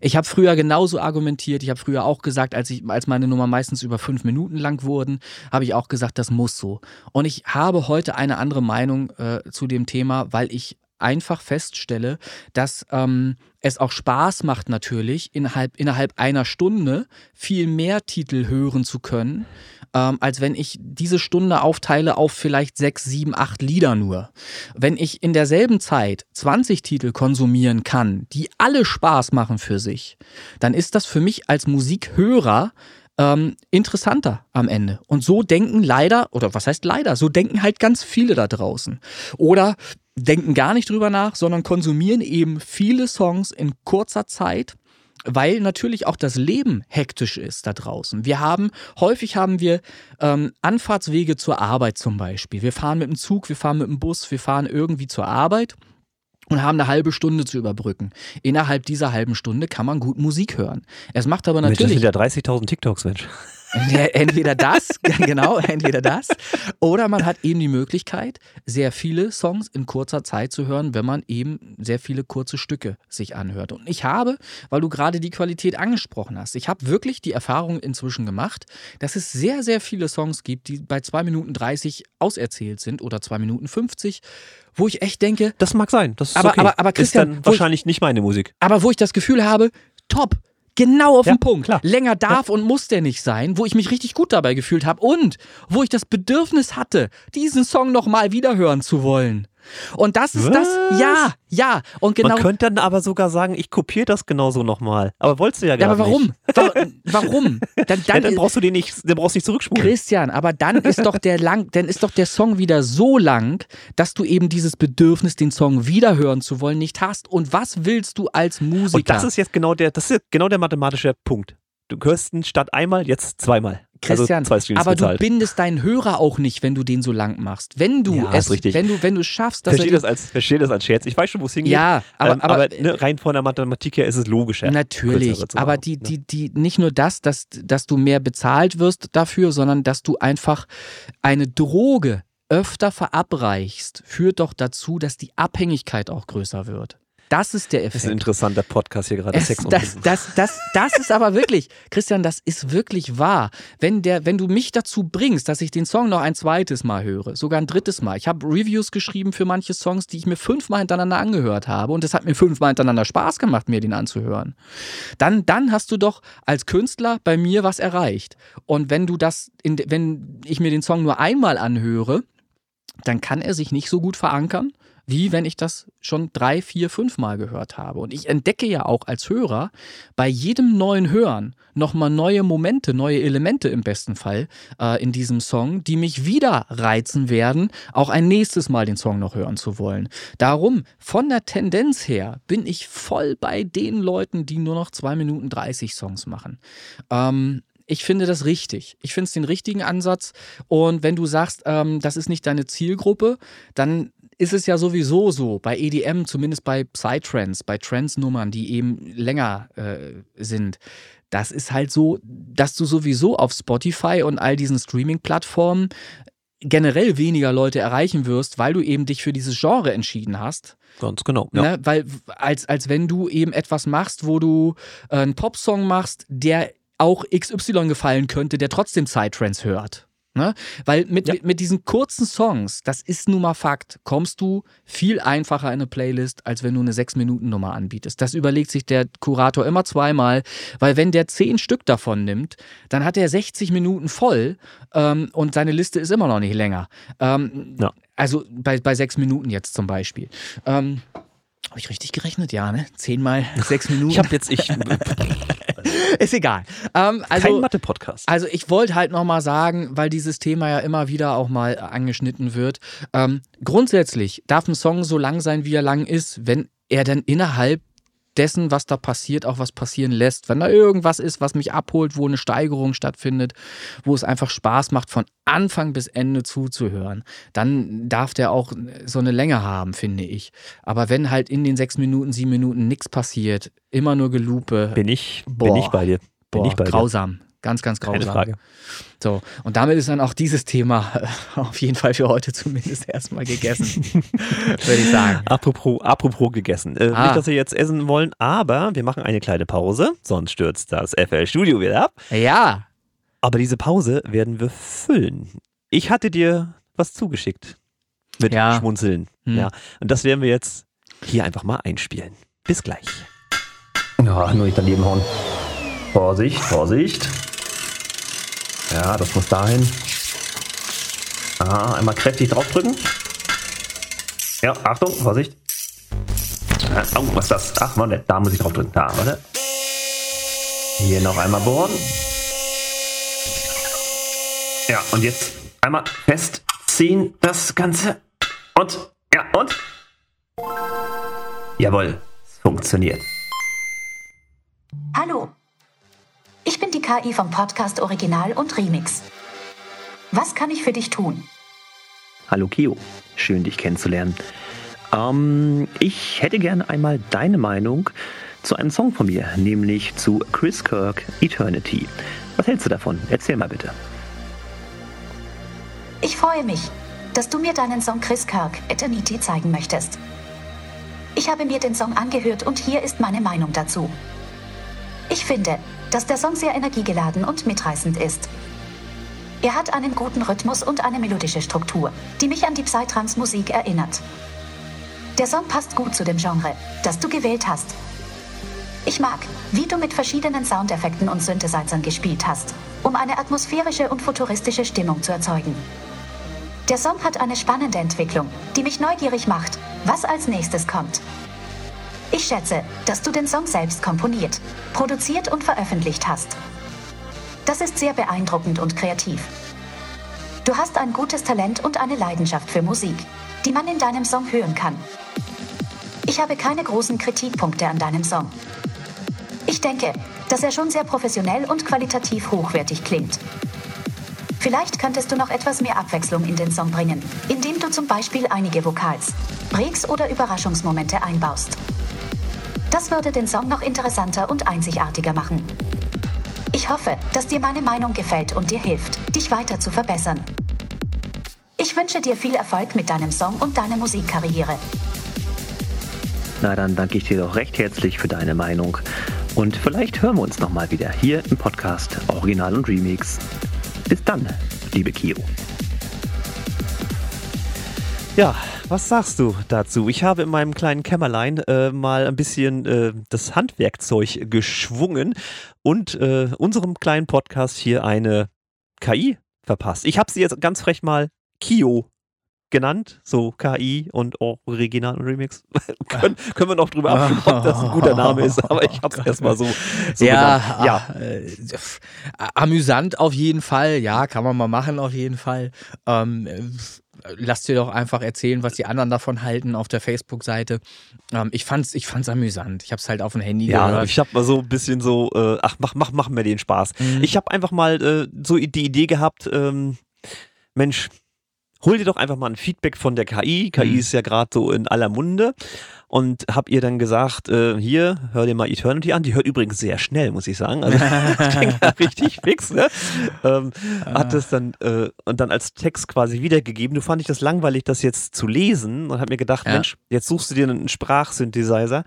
Ich habe früher genauso argumentiert, ich habe früher auch gesagt, als, ich, als meine Nummer meistens über fünf Minuten lang wurden, habe ich auch gesagt, das muss so. Und ich habe heute eine andere Meinung äh, zu dem Thema, weil ich einfach feststelle, dass ähm, es auch Spaß macht natürlich, innerhalb, innerhalb einer Stunde viel mehr Titel hören zu können, ähm, als wenn ich diese Stunde aufteile auf vielleicht sechs, sieben, acht Lieder nur. Wenn ich in derselben Zeit 20 Titel konsumieren kann, die alle Spaß machen für sich, dann ist das für mich als Musikhörer ähm, interessanter am Ende. Und so denken leider, oder was heißt leider, so denken halt ganz viele da draußen. Oder denken gar nicht drüber nach, sondern konsumieren eben viele Songs in kurzer Zeit weil natürlich auch das Leben hektisch ist da draußen. Wir haben, häufig haben wir ähm, Anfahrtswege zur Arbeit zum Beispiel. Wir fahren mit dem Zug, wir fahren mit dem Bus, wir fahren irgendwie zur Arbeit und haben eine halbe Stunde zu überbrücken. Innerhalb dieser halben Stunde kann man gut Musik hören. Es macht aber natürlich. Mensch, das sind ja 30.000 TikToks, Mensch. Entweder das, genau, entweder das. Oder man hat eben die Möglichkeit, sehr viele Songs in kurzer Zeit zu hören, wenn man eben sehr viele kurze Stücke sich anhört. Und ich habe, weil du gerade die Qualität angesprochen hast, ich habe wirklich die Erfahrung inzwischen gemacht, dass es sehr, sehr viele Songs gibt, die bei 2 Minuten 30 auserzählt sind oder 2 Minuten 50 wo ich echt denke. Das mag sein. Das ist aber, okay. aber, aber Christian, ist dann wahrscheinlich ich, nicht meine Musik. Aber wo ich das Gefühl habe, top, Genau auf ja, den Punkt. Klar. Länger darf ja. und muss der nicht sein, wo ich mich richtig gut dabei gefühlt habe und wo ich das Bedürfnis hatte, diesen Song nochmal wiederhören zu wollen. Und das ist Was? das, ja, ja. Und genau. Man könnte dann aber sogar sagen, ich kopiere das genauso nochmal. Aber wolltest du ja gar ja, aber warum? nicht. warum? Dann, dann, ja, dann brauchst du den nicht, dann brauchst nicht zurückspulen. Christian, aber dann ist doch der lang, dann ist doch der Song wieder so lang, dass du eben dieses Bedürfnis, den Song wiederhören zu wollen, nicht hast. Und was willst du als Musiker? Und das ist jetzt genau der, das ist genau der mathematische Punkt. Du hörst ihn statt einmal jetzt zweimal. Also Christian, also aber bezahlt. du bindest deinen Hörer auch nicht, wenn du den so lang machst. Wenn du ja, es, richtig. wenn du, wenn du schaffst, dass verstehe das als, verstehe das als Scherz. Ich weiß schon, wo es hingeht. Ja, aber, ähm, aber, aber ne, rein von der Mathematik her ist es logischer. Natürlich, aber die, ne? die, die, nicht nur das, dass, dass du mehr bezahlt wirst dafür, sondern dass du einfach eine Droge öfter verabreichst, führt doch dazu, dass die Abhängigkeit auch größer wird. Das ist der Effekt. Das ist ein interessanter Podcast hier gerade. Es, Sex das, das, das, das ist aber wirklich, Christian, das ist wirklich wahr. Wenn, der, wenn du mich dazu bringst, dass ich den Song noch ein zweites Mal höre, sogar ein drittes Mal. Ich habe Reviews geschrieben für manche Songs, die ich mir fünfmal hintereinander angehört habe und es hat mir fünfmal hintereinander Spaß gemacht, mir den anzuhören. Dann, dann hast du doch als Künstler bei mir was erreicht. Und wenn du das, in, wenn ich mir den Song nur einmal anhöre, dann kann er sich nicht so gut verankern, wie wenn ich das schon drei, vier, fünf Mal gehört habe. Und ich entdecke ja auch als Hörer bei jedem neuen Hören nochmal neue Momente, neue Elemente im besten Fall äh, in diesem Song, die mich wieder reizen werden, auch ein nächstes Mal den Song noch hören zu wollen. Darum, von der Tendenz her, bin ich voll bei den Leuten, die nur noch zwei Minuten 30 Songs machen. Ähm, ich finde das richtig. Ich finde es den richtigen Ansatz. Und wenn du sagst, ähm, das ist nicht deine Zielgruppe, dann ist es ja sowieso so, bei EDM, zumindest bei Psytrance, bei Trance-Nummern, die eben länger äh, sind, das ist halt so, dass du sowieso auf Spotify und all diesen Streaming-Plattformen generell weniger Leute erreichen wirst, weil du eben dich für dieses Genre entschieden hast. Ganz genau. Ja. Ne? Weil, als, als wenn du eben etwas machst, wo du äh, einen Popsong machst, der auch XY gefallen könnte, der trotzdem Psytrance hört. Ne? Weil mit, ja. mit diesen kurzen Songs, das ist nun mal Fakt, kommst du viel einfacher in eine Playlist, als wenn du eine 6-Minuten-Nummer anbietest. Das überlegt sich der Kurator immer zweimal, weil wenn der 10 Stück davon nimmt, dann hat er 60 Minuten voll ähm, und seine Liste ist immer noch nicht länger. Ähm, ja. Also bei, bei 6 Minuten jetzt zum Beispiel. Ähm, habe ich richtig gerechnet? Ja, ne? Zehnmal sechs Minuten. Ich habe jetzt, ich. ist egal. Ähm, also, Kein Mathe-Podcast. Also ich wollte halt nochmal sagen, weil dieses Thema ja immer wieder auch mal angeschnitten wird. Ähm, grundsätzlich darf ein Song so lang sein, wie er lang ist, wenn er dann innerhalb dessen, was da passiert, auch was passieren lässt. Wenn da irgendwas ist, was mich abholt, wo eine Steigerung stattfindet, wo es einfach Spaß macht, von Anfang bis Ende zuzuhören, dann darf der auch so eine Länge haben, finde ich. Aber wenn halt in den sechs Minuten, sieben Minuten nichts passiert, immer nur Gelupe. Bin ich, boah, bin ich bei dir. Bin boah, ich bei grausam. Dir. Ganz, ganz grausam. Keine Frage. So, und damit ist dann auch dieses Thema äh, auf jeden Fall für heute zumindest erstmal gegessen, würde ich sagen. Apropos, apropos gegessen. Äh, ah. Nicht, dass wir jetzt essen wollen, aber wir machen eine kleine Pause, sonst stürzt das FL Studio wieder ab. Ja. Aber diese Pause werden wir füllen. Ich hatte dir was zugeschickt. Mit ja. Schmunzeln. Hm. Ja. Und das werden wir jetzt hier einfach mal einspielen. Bis gleich. Ja, nur ich daneben hauen. Vorsicht, Vorsicht. Ja, das muss dahin. Ah, einmal kräftig draufdrücken. Ja, Achtung, Vorsicht. oh, was ist das? Ach, Mann, da muss ich draufdrücken. Da, warte. Hier noch einmal bohren. Ja, und jetzt einmal festziehen das Ganze. Und, ja, und? Jawohl, es funktioniert. Hallo, ich bin die KI vom Podcast Original und Remix. Was kann ich für dich tun? Hallo Kio, schön dich kennenzulernen. Ähm, ich hätte gerne einmal deine Meinung zu einem Song von mir, nämlich zu Chris Kirk Eternity. Was hältst du davon? Erzähl mal bitte. Ich freue mich, dass du mir deinen Song Chris Kirk Eternity zeigen möchtest. Ich habe mir den Song angehört und hier ist meine Meinung dazu. Ich finde, dass der Song sehr energiegeladen und mitreißend ist. Er hat einen guten Rhythmus und eine melodische Struktur, die mich an die Psytrance-Musik erinnert. Der Song passt gut zu dem Genre, das du gewählt hast. Ich mag, wie du mit verschiedenen Soundeffekten und Synthesizern gespielt hast, um eine atmosphärische und futuristische Stimmung zu erzeugen. Der Song hat eine spannende Entwicklung, die mich neugierig macht, was als nächstes kommt. Ich schätze, dass du den Song selbst komponiert, produziert und veröffentlicht hast. Das ist sehr beeindruckend und kreativ. Du hast ein gutes Talent und eine Leidenschaft für Musik, die man in deinem Song hören kann. Ich habe keine großen Kritikpunkte an deinem Song. Ich denke, dass er schon sehr professionell und qualitativ hochwertig klingt. Vielleicht könntest du noch etwas mehr Abwechslung in den Song bringen, indem du zum Beispiel einige Vokals, Breaks oder Überraschungsmomente einbaust. Das würde den Song noch interessanter und einzigartiger machen. Ich hoffe, dass dir meine Meinung gefällt und dir hilft, dich weiter zu verbessern. Ich wünsche dir viel Erfolg mit deinem Song und deiner Musikkarriere. Na, dann danke ich dir doch recht herzlich für deine Meinung. Und vielleicht hören wir uns nochmal wieder hier im Podcast Original und Remix. Bis dann, liebe Kio. Ja, was sagst du dazu? Ich habe in meinem kleinen Kämmerlein äh, mal ein bisschen äh, das Handwerkzeug geschwungen und äh, unserem kleinen Podcast hier eine KI verpasst. Ich habe sie jetzt ganz frech mal Kio genannt, so KI und Original und Remix. können, können wir noch drüber abstimmen, ob das ein guter Name ist, aber ich habe es erstmal so, so ja, genannt. Ja, äh, amüsant auf jeden Fall, ja, kann man mal machen auf jeden Fall. Ähm, lasst dir doch einfach erzählen, was die anderen davon halten auf der Facebook-Seite. Ähm, ich fand's, ich fand's amüsant. Ich habe es halt auf dem Handy ja, gehört. ich habe mal so ein bisschen so, äh, ach, mach, mach, mach mir den Spaß. Mhm. Ich habe einfach mal äh, so die Idee gehabt, ähm, Mensch, hol dir doch einfach mal ein Feedback von der KI. KI mhm. ist ja gerade so in aller Munde. Und hab ihr dann gesagt, äh, hier, hör dir mal Eternity an. Die hört übrigens sehr schnell, muss ich sagen. Also das ging ja richtig fix, ne? Ähm, ah. Hat das dann äh, und dann als Text quasi wiedergegeben. Du fand ich das langweilig, das jetzt zu lesen und hab mir gedacht, ja. Mensch, jetzt suchst du dir einen Sprachsynthesizer,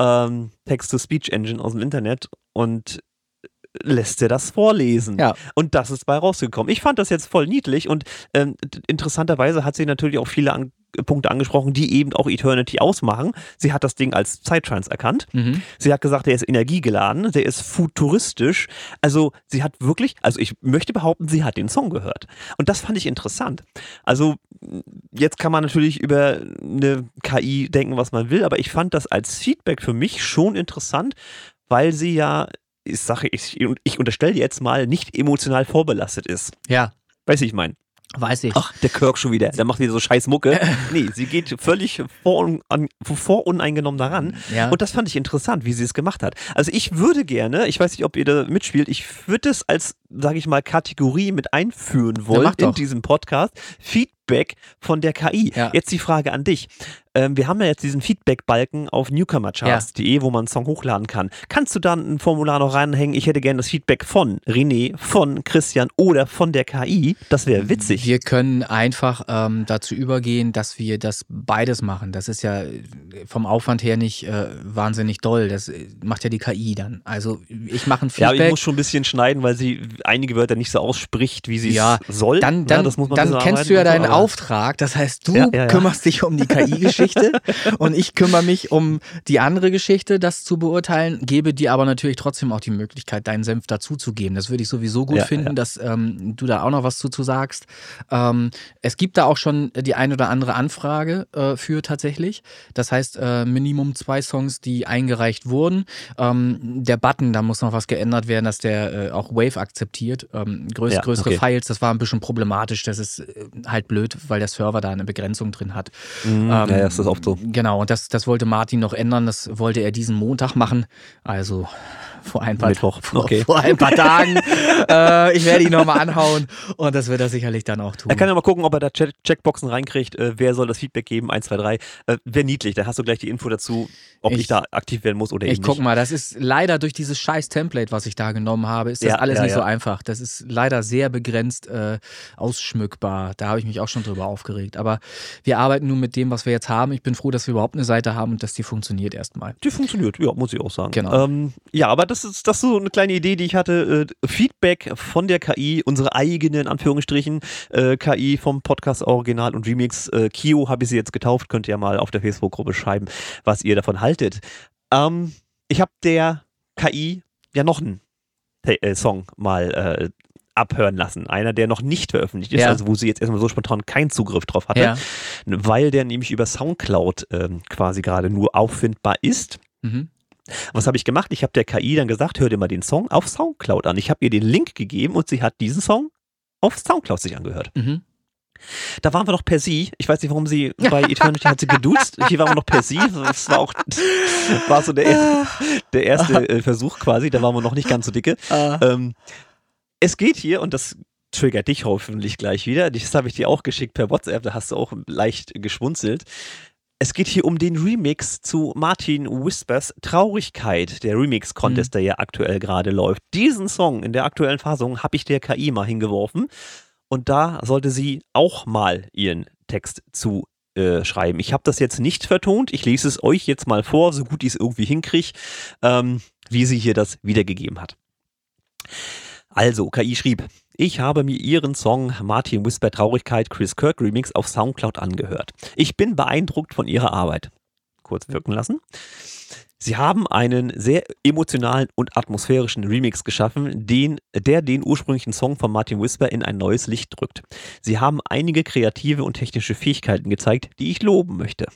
ähm, Text-to-Speech-Engine aus dem Internet und lässt er das vorlesen. Ja. Und das ist bei rausgekommen. Ich fand das jetzt voll niedlich und ähm, interessanterweise hat sie natürlich auch viele an Punkte angesprochen, die eben auch Eternity ausmachen. Sie hat das Ding als Zeittrans erkannt. Mhm. Sie hat gesagt, der ist energiegeladen, der ist futuristisch. Also sie hat wirklich, also ich möchte behaupten, sie hat den Song gehört. Und das fand ich interessant. Also jetzt kann man natürlich über eine KI denken, was man will, aber ich fand das als Feedback für mich schon interessant, weil sie ja, ich sage, ich, ich unterstelle jetzt mal, nicht emotional vorbelastet ist. Ja, Weiß ich, ich mein. Weiß ich. Ach, der Kirk schon wieder. Der macht wieder so scheiß Mucke. Nee, sie geht völlig vorun, an, voruneingenommen daran. Ja. Und das fand ich interessant, wie sie es gemacht hat. Also ich würde gerne, ich weiß nicht, ob ihr da mitspielt, ich würde es als, sage ich mal, Kategorie mit einführen wollen in diesem Podcast. Feedback von der KI. Ja. Jetzt die Frage an dich. Ähm, wir haben ja jetzt diesen Feedback-Balken auf newcomercharts.de, wo man einen Song hochladen kann. Kannst du da ein Formular noch reinhängen? Ich hätte gerne das Feedback von René, von Christian oder von der KI. Das wäre witzig. Wir können einfach ähm, dazu übergehen, dass wir das beides machen. Das ist ja äh, vom Aufwand her nicht äh, wahnsinnig doll. Das äh, macht ja die KI dann. Also ich mache ein Ja, aber ich Feedback. muss schon ein bisschen schneiden, weil sie einige Wörter nicht so ausspricht, wie sie Ja, es soll. dann, Ja, dann, das muss man dann kennst du ja deinen Auftrag. Das heißt, du Ja, ja, kümmerst dich um die KI-Geschichte und ich kümmere mich um die andere Geschichte, das zu beurteilen, gebe dir aber natürlich trotzdem auch die Möglichkeit, deinen Senf dazuzugeben. Das würde ich sowieso gut finden, dass ähm, du da auch noch was zu, zu sagst. Ähm, es gibt da auch schon die ein oder andere Anfrage äh, für tatsächlich. Das heißt, äh, Minimum zwei Songs, die eingereicht wurden. Ähm, der Button, da muss noch was geändert werden, dass der äh, auch Wave akzeptiert. Ähm, größ, größere okay. Files, das war ein bisschen problematisch. Das ist äh, halt blöd, weil der Server da eine Begrenzung drin hat. Mhm, ja, ja, ist das oft so. Genau, und das, das wollte Martin noch ändern. Das wollte er diesen Montag machen. Also vor ein paar, Mittwoch, vor, okay. vor ein paar Tagen. äh, ich werde ihn nochmal anhauen und das wird er sicherlich dann auch tun. Er kann ja mal gucken, ob er da Check Checkboxen reinkriegt. Äh, wer soll das Feedback geben? 1, 2, 3. Äh, Wäre niedlich. Da hast du gleich die Info dazu, ob ich, Ich- da aktiv werden muss oder ich eben guck nicht. mal, das ist leider durch dieses scheiß Template, was ich da genommen habe, ist das Ja, alles ja, nicht so ja. einfach. Das ist leider sehr begrenzt äh, ausschmückbar. Da habe ich mich auch schon drüber aufgeregt. Aber wir arbeiten nun mit dem, was wir jetzt haben. Ich bin froh, dass wir überhaupt eine Seite haben und dass die funktioniert erstmal. Die funktioniert, ja, muss ich auch sagen. Genau. Ähm, ja, aber das ist, das ist so eine kleine Idee, die ich hatte. Äh, Feedback von der KI, unsere eigene, in Anführungsstrichen, äh, KI vom Podcast Original und Remix. Äh, Kio habe ich sie jetzt getauft. Könnt ihr mal auf der Facebook-Gruppe schreiben, was ihr davon haltet. Ähm, ich habe der KI ja noch einen Te- äh, Song mal äh, abhören lassen. Einer, der noch nicht veröffentlicht ist, Ja. also wo sie jetzt erstmal so spontan keinen Zugriff drauf hatte, Ja. weil der nämlich über Soundcloud ähm, quasi gerade nur auffindbar ist. Mhm. Was habe ich gemacht? Ich habe der KI dann gesagt, hör dir mal den Song auf Soundcloud an. Ich habe ihr den Link gegeben und sie hat diesen Song auf Soundcloud sich angehört. Mhm. Da waren wir noch per Sie. Ich weiß nicht, warum sie bei Eternity hat sie geduzt. Hier waren wir noch per Sie. Das war auch war so der, erste- der erste äh, Versuch quasi. Da waren wir noch nicht ganz so dicke. Ah. Ähm, es geht hier, und das triggert dich hoffentlich gleich wieder, das habe ich dir auch geschickt per WhatsApp, da hast du auch leicht geschmunzelt. Es geht hier um den Remix zu Martin Whispers Traurigkeit, der Remix-Contest, der ja aktuell gerade läuft. Diesen Song in der aktuellen Fassung habe ich der KI mal hingeworfen und da sollte sie auch mal ihren Text zu äh, schreiben. Ich habe das jetzt nicht vertont, ich lese es euch jetzt mal vor, so gut ich es irgendwie hinkriege, ähm, wie sie hier das wiedergegeben hat. Also, KI schrieb, ich habe mir ihren Song Martin Whisper Traurigkeit Chris Kirk Remix auf Soundcloud angehört. Ich bin beeindruckt von ihrer Arbeit. Kurz wirken lassen. Sie haben einen sehr emotionalen und atmosphärischen Remix geschaffen, den, der den ursprünglichen Song von Martin Whisper in ein neues Licht drückt. Sie haben einige kreative und technische Fähigkeiten gezeigt, die ich loben möchte.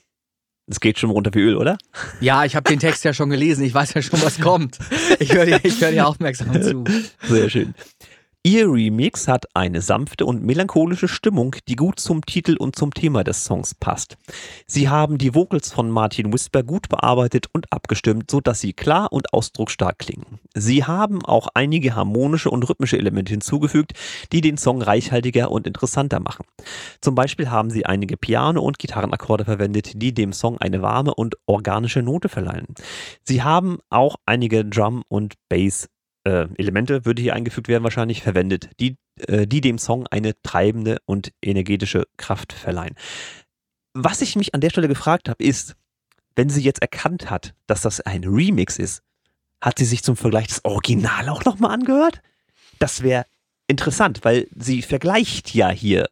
Es geht schon runter wie Öl, oder? Ja, ich habe den Text ja schon gelesen. Ich weiß ja schon, was kommt. Ich höre dir, hör dir aufmerksam zu. Sehr schön. Ihr Remix hat eine sanfte und melancholische Stimmung, die gut zum Titel und zum Thema des Songs passt. Sie haben die Vocals von Martin Whisper gut bearbeitet und abgestimmt, sodass sie klar und ausdrucksstark klingen. Sie haben auch einige harmonische und rhythmische Elemente hinzugefügt, die den Song reichhaltiger und interessanter machen. Zum Beispiel haben sie einige Piano- und Gitarrenakkorde verwendet, die dem Song eine warme und organische Note verleihen. Sie haben auch einige Drum- und Bass äh, Elemente, würde hier eingefügt werden, wahrscheinlich verwendet, die, äh, die dem Song eine treibende und energetische Kraft verleihen. Was ich mich an der Stelle gefragt habe, ist, wenn sie jetzt erkannt hat, dass das ein Remix ist, Hat sie sich zum Vergleich das Original auch nochmal angehört? Das wäre interessant, weil sie vergleicht ja hier.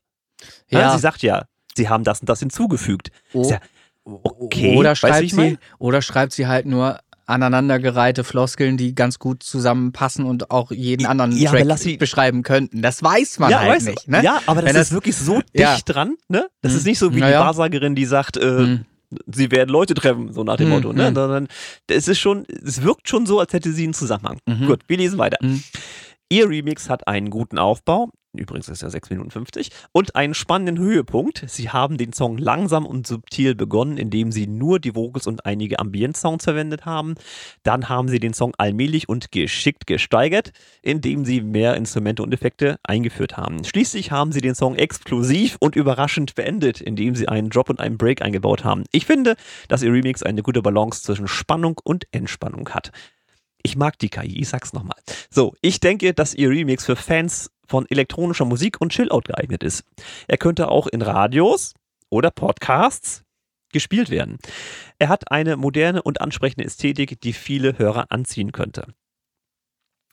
Ja. Ja. Sie sagt ja, sie haben das und das hinzugefügt. Oh. Ist ja, okay, Oder weißt du, schreibt, mein? sie, oder schreibt sie halt nur aneinandergereihte Floskeln, die ganz gut zusammenpassen und auch jeden anderen Ja, Track beschreiben könnten. Das weiß man ja, halt weißt du, nicht. Ne? ja, aber das Wenn ist wirklich so dicht Ja. dran, ne? Das Hm. ist nicht so wie Naja. die Wahrsagerin, die sagt, äh, Hm. sie werden Leute treffen, so nach dem Hm, Motto, ne? hm. Sondern es ist schon, es wirkt schon so, als hätte sie einen Zusammenhang. Mhm. Gut, wir lesen weiter. Mhm. Ihr Remix hat einen guten Aufbau, übrigens ist ja 6 Minuten 50, und einen spannenden Höhepunkt. Sie haben den Song langsam und subtil begonnen, indem sie nur die Vocals und einige Ambient-Sounds verwendet haben. Dann haben sie den Song allmählich und geschickt gesteigert, indem sie mehr Instrumente und Effekte eingeführt haben. Schließlich haben sie den Song explosiv und überraschend beendet, indem sie einen Drop und einen Break eingebaut haben. Ich finde, dass ihr Remix eine gute Balance zwischen Spannung und Entspannung hat. Ich mag die KI, ich sag's nochmal. So, ich denke, dass ihr Remix für Fans von elektronischer Musik und Chillout geeignet ist. Er könnte auch in Radios oder Podcasts gespielt werden. Er hat eine moderne und ansprechende Ästhetik, die viele Hörer anziehen könnte.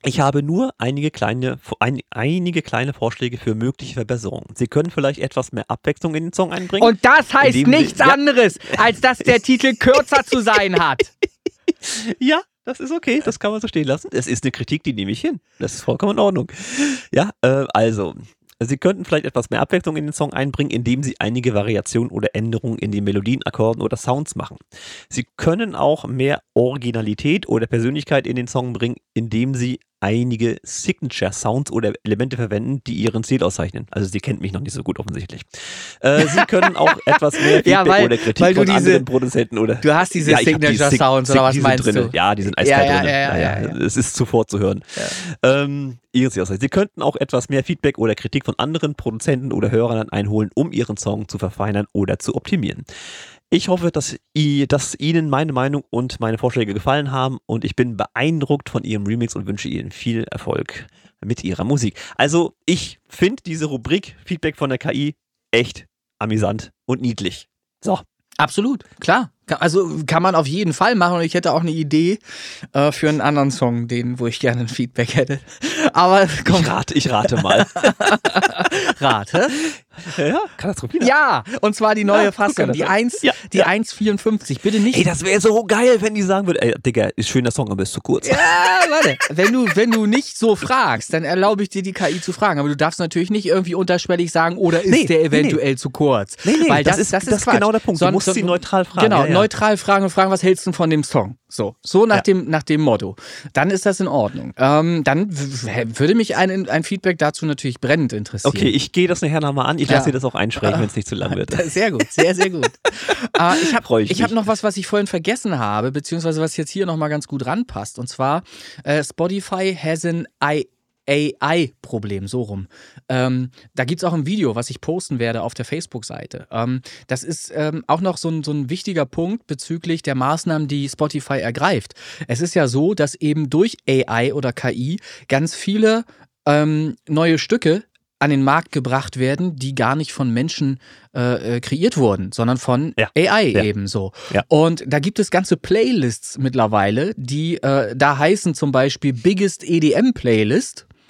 Ich habe nur einige kleine, ein, einige kleine Vorschläge für mögliche Verbesserungen. Sie können vielleicht etwas mehr Abwechslung in den Song einbringen. Und das heißt sie- nichts ja. anderes, als dass der Titel kürzer zu sein hat. Ja, das ist okay, das kann man so stehen lassen. Es ist eine Kritik, die nehme ich hin. Das ist vollkommen in Ordnung. Ja, äh, also, Sie könnten vielleicht etwas mehr Abwechslung in den Song einbringen, indem Sie einige Variationen oder Änderungen in den Melodien, Akkorden oder Sounds machen. Sie können auch mehr Originalität oder Persönlichkeit in den Song bringen, indem Sie einige Signature-Sounds oder Elemente verwenden, die Ihren Stil auszeichnen. Also Sie kennt mich noch nicht so gut offensichtlich. Äh, Sie können auch etwas mehr Feedback Ja, weil- oder Kritik weil du von diese- anderen Produzenten oder Du hast diese Ja, ich hab die Signature Sig- oder was meinst drinne. du? Ja, die sind eiskalt Ja, ja, drin. ja, ja, naja, ja, ja. Es ist zuvor zu hören. Ähm, Ihre Sicht Sie könnten auch etwas mehr Feedback oder Kritik von anderen Produzenten oder Hörern einholen, um Ihren Song zu verfeinern oder zu optimieren. Ich hoffe, dass, I, dass Ihnen meine Meinung und meine Vorschläge gefallen haben und ich bin beeindruckt von Ihrem Remix und wünsche Ihnen viel Erfolg mit Ihrer Musik. Also, ich finde diese Rubrik Feedback von der KI echt amüsant und niedlich. So. Absolut, klar. Also kann man auf jeden Fall machen und ich hätte auch eine Idee äh, für einen anderen Song, den, wo ich gerne ein Feedback hätte. Aber komm, Ich rate, ich rate mal. rate. ja, katastrophal. Ja, und zwar die neue Ja, Fassung, die das- 1, ja, die ja. 1,54. Bitte nicht. Ey, das wäre so geil, wenn die sagen würden, ey, Digga, ist schön der Song, aber ist zu kurz. ja, warte. Wenn du, wenn du nicht so fragst, dann erlaube ich dir, die KI zu fragen. Aber du darfst natürlich nicht irgendwie unterschwellig sagen, oder ist Nee, der nee, eventuell zu kurz. Nee, nee, Weil das das, ist- das, das ist genau der Punkt. Du Sondern- musst sie neutral fragen. Genau, Ja, ja. neutral fragen und fragen, was hältst du von dem Song? So, so nach, Ja. dem, nach dem Motto. Dann ist das in Ordnung. Ähm, dann würde mich ein, ein Feedback dazu natürlich brennend interessieren. Okay, ich gehe das nachher nochmal an. Ich Ja. lasse dir das auch einsprechen, wenn es nicht zu lang wird. Sehr gut, sehr, sehr gut. äh, ich habe ich ich hab noch was, was ich vorhin vergessen habe, beziehungsweise was jetzt hier nochmal ganz gut ranpasst. Und zwar, äh, Spotify has an I AI-Problem, so rum. Ähm, da gibt es auch ein Video, was ich posten werde auf der Facebook-Seite. Ähm, das ist ähm, auch noch so ein, so ein wichtiger Punkt bezüglich der Maßnahmen, die Spotify ergreift. Es ist ja so, dass eben durch AI oder KI ganz viele ähm, neue Stücke an den Markt gebracht werden, die gar nicht von Menschen äh, äh, kreiert wurden, sondern von Ja. AI Ja. ebenso. Ja. Und da gibt es ganze Playlists mittlerweile, die äh, da heißen zum Beispiel Biggest EDM Playlist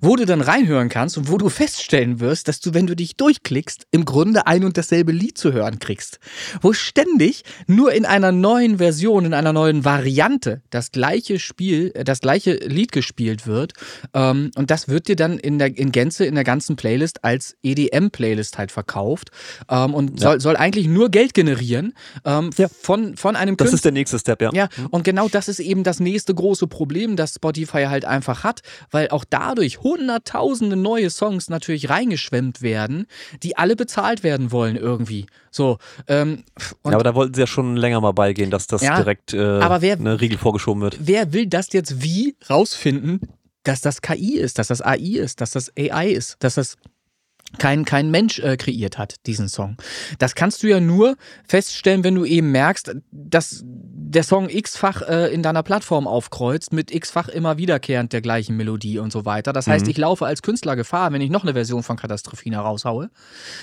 wo du dann reinhören kannst und wo du feststellen wirst, dass du, wenn du dich durchklickst, im Grunde ein und dasselbe Lied zu hören kriegst. Wo ständig nur in einer neuen Version, in einer neuen Variante das gleiche Spiel, äh, das gleiche Lied gespielt wird. Ähm, und das wird dir dann in der in Gänze in der ganzen Playlist als EDM-Playlist halt verkauft ähm, und soll, soll eigentlich nur Geld generieren ähm, Ja. von, von einem Das Künstler. ist der nächste Step, ja. Ja, und genau das ist eben das nächste große Problem, das Spotify halt einfach hat, weil auch dadurch hunderttausende neue Songs natürlich reingeschwemmt werden, die alle bezahlt werden wollen irgendwie. So, ähm, ja, aber da wollten sie ja schon länger mal beigehen, dass das Ja, direkt äh, aber wer- eine Riegel vorgeschoben wird. wer will das jetzt wie rausfinden, dass das KI ist, dass das AI ist, dass das AI ist, dass das kein, kein Mensch äh, kreiert hat, diesen Song. Das kannst du ja nur feststellen, wenn du eben merkst, dass der Song x-fach äh, in deiner Plattform aufkreuzt, mit x-fach immer wiederkehrend der gleichen Melodie und so weiter. Das heißt, Mhm. ich laufe als Künstler Gefahr, wenn ich noch eine Version von Katastrophina raushaue,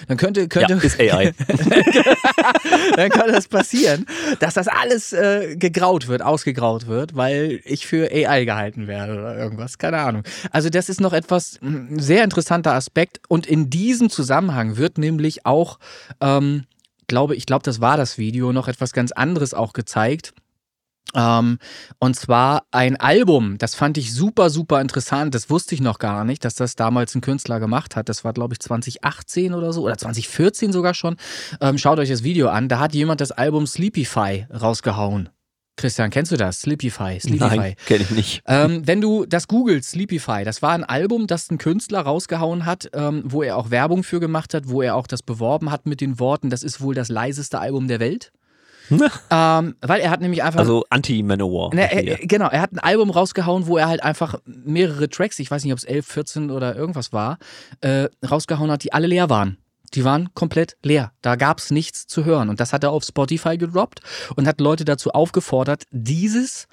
dann könnte, könnte, Ja, ist AI. dann könnte es passieren, dass das alles äh, gegraut wird, ausgegraut wird, weil ich für AI gehalten werde oder irgendwas. Keine Ahnung. Also das ist noch etwas ein sehr interessanter Aspekt und in diesem Zusammenhang wird nämlich auch, ähm, glaube ich, glaube, das war das Video, noch etwas ganz anderes auch gezeigt. Ähm, und zwar ein Album, das fand ich super, super interessant. Das wusste ich noch gar nicht, dass das damals ein Künstler gemacht hat. Das war, glaube ich, 2018 oder so oder 2014 sogar schon. Ähm, schaut euch das Video an. Da hat jemand das Album Sleepify rausgehauen. Christian, kennst du das? Sleepify, Sleepify. Nein, kenne ich nicht. Ähm, wenn du das googelst, Sleepify, das war ein Album, das ein Künstler rausgehauen hat, ähm, wo er auch Werbung für gemacht hat, wo er auch das beworben hat mit den Worten, das ist wohl das leiseste Album der Welt. ähm, weil er hat nämlich einfach. Also Anti-Manowar. Ne, genau, er hat ein Album rausgehauen, wo er halt einfach mehrere Tracks, ich weiß nicht, ob es 11, 14 oder irgendwas war, äh, rausgehauen hat, die alle leer waren. Die waren komplett leer. Da gab es nichts zu hören. Und das hat er auf Spotify gedroppt und hat Leute dazu aufgefordert, dieses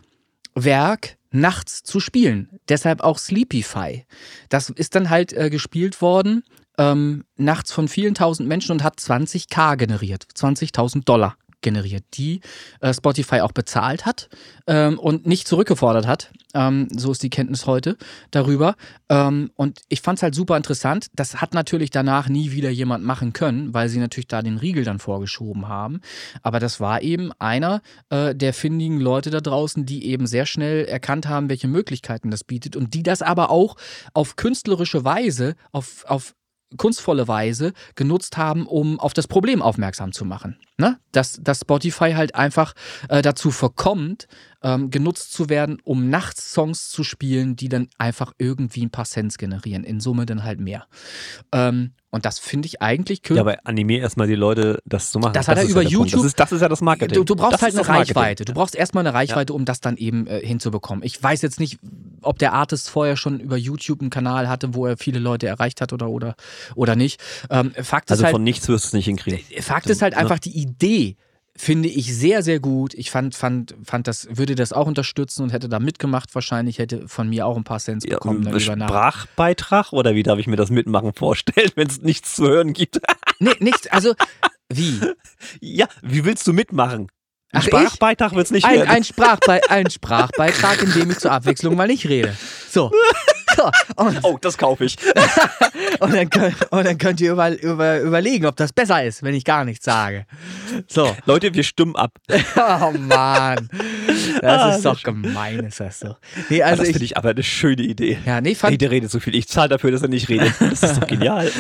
Werk nachts zu spielen. Deshalb auch Sleepify. Das ist dann halt äh, gespielt worden, ähm, nachts von vielen tausend Menschen und hat 20k generiert. 20.000 Dollar generiert, die äh, Spotify auch bezahlt hat ähm, und nicht zurückgefordert hat. Ähm, so ist die Kenntnis heute darüber. Ähm, und ich fand es halt super interessant. Das hat natürlich danach nie wieder jemand machen können, weil sie natürlich da den Riegel dann vorgeschoben haben. Aber das war eben einer äh, der findigen Leute da draußen, die eben sehr schnell erkannt haben, welche Möglichkeiten das bietet und die das aber auch auf künstlerische Weise, auf, auf kunstvolle Weise genutzt haben, um auf das Problem aufmerksam zu machen. Ne? Dass, dass Spotify halt einfach äh, dazu verkommt, ähm, genutzt zu werden, um nachts Songs zu spielen, die dann einfach irgendwie ein paar Cents generieren. In Summe dann halt mehr. Ähm, und das finde ich eigentlich Ja, aber animier erstmal die Leute, das zu machen. Das hat er über ja. YouTube- Das ist, das ist ja das Marketing. Du, du brauchst das halt eine das. Reichweite. Du brauchst erstmal eine Reichweite, um das dann eben äh, hinzubekommen. Ich weiß jetzt nicht, ob der Artist vorher schon über YouTube einen Kanal hatte, wo er viele Leute erreicht hat oder, oder, oder nicht. Ähm, Fakt Also ist halt, von nichts wirst du es nicht hinkriegen. Fakt ist halt einfach die Idee. Finde ich sehr, sehr gut. Ich fand, fand, fand das, würde das auch unterstützen und hätte da mitgemacht wahrscheinlich, hätte von mir auch ein paar Cents Ja, bekommen. dann über Nacht. Sprachbeitrag oder wie darf ich mir das Mitmachen vorstellen, wenn es nichts zu hören gibt? Nee, nichts, also, wie? ja, wie willst du mitmachen? Ein Ach? Sprachbeitrag wird es nicht Ein, werden. ein, Sprachbe ein Sprachbeitrag, in dem ich zur Abwechslung mal nicht rede. So. Und, oh, das kaufe ich. und, dann könnt, und dann könnt ihr über, über, überlegen, ob das besser ist, wenn ich gar nichts sage. So. Leute, wir stimmen ab. Oh Mann. Das Ah, ist doch gemein, ist das so. Nee, Also das finde ich aber eine schöne Idee. ja, nee, fand, der redet so viel. Ich zahle dafür, dass er nicht redet. Das ist doch genial.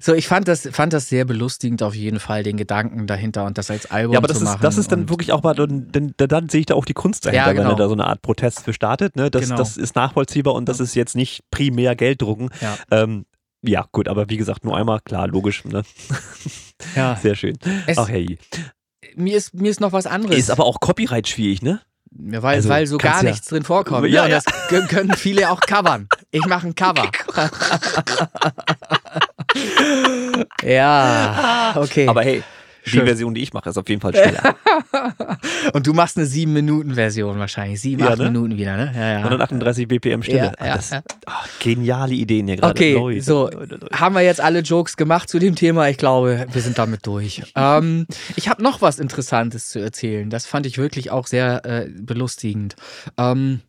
so, ich fand das, fand das sehr belustigend auf jeden Fall, den Gedanken dahinter und das als Album Ja, aber das zu ist, machen. das ist dann wirklich auch mal, dann, dann, dann sehe ich da auch die Kunst dahinter, Ja, genau. wenn er da so eine Art Protest für startet. Ne? Das, Genau. das ist nachvollziehbar und das ist jetzt nicht primär Geld drucken. Ja. Ähm, ja, gut, aber wie gesagt, nur einmal, klar, logisch. Ne? Ja. Sehr schön. Es- Ach hey. Mir ist, mir ist noch was anderes. Ist aber auch Copyright schwierig, ne? Ja, weil, Also, weil so gar ja- nichts drin vorkommt. Ja, Ja, ja. Das kö- können viele auch covern. Ich mache ein Cover. ja, okay. Aber hey, die Schön. Version, die ich mache, ist auf jeden Fall schneller. Und du machst eine 7-Minuten-Version wahrscheinlich. 7, Ja, 8 ne? Minuten wieder, ne? Ja, ja. 138 BPM Stille. Ja, ja, das, ja. ach, geniale Ideen hier gerade. Okay, Leute, so Leute, Leute. haben wir jetzt alle Jokes gemacht zu dem Thema. Ich glaube, wir sind damit durch. ähm, ich habe noch was Interessantes zu erzählen. Das fand ich wirklich auch sehr äh, belustigend. Ähm,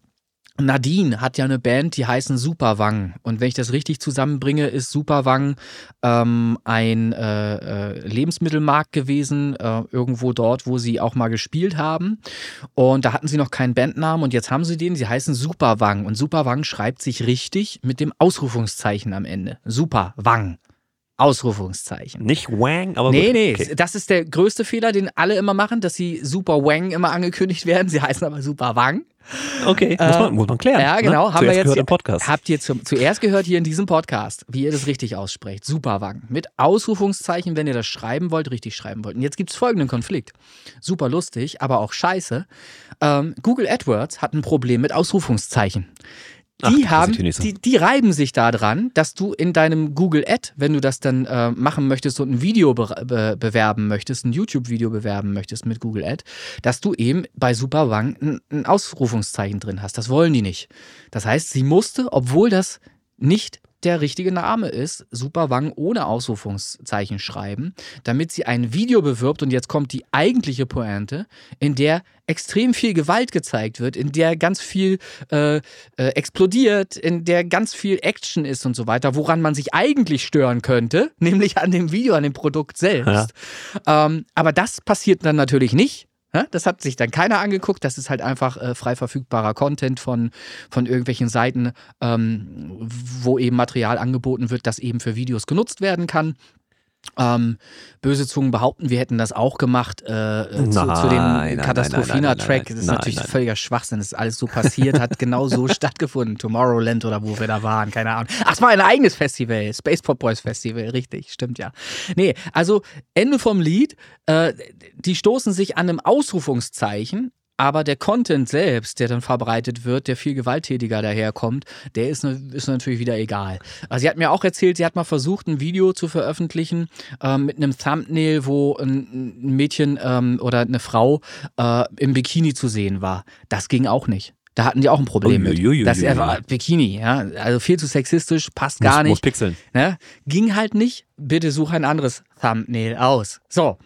Nadine hat ja eine Band, die heißen Superwang. Und wenn ich das richtig zusammenbringe, ist Superwang ähm, ein äh, äh, Lebensmittelmarkt gewesen, äh, irgendwo dort, wo sie auch mal gespielt haben. Und da hatten sie noch keinen Bandnamen und jetzt haben sie den. Sie heißen Superwang. Und Superwang schreibt sich richtig mit dem Ausrufungszeichen am Ende. Superwang. Ausrufungszeichen. Nicht Wang, aber Nee, gut. nee, Okay. das ist der größte Fehler, den alle immer machen, dass sie Super Wang immer angekündigt werden. Sie heißen aber Super Wang. Okay. Muss, man, muss man klären. Ja, genau. Ne? Haben Zuerst wir jetzt im Podcast. Habt ihr zum, zuerst gehört hier in diesem Podcast, wie ihr das richtig aussprecht. Superwang. Mit Ausrufungszeichen, wenn ihr das schreiben wollt, richtig schreiben wollt. Und jetzt gibt es folgenden Konflikt. Super lustig, aber auch scheiße. Ähm, Google AdWords hat ein Problem mit Ausrufungszeichen. Ach, Die das haben, die, die reiben sich daran, dass du in deinem Google Ad, wenn du das dann äh, machen möchtest und ein Video be be bewerben möchtest, ein YouTube-Video bewerben möchtest mit Google Ad, dass du eben bei Superwang ein, ein Ausrufungszeichen drin hast. Das wollen die nicht. Das heißt, sie musste, obwohl das nicht der richtige Name ist, Superwang ohne Ausrufungszeichen schreiben, damit sie ein Video bewirbt und jetzt kommt die eigentliche Pointe, in der extrem viel Gewalt gezeigt wird, in der ganz viel äh, äh, explodiert, in der ganz viel Action ist und so weiter, woran man sich eigentlich stören könnte, nämlich an dem Video, an dem Produkt selbst. Ähm, aber das passiert dann natürlich nicht. Das hat sich dann keiner angeguckt. Das ist halt einfach äh, frei verfügbarer Content von, von irgendwelchen Seiten, ähm, wo eben Material angeboten wird, das eben für Videos genutzt werden kann. Ähm, böse Zungen behaupten, wir hätten das auch gemacht äh, äh, zu, zu Nein, nein, dem nein, nein, nein, Katastrophina-Track. nein, Das ist nein, natürlich nein. völliger Schwachsinn. Das ist alles so passiert, hat genau so stattgefunden. Tomorrowland oder wo wir da waren, keine Ahnung. Ach, es war ein eigenes Festival, Space Pop Boys Festival, richtig, stimmt ja. Nee, also Ende vom Lied, äh, die stoßen sich an einem Ausrufungszeichen. Aber der Content selbst, der dann verbreitet wird, der viel gewalttätiger daherkommt, der ist, ist natürlich wieder egal. Also sie hat mir auch erzählt, sie hat mal versucht, ein Video zu veröffentlichen ähm, mit einem Thumbnail, wo ein, Mädchen ähm, oder eine Frau äh, im Bikini zu sehen war. Das ging auch nicht. Da hatten die auch ein Problem mit. Uiuiui. Das er war Bikini, ja. Also viel zu sexistisch, passt gar muss, nicht. Muss pixeln. Ne? Ging halt nicht. Bitte such ein anderes Thumbnail aus. So.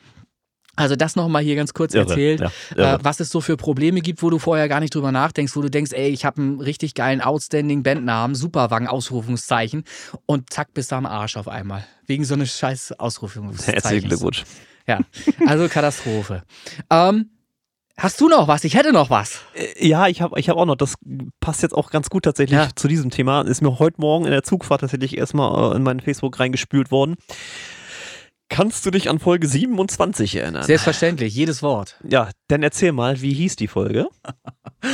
Also das nochmal hier ganz kurz Irre, erzählt, ja, irre. äh, was es so für Probleme gibt, wo du vorher gar nicht drüber nachdenkst, wo du denkst, ey, ich habe einen richtig geilen Outstanding Bandnamen, Superwang, Ausrufungszeichen und zack, bist du am Arsch auf einmal. Wegen so eines scheiß Herzlichen Ausrufungszeichens. Glückwunsch. Ja, also Katastrophe. ähm, hast du noch was? Ich hätte noch was. Äh, Ja, ich habe ich hab auch noch, das passt jetzt auch ganz gut tatsächlich Ja. zu diesem Thema. Ist mir heute Morgen in der Zugfahrt tatsächlich erstmal äh, in meinen Facebook reingespült worden. Kannst du dich an Folge 27 erinnern? Selbstverständlich, jedes Wort. ja, dann erzähl mal, wie hieß die Folge?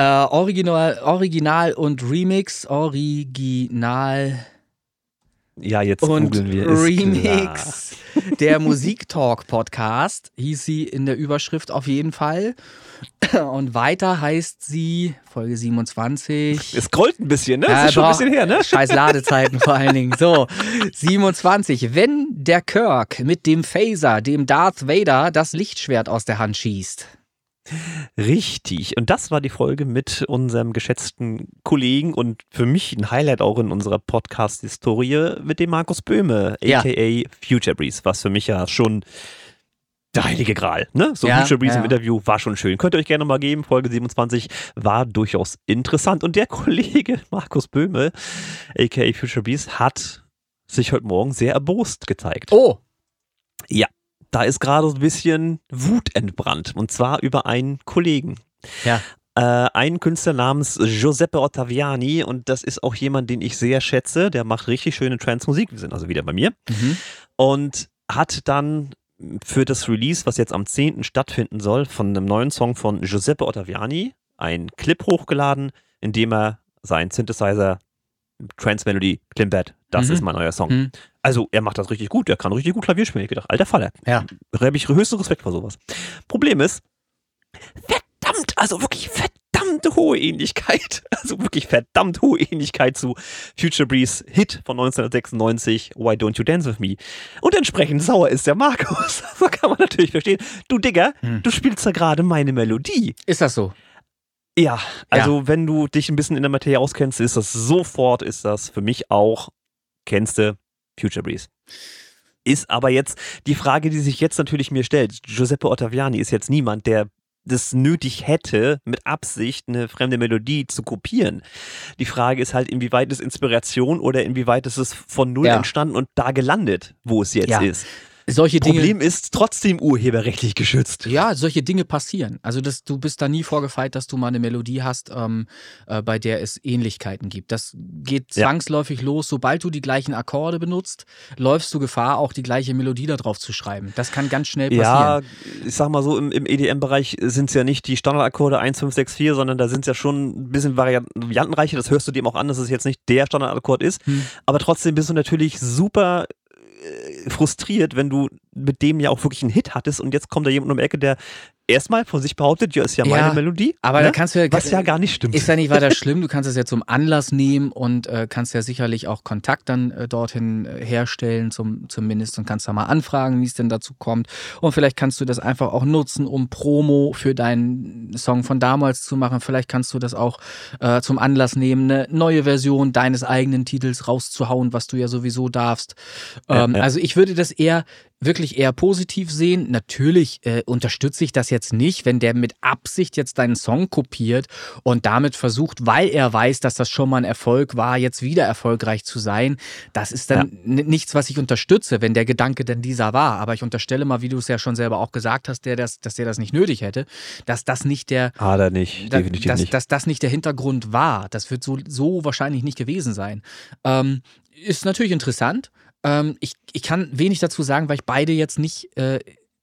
Äh, Original, Original und Remix, Original Ja, jetzt und googeln wir. ist Remix. Der Musiktalk-Podcast hieß sie in der Überschrift auf jeden Fall. Und weiter heißt sie, Folge 27. Klar. Es scrollt ein bisschen, ne? Ja, ist schon ein bisschen her, ne? Scheiß Ladezeiten vor allen Dingen. So, 27. Wenn der Kirk mit dem Phaser, dem Darth Vader, das Lichtschwert aus der Hand schießt. Richtig. Und das war die Folge mit unserem geschätzten Kollegen und für mich ein Highlight auch in unserer Podcast-Historie mit dem Markus Böhme, Ja. aka Future Breeze, was für mich ja schon der heilige Gral, ne? So Ja, Future Breeze ja. im Interview war schon schön. Könnt ihr euch gerne mal geben. Folge 27 war durchaus interessant. Und der Kollege Markus Böhme, aka Future Breeze, hat sich heute Morgen sehr erbost gezeigt. Oh, Da ist gerade so ein bisschen Wut entbrannt. Und zwar über einen Kollegen. Ja. Äh, einen Künstler namens Giuseppe Ottaviani. Und das ist auch jemand, den ich sehr schätze. Der macht richtig schöne Trance-Musik. Wir sind also wieder bei mir. mhm. Und hat dann für das Release, was jetzt am 10. stattfinden soll, von einem neuen Song von Giuseppe Ottaviani einen Clip hochgeladen, in dem er seinen Synthesizer Trance Melody Klimbad, das Mhm. ist mein neuer Song. Mhm. Also er macht das richtig gut, er kann richtig gut Klavier spielen. Ich gedacht, alter Faller. Ja. Da habe ich höchsten Respekt vor sowas. Problem ist, verdammt, also wirklich verdammt hohe Ähnlichkeit, also wirklich verdammt hohe Ähnlichkeit zu Future Breeze Hit von 1996, Why Don't You Dance With Me. Und entsprechend sauer ist der Markus. So kann man natürlich verstehen. Du Digger, Hm. du spielst da gerade meine Melodie. ist das so? Ja, also wenn du dich ein bisschen in der Materie auskennst, ist das sofort, ist das für mich auch, kennst du, Future Breeze. Ist aber jetzt die Frage, die sich jetzt natürlich mir stellt. Giuseppe Ottaviani ist jetzt niemand, der das nötig hätte, mit Absicht eine fremde Melodie zu kopieren. Die Frage ist halt, inwieweit ist Inspiration oder inwieweit ist es von Null Ja. entstanden und da gelandet, wo es jetzt Ja. ist. Solche Dinge. Problem ist trotzdem urheberrechtlich geschützt. Ja, solche Dinge passieren. Also das, du bist da nie vorgefeit, dass du mal eine Melodie hast, ähm, äh, bei der es Ähnlichkeiten gibt. Das geht Ja. zwangsläufig los. Sobald du die gleichen Akkorde benutzt, läufst du Gefahr, auch die gleiche Melodie da drauf zu schreiben. Das kann ganz schnell Ja, passieren. ich sag mal so, im, im EDM-Bereich sind es ja nicht die Standardakkorde 1, 5, 6, 4, sondern da sind es ja schon ein bisschen Varianten- variantenreicher. Das hörst du dem auch an, dass es jetzt nicht der Standardakkord ist. Hm. Aber trotzdem bist du natürlich super frustriert, wenn du mit dem ja auch wirklich einen Hit hattest und jetzt kommt da jemand um die Ecke, der erstmal von sich behauptet, ja, ist ja meine Ja, Melodie. aber ne? da kannst du ja- Was ja gar nicht stimmt. Ist ja nicht weiter schlimm, du kannst es ja zum Anlass nehmen und äh, kannst ja sicherlich auch Kontakt dann äh, dorthin äh, herstellen, zum, zumindest und kannst da mal anfragen, wie es denn dazu kommt. Und vielleicht kannst du das einfach auch nutzen, um Promo für deinen Song von damals zu machen. Vielleicht kannst du das auch äh, zum Anlass nehmen, eine neue Version deines eigenen Titels rauszuhauen, was du ja sowieso darfst. Ja, Ähm, ja. Also ich würde das eher wirklich eher positiv sehen. Natürlich äh, unterstütze ich das jetzt nicht, wenn der mit Absicht jetzt deinen Song kopiert und damit versucht, weil er weiß, dass das schon mal ein Erfolg war, jetzt wieder erfolgreich zu sein. Das ist dann n- nichts, was ich unterstütze, wenn der Gedanke denn dieser war. Aber ich unterstelle mal, wie du es ja schon selber auch gesagt hast, der das, dass der das nicht nötig hätte, dass das nicht der Ah, da nicht, da- definitiv dass, nicht. dass das nicht der Hintergrund war. Das wird so, so wahrscheinlich nicht gewesen sein. Ähm, ist natürlich interessant. Ähm, ich, ich kann wenig dazu sagen, weil ich beide jetzt nicht äh,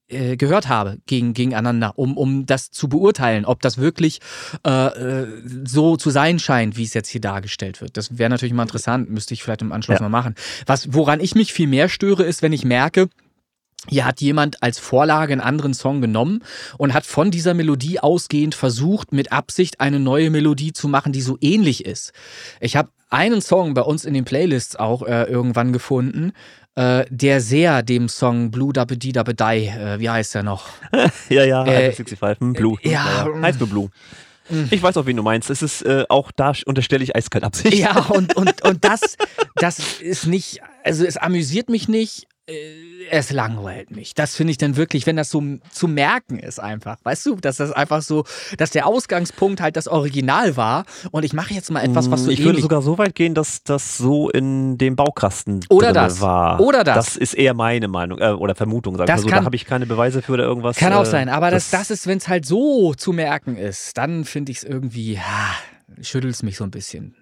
äh, gehört habe gegen, gegeneinander, um, um das zu beurteilen, ob das wirklich äh, äh, so zu sein scheint, wie es jetzt hier dargestellt wird. Das wäre natürlich mal interessant, müsste ich vielleicht im Anschluss Ja. mal machen. Was, woran ich mich viel mehr störe, ist, wenn ich merke, hier hat jemand als Vorlage einen anderen Song genommen und hat von dieser Melodie ausgehend versucht, mit Absicht eine neue Melodie zu machen, die so ähnlich ist. Ich habe einen Song bei uns in den Playlists auch äh, irgendwann gefunden, äh, der sehr dem Song Blue Dabbe Dee Dabbe Die, äh, wie heißt der noch? ja, ja, äh, 65, hm, Blue. ja, ja, mm. heißt nur Blue. Ich weiß auch, wen du meinst. Es ist äh, auch da unterstelle ich eiskalt Absicht. Ja, und, und, und das, das ist nicht, also es amüsiert mich nicht, es langweilt mich. Das finde ich dann wirklich, wenn das so zu merken ist einfach. Weißt du, dass das einfach so, dass der Ausgangspunkt halt das Original war und ich mache jetzt mal etwas, was so ich würde sogar so weit gehen, dass das so in dem Baukasten Oder das. war. Oder das. Das ist eher meine Meinung äh, oder Vermutung. Sag ich Das mal so. kann- da habe ich keine Beweise für oder irgendwas. Kann auch äh, sein, aber das, das ist, wenn es halt so zu merken ist, dann finde ich es irgendwie, ah, schüttelt es mich so ein bisschen.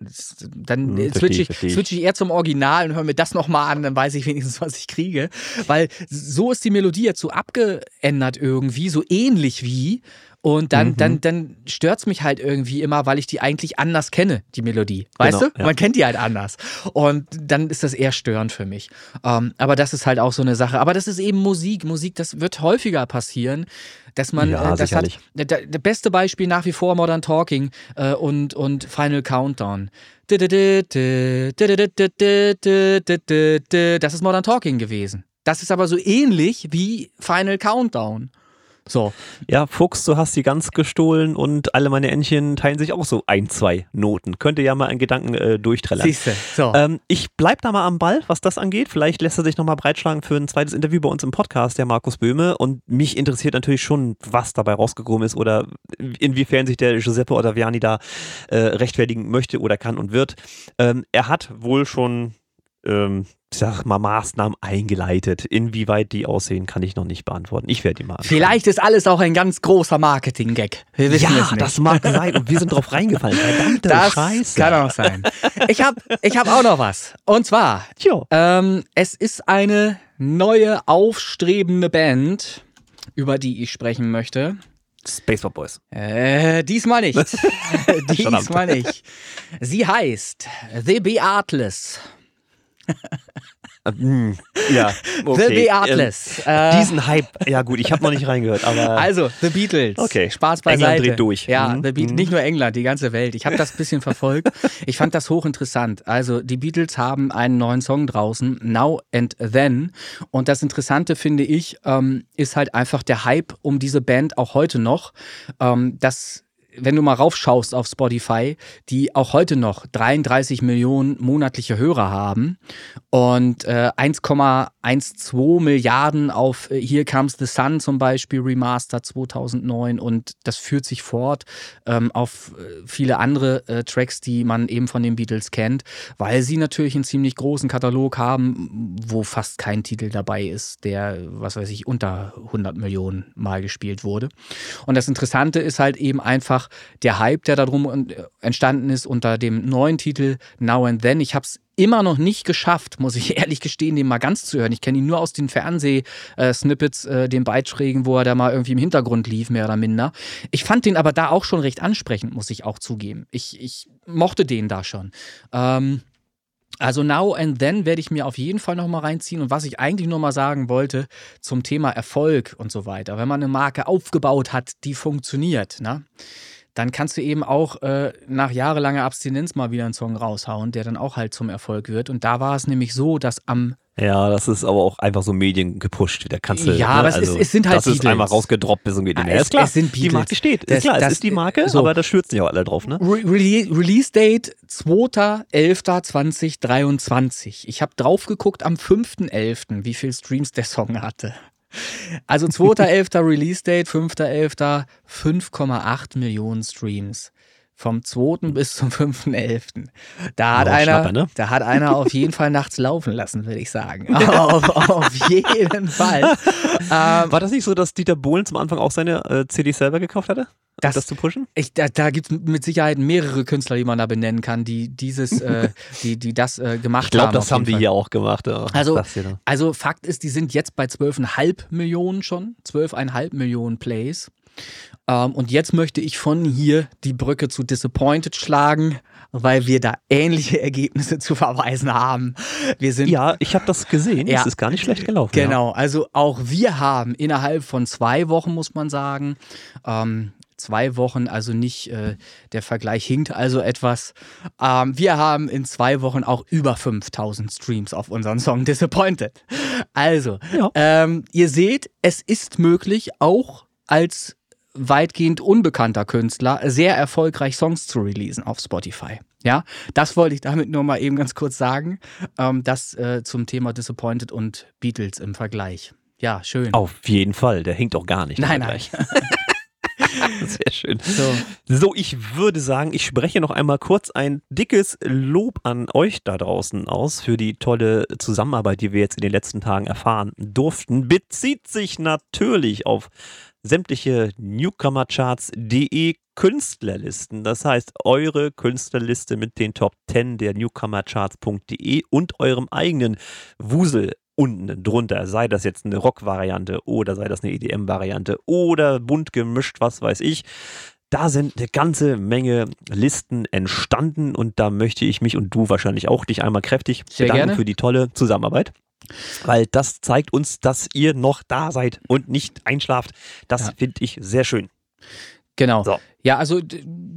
Dann Hm, switche ich. switch ich eher zum Original und höre mir das nochmal an, dann weiß ich wenigstens, was ich kriege. Weil so ist die Melodie jetzt so abgeändert irgendwie, so ähnlich wie. Und dann, Mhm. dann, dann stört es mich halt irgendwie immer, weil ich die eigentlich anders kenne, die Melodie. Weißt Genau, du? ja. Man kennt die halt anders. Und dann ist das eher störend für mich. Ähm, aber das ist halt auch so eine Sache. Aber das ist eben Musik. Musik, das wird häufiger passieren, dass man Ja, äh, das hat. sicherlich. Der, der der beste Beispiel nach wie vor Modern Talking äh, und, und Final Countdown. Das ist Modern Talking gewesen. Das ist aber so ähnlich wie Final Countdown. So. Ja, Fuchs, du hast die ganz gestohlen und alle meine Entchen teilen sich auch so ein, zwei Noten. Könnte ja mal einen Gedanken äh, durchträllern. Siehst du. So. Ähm, ich bleib da mal am Ball, was das angeht. Vielleicht lässt er sich nochmal breitschlagen für ein zweites Interview bei uns im Podcast, der Markus Böhme. Und mich interessiert natürlich schon, was dabei rausgekommen ist oder inwiefern sich der Giuseppe Ottaviani da äh, rechtfertigen möchte oder kann und wird. Ähm, er hat wohl schon, ähm, sag mal, Maßnahmen eingeleitet. Inwieweit die aussehen, kann ich noch nicht beantworten. Ich werde die mal anschauen. Vielleicht ist alles auch ein ganz großer Marketing-Gag. Wir wissen es Ja, nicht. das mag sein. Und wir sind drauf reingefallen. Verdammte Das Scheiße. kann auch sein. Ich habe ich hab auch noch was. Und zwar, ähm, es ist eine neue, aufstrebende Band, über die ich sprechen möchte. Spaceball Boys. Äh, diesmal nicht. diesmal nicht. Sie heißt The Beatles. Hm, ja, okay. The Beatles. Ähm, Äh, diesen Hype, ja gut, ich habe noch nicht reingehört, aber Also, The Beatles. Okay. Spaß England beiseite. dreht durch. Ja, Mhm. The Beatles, Mhm. nicht nur England, die ganze Welt. Ich habe das ein bisschen verfolgt. Ich fand das hochinteressant. Also, die Beatles haben einen neuen Song draußen, Now and Then. Und das Interessante, finde ich, ähm, ist halt einfach der Hype um diese Band auch heute noch. Ähm, das wenn du mal raufschaust auf Spotify, die auch heute noch 33 Millionen monatliche Hörer haben und äh, 1,12 Milliarden auf äh, Here Comes the Sun zum Beispiel Remaster 2009 und das führt sich fort ähm, auf äh, viele andere äh, Tracks, die man eben von den Beatles kennt, weil sie natürlich einen ziemlich großen Katalog haben, wo fast kein Titel dabei ist, der, was weiß ich, unter 100 Millionen Mal gespielt wurde. Und das Interessante ist halt eben einfach der Hype, der darum äh, entstanden ist unter dem neuen Titel Now and Then. Ich habe es immer noch nicht geschafft, muss ich ehrlich gestehen, den mal ganz zu hören. Ich kenne ihn nur aus den Fernseh-Snippets, äh, den Beiträgen, wo er da mal irgendwie im Hintergrund lief, mehr oder minder. Ich fand den aber da auch schon recht ansprechend, muss ich auch zugeben. Ich, ich mochte den da schon. Ähm, Also Now and Then werde ich mir auf jeden Fall nochmal reinziehen. Und was ich eigentlich nur mal sagen wollte zum Thema Erfolg und so weiter. Wenn man eine Marke aufgebaut hat, die funktioniert, ne? dann kannst du eben auch äh, nach jahrelanger Abstinenz mal wieder einen Song raushauen, der dann auch halt zum Erfolg wird. Und da war es nämlich so, dass am ja, das ist aber auch einfach so Medien gepusht. Da kannst du, ja, ne? aber es, also, ist, es sind halt Das ist Beatles. einmal rausgedroppt bis zum geht mehr. Es- ist klar, es sind die Beatles. Marke steht. Das- ist klar, das- es ist die Marke, so. aber da stürzen ja auch alle drauf, ne? Re Rele Release Date 2.11.2023. Ich habe drauf geguckt am 5.11., wie viel Streams der Song hatte. Also 2.11. Release Date, 5.11. 5,8 Millionen Streams. Vom 2. bis zum 5.11. Da hat einer, Schnapper, ne? da hat einer auf jeden Fall nachts laufen lassen, würde ich sagen. auf, auf jeden Fall. Ähm, War das nicht so, dass Dieter Bohlen zum Anfang auch seine äh, CD selber gekauft hatte? um Das- das zu pushen? Ich, da da gibt es mit Sicherheit mehrere Künstler, die man da benennen kann, die dieses, äh, die, die das äh, gemacht Ich glaube, haben. das auf haben jeden die hier auch gemacht. Ja. Also- Das. Also Fakt ist, die sind jetzt bei 12,5 Millionen schon, 12,5 Millionen Plays. Ähm, und jetzt möchte ich von hier die Brücke zu Disappointed schlagen, weil wir da ähnliche Ergebnisse zu verweisen haben. Wir sind ja, ich habe das gesehen. Ja. Es ist gar nicht schlecht gelaufen. Ja. Genau, also auch wir haben innerhalb von zwei Wochen, muss man sagen, ähm, zwei Wochen, also nicht, äh, der Vergleich hinkt also etwas. Ähm, wir haben in zwei Wochen auch über 5000 Streams auf unseren Song Disappointed. Also, Ja. ähm, ihr seht, es ist möglich, auch als weitgehend unbekannter Künstler sehr erfolgreich Songs zu releasen auf Spotify. Ja, das wollte ich damit nur mal eben ganz kurz sagen. Ähm, das äh, zum Thema Disappointed und Beatles im Vergleich. Ja, schön. Auf jeden Fall. Der hinkt auch gar nicht. nein, nein. Sehr schön. So. So, ich würde sagen, ich spreche noch einmal kurz ein dickes Lob an euch da draußen aus für die tolle Zusammenarbeit, die wir jetzt in den letzten Tagen erfahren durften. Bezieht sich natürlich auf sämtliche Newcomercharts.de Künstlerlisten. Das heißt, eure Künstlerliste mit den Top 10 der Newcomercharts.de und eurem eigenen Wusel unten drunter, sei das jetzt eine Rock-Variante oder sei das eine EDM-Variante oder bunt gemischt, was weiß ich. Da sind eine ganze Menge Listen entstanden und da möchte ich mich und du wahrscheinlich auch dich einmal kräftig Sehr bedanken gerne. für die tolle Zusammenarbeit. Weil das zeigt uns, dass ihr noch da seid und nicht einschlaft. Das Ja. finde ich sehr schön. Genau. So. Ja, also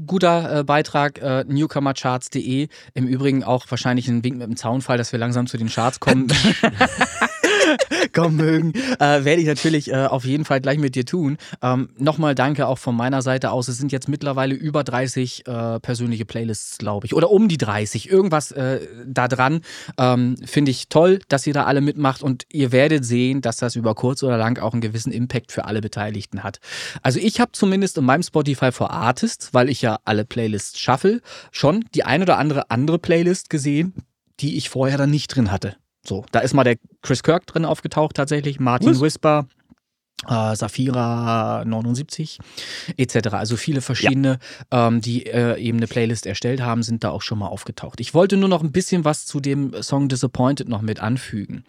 guter äh, Beitrag, äh, newcomercharts.de. Im Übrigen auch wahrscheinlich ein Wink mit dem Zaunfall, dass wir langsam zu den Charts kommen. kommen mögen, äh, werde ich natürlich äh, auf jeden Fall gleich mit dir tun. Ähm, Nochmal danke auch von meiner Seite aus. Es sind jetzt mittlerweile über 30 äh, persönliche Playlists, glaube ich. Oder um die 30. Irgendwas äh, da dran. Ähm, Finde ich toll, dass ihr da alle mitmacht und ihr werdet sehen, dass das über kurz oder lang auch einen gewissen Impact für alle Beteiligten hat. Also ich habe zumindest in meinem Spotify for Artists, weil ich ja alle Playlists shuffle, schon die ein oder andere andere Playlist gesehen, die ich vorher dann nicht drin hatte. So, da ist mal der Chris Kirk drin aufgetaucht tatsächlich, Martin Was? Whisper, äh, Safira 79 etc. Also viele verschiedene, ähm, die äh, eben eine Playlist erstellt haben, sind da auch schon mal aufgetaucht. Ich wollte nur noch ein bisschen was zu dem Song Disappointed noch mit anfügen.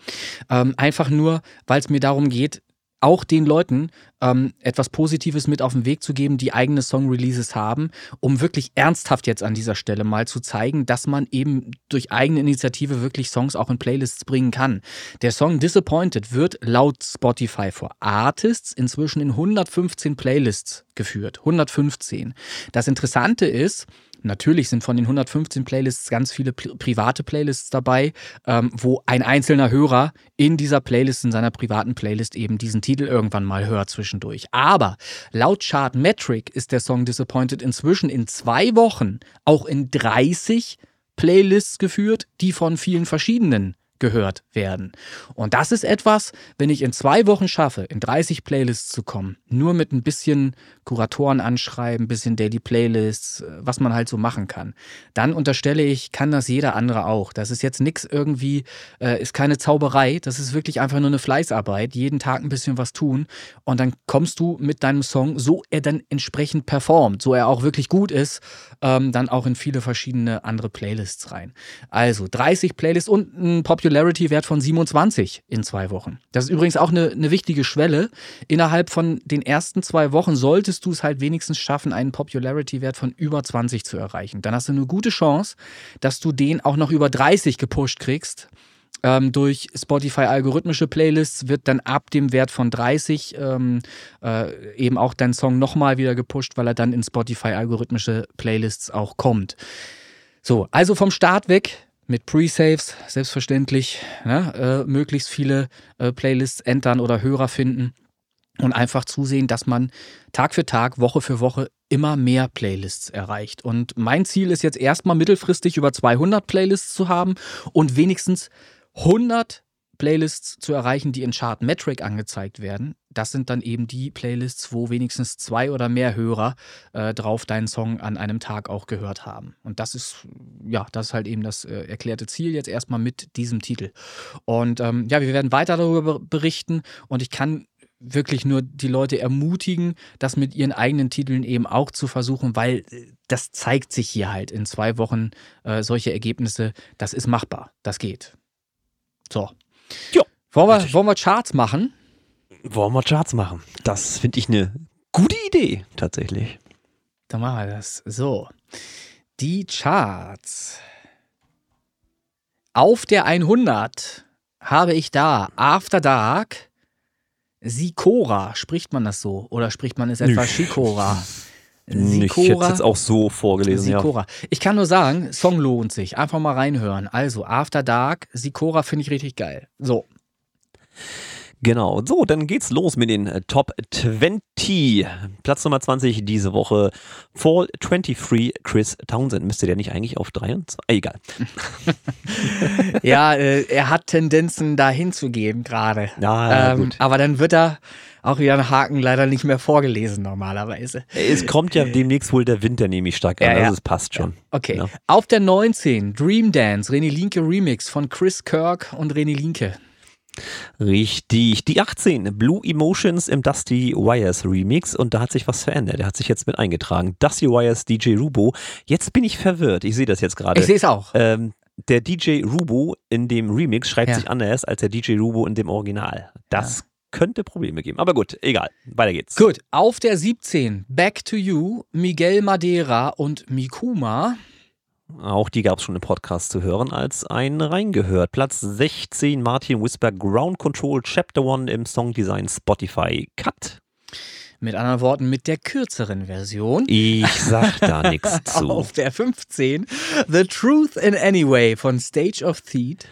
Ähm, einfach nur, weil es mir darum geht, auch den Leuten ähm, etwas Positives mit auf den Weg zu geben, die eigene Song-Releases haben, um wirklich ernsthaft jetzt an dieser Stelle mal zu zeigen, dass man eben durch eigene Initiative wirklich Songs auch in Playlists bringen kann. Der Song Disappointed wird laut Spotify for Artists inzwischen in 115 Playlists geführt. 115. Das Interessante ist, Natürlich sind von den 115 Playlists ganz viele pri private Playlists dabei, ähm, wo ein einzelner Hörer in dieser Playlist, in seiner privaten Playlist eben diesen Titel irgendwann mal hört zwischendurch. Aber laut Chartmetric ist der Song Disappointed inzwischen in zwei Wochen auch in 30 Playlists geführt, die von vielen verschiedenen gehört werden. Und das ist etwas, wenn ich in zwei Wochen schaffe, in 30 Playlists zu kommen, nur mit ein bisschen Kuratoren anschreiben, ein bisschen Daily Playlists, äh, was man halt so machen kann, dann unterstelle ich, kann das jeder andere auch. Das ist jetzt nichts irgendwie, äh, ist keine Zauberei, das ist wirklich einfach nur eine Fleißarbeit, jeden Tag ein bisschen was tun und dann kommst du mit deinem Song, so er dann entsprechend performt, so er auch wirklich gut ist, ähm, dann auch in viele verschiedene andere Playlists rein. Also 30 Playlists und ein Popular Popularity-Wert von 27 in zwei Wochen. Das ist übrigens auch eine, eine wichtige Schwelle. Innerhalb von den ersten zwei Wochen solltest du es halt wenigstens schaffen, einen Popularity-Wert von über 20 zu erreichen. Dann hast du eine gute Chance, dass du den auch noch über 30 gepusht kriegst. Ähm, durch Spotify algorithmische Playlists wird dann ab dem Wert von 30 ähm, äh, eben auch dein Song nochmal wieder gepusht, weil er dann in Spotify algorithmische Playlists auch kommt. So, also vom Start weg mit Pre-Saves, selbstverständlich, ne, äh, möglichst viele äh, Playlists entern oder Hörer finden und einfach zusehen, dass man Tag für Tag, Woche für Woche immer mehr Playlists erreicht. Und mein Ziel ist jetzt erstmal mittelfristig über 200 Playlists zu haben und wenigstens 100 Playlists zu erreichen, die in Chart Metric angezeigt werden. Das sind dann eben die Playlists, wo wenigstens zwei oder mehr Hörer äh, drauf deinen Song an einem Tag auch gehört haben. Und das ist, ja, das ist halt eben das äh, erklärte Ziel jetzt erstmal mit diesem Titel. Und ähm, ja, wir werden weiter darüber berichten und ich kann wirklich nur die Leute ermutigen, das mit ihren eigenen Titeln eben auch zu versuchen, weil äh, das zeigt sich hier halt in zwei Wochen äh, solche Ergebnisse. Das ist machbar, das geht. So, Ja. wollen wir, wollen wir Charts machen? Wollen wir Charts machen? Das finde ich eine gute Idee, tatsächlich. Dann machen wir das. So. Die Charts. Auf der 100 habe ich da After Dark Sikora. Spricht man das so? Oder spricht man es etwa Nö. Sikora? Ich hätte es jetzt auch so vorgelesen, ja. Sikora. Ich kann nur sagen, Song lohnt sich. Einfach mal reinhören. Also, After Dark, Sikora finde ich richtig geil. So. Genau. So, dann geht's los mit den äh, Top 20. Platz Nummer 20 diese Woche. Fall 23, Chris Townsend. Müsste der nicht eigentlich auf 23? Ah, egal. Ja, äh, er hat Tendenzen, dahin zu gehen gerade. Ja, ähm, gut. aber dann wird er auch wieder einen Haken leider nicht mehr vorgelesen normalerweise. Es kommt ja demnächst wohl der Winter, nehme ich stark an. Ja, ja. Also es passt schon. Okay. Ja. Auf der 19, Dream Dance, René Linke Remix von Chris Kirk und René Linke. Richtig. Die 18, Blue Emotions im Dusty Wires Remix und da hat sich was verändert. Der hat sich jetzt mit eingetragen. Dusty Wires DJ Rubo. Jetzt bin ich verwirrt. Ich sehe das jetzt gerade. Ich sehe es auch. Ähm, der DJ Rubo in dem Remix schreibt Ja. sich anders als der DJ Rubo in dem Original. Das könnte Probleme geben. Aber gut, egal. Weiter geht's. Gut, auf der 17, Back to You, Miguel Madeira und Mikuma. Auch die gab es schon im Podcast zu hören als ein reingehört. Platz 16, Martin Whisper, Ground Control, Chapter 1 im Songdesign Spotify Cut. Mit anderen Worten, mit der kürzeren Version. Ich sag da nichts zu. Auf der 15, The Truth in Anyway von Stage of Theat.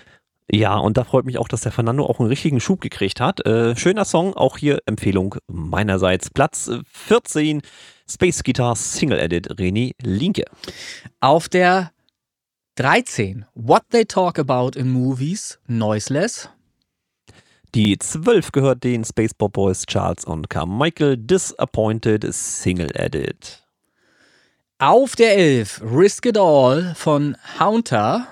Ja, und da freut mich auch, dass der Fernando auch einen richtigen Schub gekriegt hat. Äh, schöner Song, auch hier Empfehlung meinerseits. Platz äh, 14, Space Guitar Single Edit, René Linke. Auf der 13, What They Talk About in Movies, Noiseless. Die 12 gehört den Spaceball Boys Charles und Carmichael Disappointed Single Edit. Auf der 11, Risk It All von Haunter.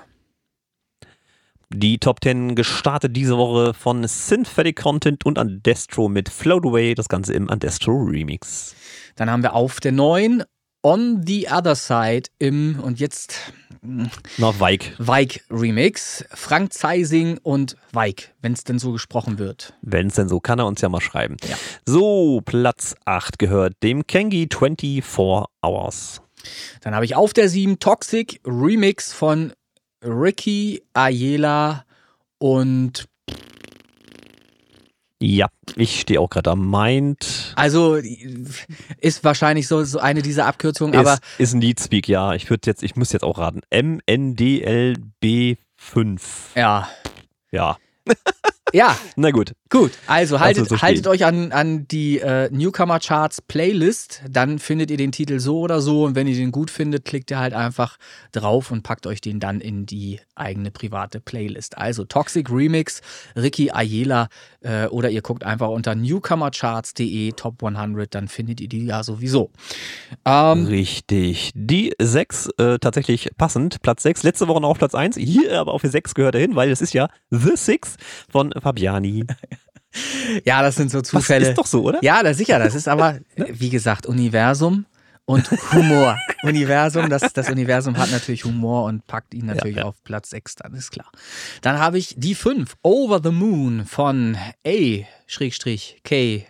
Die Top 10 gestartet diese Woche von Synthetic Content und Andestro mit Float Away, das Ganze im Andestro Remix. Dann haben wir auf der 9, On the Other Side im, und jetzt Na, Weig, Weig Remix, Frank Zeising und Weig, wenn es denn so gesprochen wird. wenn es denn so, kann er uns ja mal schreiben. Ja. So, Platz 8 gehört dem Kengi 24 Hours. Dann habe ich auf der 7 Toxic Remix von Ricky Ayela und Ja, ich stehe auch gerade am Mind. also ist wahrscheinlich so, so eine dieser Abkürzungen, aber ist, ist ein Leadspeak, ja. Ich würde jetzt, ich muss jetzt auch raten. MNDLB5. ja. Ja, Ja, na gut. gut. Also haltet, so haltet euch an, an die äh, Newcomer Charts Playlist, dann findet ihr den Titel so oder so und wenn ihr den gut findet, klickt ihr halt einfach drauf und packt euch den dann in die eigene private Playlist. Also Toxic Remix, Ricky Ayela äh, oder ihr guckt einfach unter newcomercharts.de Top 100, dann findet ihr die ja sowieso. Ähm, Richtig. Die 6 äh, tatsächlich passend. Platz 6. Letzte Woche noch auf Platz 1. Hier aber auf die 6 gehört er hin, weil es ist ja The Six von Fabiani. ja, das sind so Zufälle. ist doch so, oder? Ja, das sicher. Das ist aber, wie gesagt, Universum und Humor. Universum, das, das Universum hat natürlich Humor und packt ihn natürlich Ja, ja. auf Platz 6, dann ist klar. Dann habe ich die 5, Over the Moon von A-K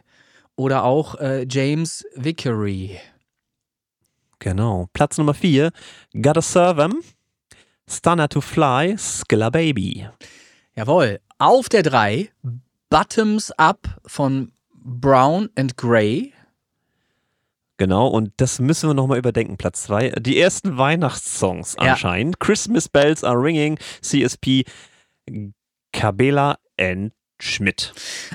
oder auch äh, James Vickery. Genau. Platz Nummer 4, Gotta Serve 'em, Stunner to Fly, Skilla Baby. Jawohl. Auf der 3, Bottoms Up von Brown and Gray. Genau, und das müssen wir nochmal überdenken. Platz 2, die ersten Weihnachtssongs Ja. anscheinend. Christmas Bells are Ringing, CSP, Cabela and Schmidt.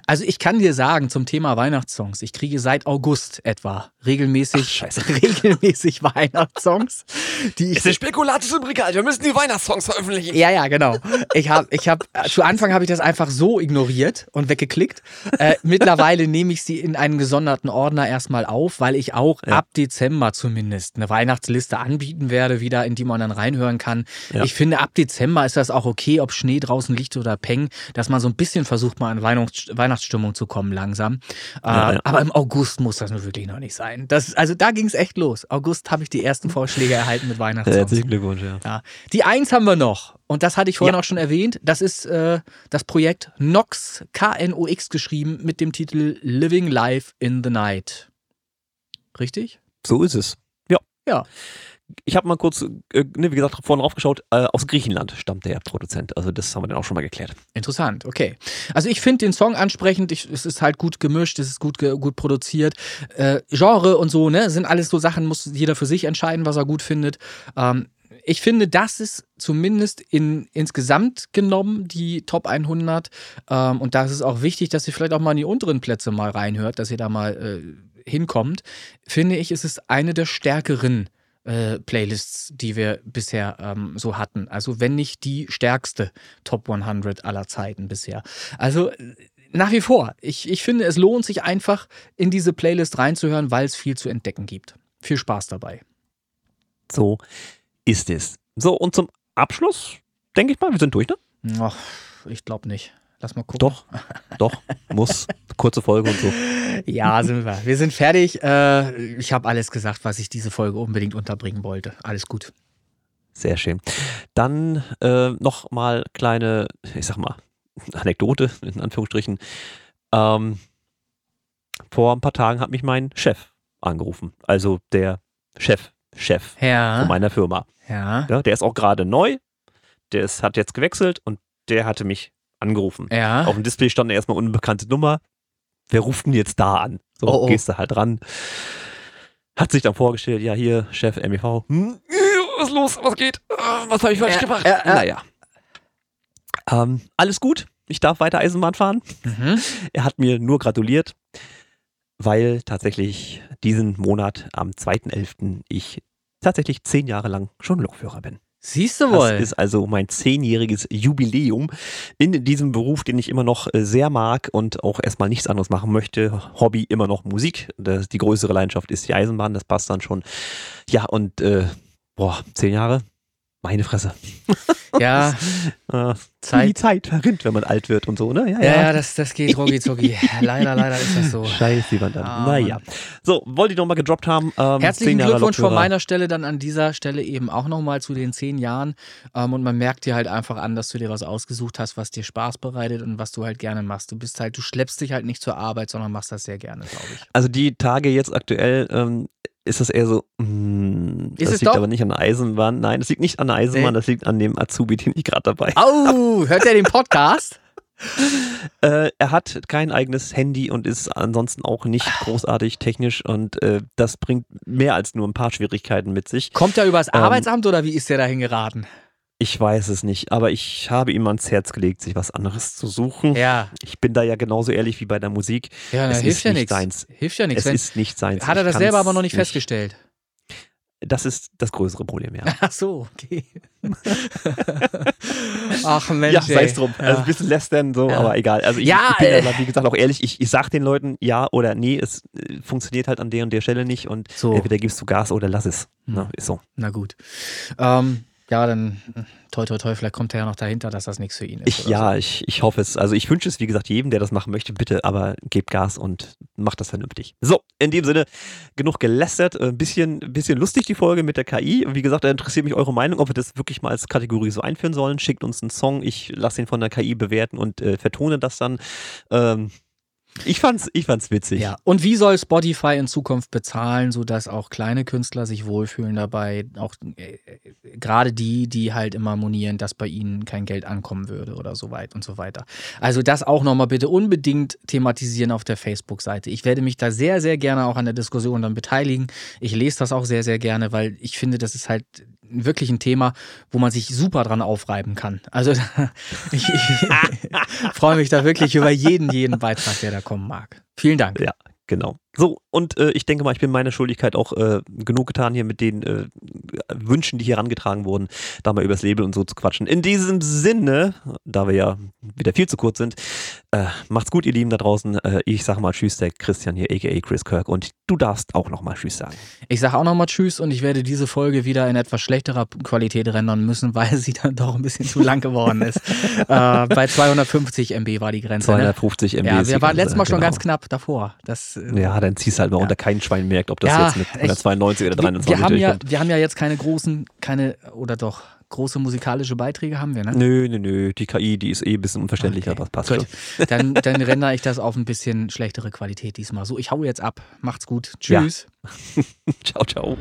Also ich kann dir sagen zum Thema Weihnachtssongs, ich kriege seit August etwa regelmäßig, Ach, scheiße. regelmäßig Weihnachtssongs, die ich Spekulatius im Regal. Wir müssen die Weihnachtssongs veröffentlichen. Ja, ja, genau. Ich habe, ich habe, zu Anfang habe ich das einfach so ignoriert und weggeklickt. Äh, mittlerweile nehme ich sie in einen gesonderten Ordner erstmal auf, weil ich auch Ja. ab Dezember zumindest eine Weihnachtsliste anbieten werde, wieder in die man dann reinhören kann. Ja. Ich finde, ab Dezember ist das auch okay, ob Schnee draußen liegt oder Peng, dass man so ein bisschen versucht, mal in Weihnachts Weihnachtsstimmung zu kommen langsam. Äh, Ja, ja. Aber im August muss das nur wirklich noch nicht sein. Das, also da ging es echt los. August habe ich die ersten Vorschläge erhalten mit Weihnachtssongs. Herzlichen Glückwunsch, ja. Ja. Die Eins haben wir noch. Und das hatte ich vorhin Ja. auch schon erwähnt. Das ist äh, das Projekt Nox, K-N-O-X geschrieben, mit dem Titel Living Life in the Night. Richtig? So ist es. Ja. Ja. Ich habe mal kurz, äh, ne, wie gesagt, vorhin raufgeschaut, äh, aus Griechenland stammt der Produzent. Also das haben wir dann auch schon mal geklärt. Interessant, okay. Also ich finde den Song ansprechend, ich, es ist halt gut gemischt, es ist gut, gut produziert. Äh, Genre und so, ne, sind alles so Sachen, muss jeder für sich entscheiden, was er gut findet. Ähm, ich finde, das ist zumindest in, insgesamt genommen die Top 100. Ähm, und da ist es auch wichtig, dass ihr vielleicht auch mal in die unteren Plätze mal reinhört, dass ihr da mal äh, hinkommt. Finde ich, ist es eine der stärkeren äh, Playlists, die wir bisher ähm, so hatten. Also wenn nicht die stärkste Top 100 aller Zeiten bisher. Also äh, nach wie vor, ich, ich finde, es lohnt sich einfach, in diese Playlist reinzuhören, weil es viel zu entdecken gibt. Viel Spaß dabei. So ist es. So, und zum Abschluss, denke ich mal, wir sind durch, ne? Ach, ich glaube nicht. Lass mal gucken. Doch, doch, muss. Kurze Folge und so. Ja, sind wir. Wir sind fertig. Äh, ich habe alles gesagt, was ich diese Folge unbedingt unterbringen wollte. Alles gut. Sehr schön. Dann äh, noch mal kleine, ich sag mal, Anekdote in Anführungsstrichen. Ähm, vor ein paar Tagen hat mich mein Chef angerufen. Also der Chef, Chef Ja. von meiner Firma. Ja. Ja, der ist auch gerade neu. Der ist, hat jetzt gewechselt und der hatte mich angerufen. Ja. Auf dem Display stand erstmal unbekannte Nummer. Wer ruft denn jetzt da an? So, Oh, oh. gehst du halt ran. Hat sich dann vorgestellt, ja, hier, Chef MEV. Hm, was ist los? Was geht? Äh, Was habe ich falsch Ja, gemacht? ja, ja. Naja. Ähm, alles gut. Ich darf weiter Eisenbahn fahren. Mhm. Er hat mir nur gratuliert, weil tatsächlich diesen Monat am 2.11. ich tatsächlich zehn Jahre lang schon Lokführer bin. Siehst du Das wohl. ist also mein zehnjähriges Jubiläum in diesem Beruf, den ich immer noch äh, sehr mag und auch erstmal nichts anderes machen möchte. Hobby immer noch Musik. Das, die größere Leidenschaft ist die Eisenbahn, das passt dann schon. Ja, und äh, boah, zehn Jahre? Meine Fresse. ja, Äh, Zeit. Die Zeit verrinnt, wenn man alt wird und so, ne? ja, ja, das, das geht rucki zucki. leider, leider ist das so. Scheiße, die Wand an. Ah, naja. So, wollte ich nochmal gedroppt haben. Ähm, Herzlichen Glückwunsch von meiner Stelle dann an dieser Stelle eben auch nochmal zu den zehn Jahren. Ähm, und man merkt dir halt einfach an, dass du dir was ausgesucht hast, was dir Spaß bereitet und was du halt gerne machst. Du bist halt, du schleppst dich halt nicht zur Arbeit, sondern machst das sehr gerne, glaube ich. Also die Tage jetzt aktuell ähm, ist das eher so, mm, Ist das es liegt doch? aber nicht an der Eisenbahn. Nein, das liegt nicht an der Eisenbahn, Nee. das liegt an dem Azubi, den ich gerade dabei Au, hört er den Podcast? Äh, er hat kein eigenes Handy und ist ansonsten auch nicht großartig technisch und äh, das bringt mehr als nur ein paar Schwierigkeiten mit sich. Kommt er übers Ähm, Arbeitsamt oder wie ist der dahin geraten? Ich weiß es nicht, aber ich habe ihm ans Herz gelegt, sich was anderes zu suchen. Ja, Ich bin da ja genauso ehrlich wie bei der Musik. ja, na, Es hilft ist ja nicht nichts. seins. Hilft ja nichts. Es ist nicht seins. Hat er das selber aber noch nicht festgestellt? Das ist das größere Problem, ja. Ach so, okay. Ach Mensch. Ja, sei es drum. Ja. Also ein bisschen lästern, so, Ja. aber egal. Also ich, Ja, ich bin äh. ja, wie gesagt, auch ehrlich, ich, ich sag den Leuten ja oder nee, es äh, funktioniert halt an der und der Stelle nicht und So. entweder gibst du Gas oder lass es. Hm. Ne, ist so. Na gut. Ähm, ja, dann hm, toi toi toi, vielleicht kommt er ja noch dahinter, dass das nichts für ihn ist. Ich, ja, so. ich, ich hoffe es. Also ich wünsche es, wie gesagt, jedem, der das machen möchte, bitte, aber gebt Gas und macht das vernünftig. So, in dem Sinne, genug gelästert. Ein bisschen, bisschen lustig die Folge mit der KI. Wie gesagt, da interessiert mich eure Meinung, ob wir das wirklich mal als Kategorie so einführen sollen. Schickt uns einen Song, ich lasse ihn von der KI bewerten und äh, vertone das dann. Ähm, ich fand's, ich fand's witzig. Ja. Und wie soll Spotify in Zukunft bezahlen, sodass auch kleine Künstler sich wohlfühlen dabei? Auch äh, gerade die, die halt immer monieren, dass bei ihnen kein Geld ankommen würde oder so weit und so weiter. Also das auch nochmal bitte unbedingt thematisieren auf der Facebook-Seite. Ich werde mich da sehr, sehr gerne auch an der Diskussion dann beteiligen. Ich lese das auch sehr, sehr gerne, weil ich finde, das ist halt wirklich ein Thema, wo man sich super dran aufreiben kann. Also ich, ich freue mich da wirklich über jeden, jeden Beitrag, der da kommen mag. Vielen Dank. Ja, genau. So, und äh, ich denke mal, ich bin meiner Schuldigkeit auch äh, genug getan, hier mit den äh, Wünschen, die hier herangetragen wurden, da mal übers Label und so zu quatschen. In diesem Sinne, da wir ja wieder viel zu kurz sind, äh, macht's gut, ihr Lieben da draußen. Äh, ich sage mal Tschüss, der Christian hier, a.k.a. Chris Kirk. Und du darfst auch nochmal Tschüss sagen. Ich sage auch nochmal Tschüss und ich werde diese Folge wieder in etwas schlechterer Qualität rendern müssen, weil sie dann doch ein bisschen zu lang geworden ist. äh, bei 250 MB war die Grenze. 250 ne? MB. Ja, wir waren letztes Mal schon genau. ganz knapp davor. Das, äh, ja, dann ziehst du halt mal ja. unter kein Schwein merkt, ob das ja, jetzt mit 192 oder 23 wir haben ja, Wir haben ja jetzt keine großen, keine, oder doch, große musikalische Beiträge haben wir, ne? Nö, nö, nö. Die KI, die ist eh ein bisschen unverständlicher, okay. aber passt gut. schon. Dann, dann rendere ich das auf ein bisschen schlechtere Qualität diesmal. So, ich hau jetzt ab. Macht's gut. Tschüss. Ja. ciao, ciao.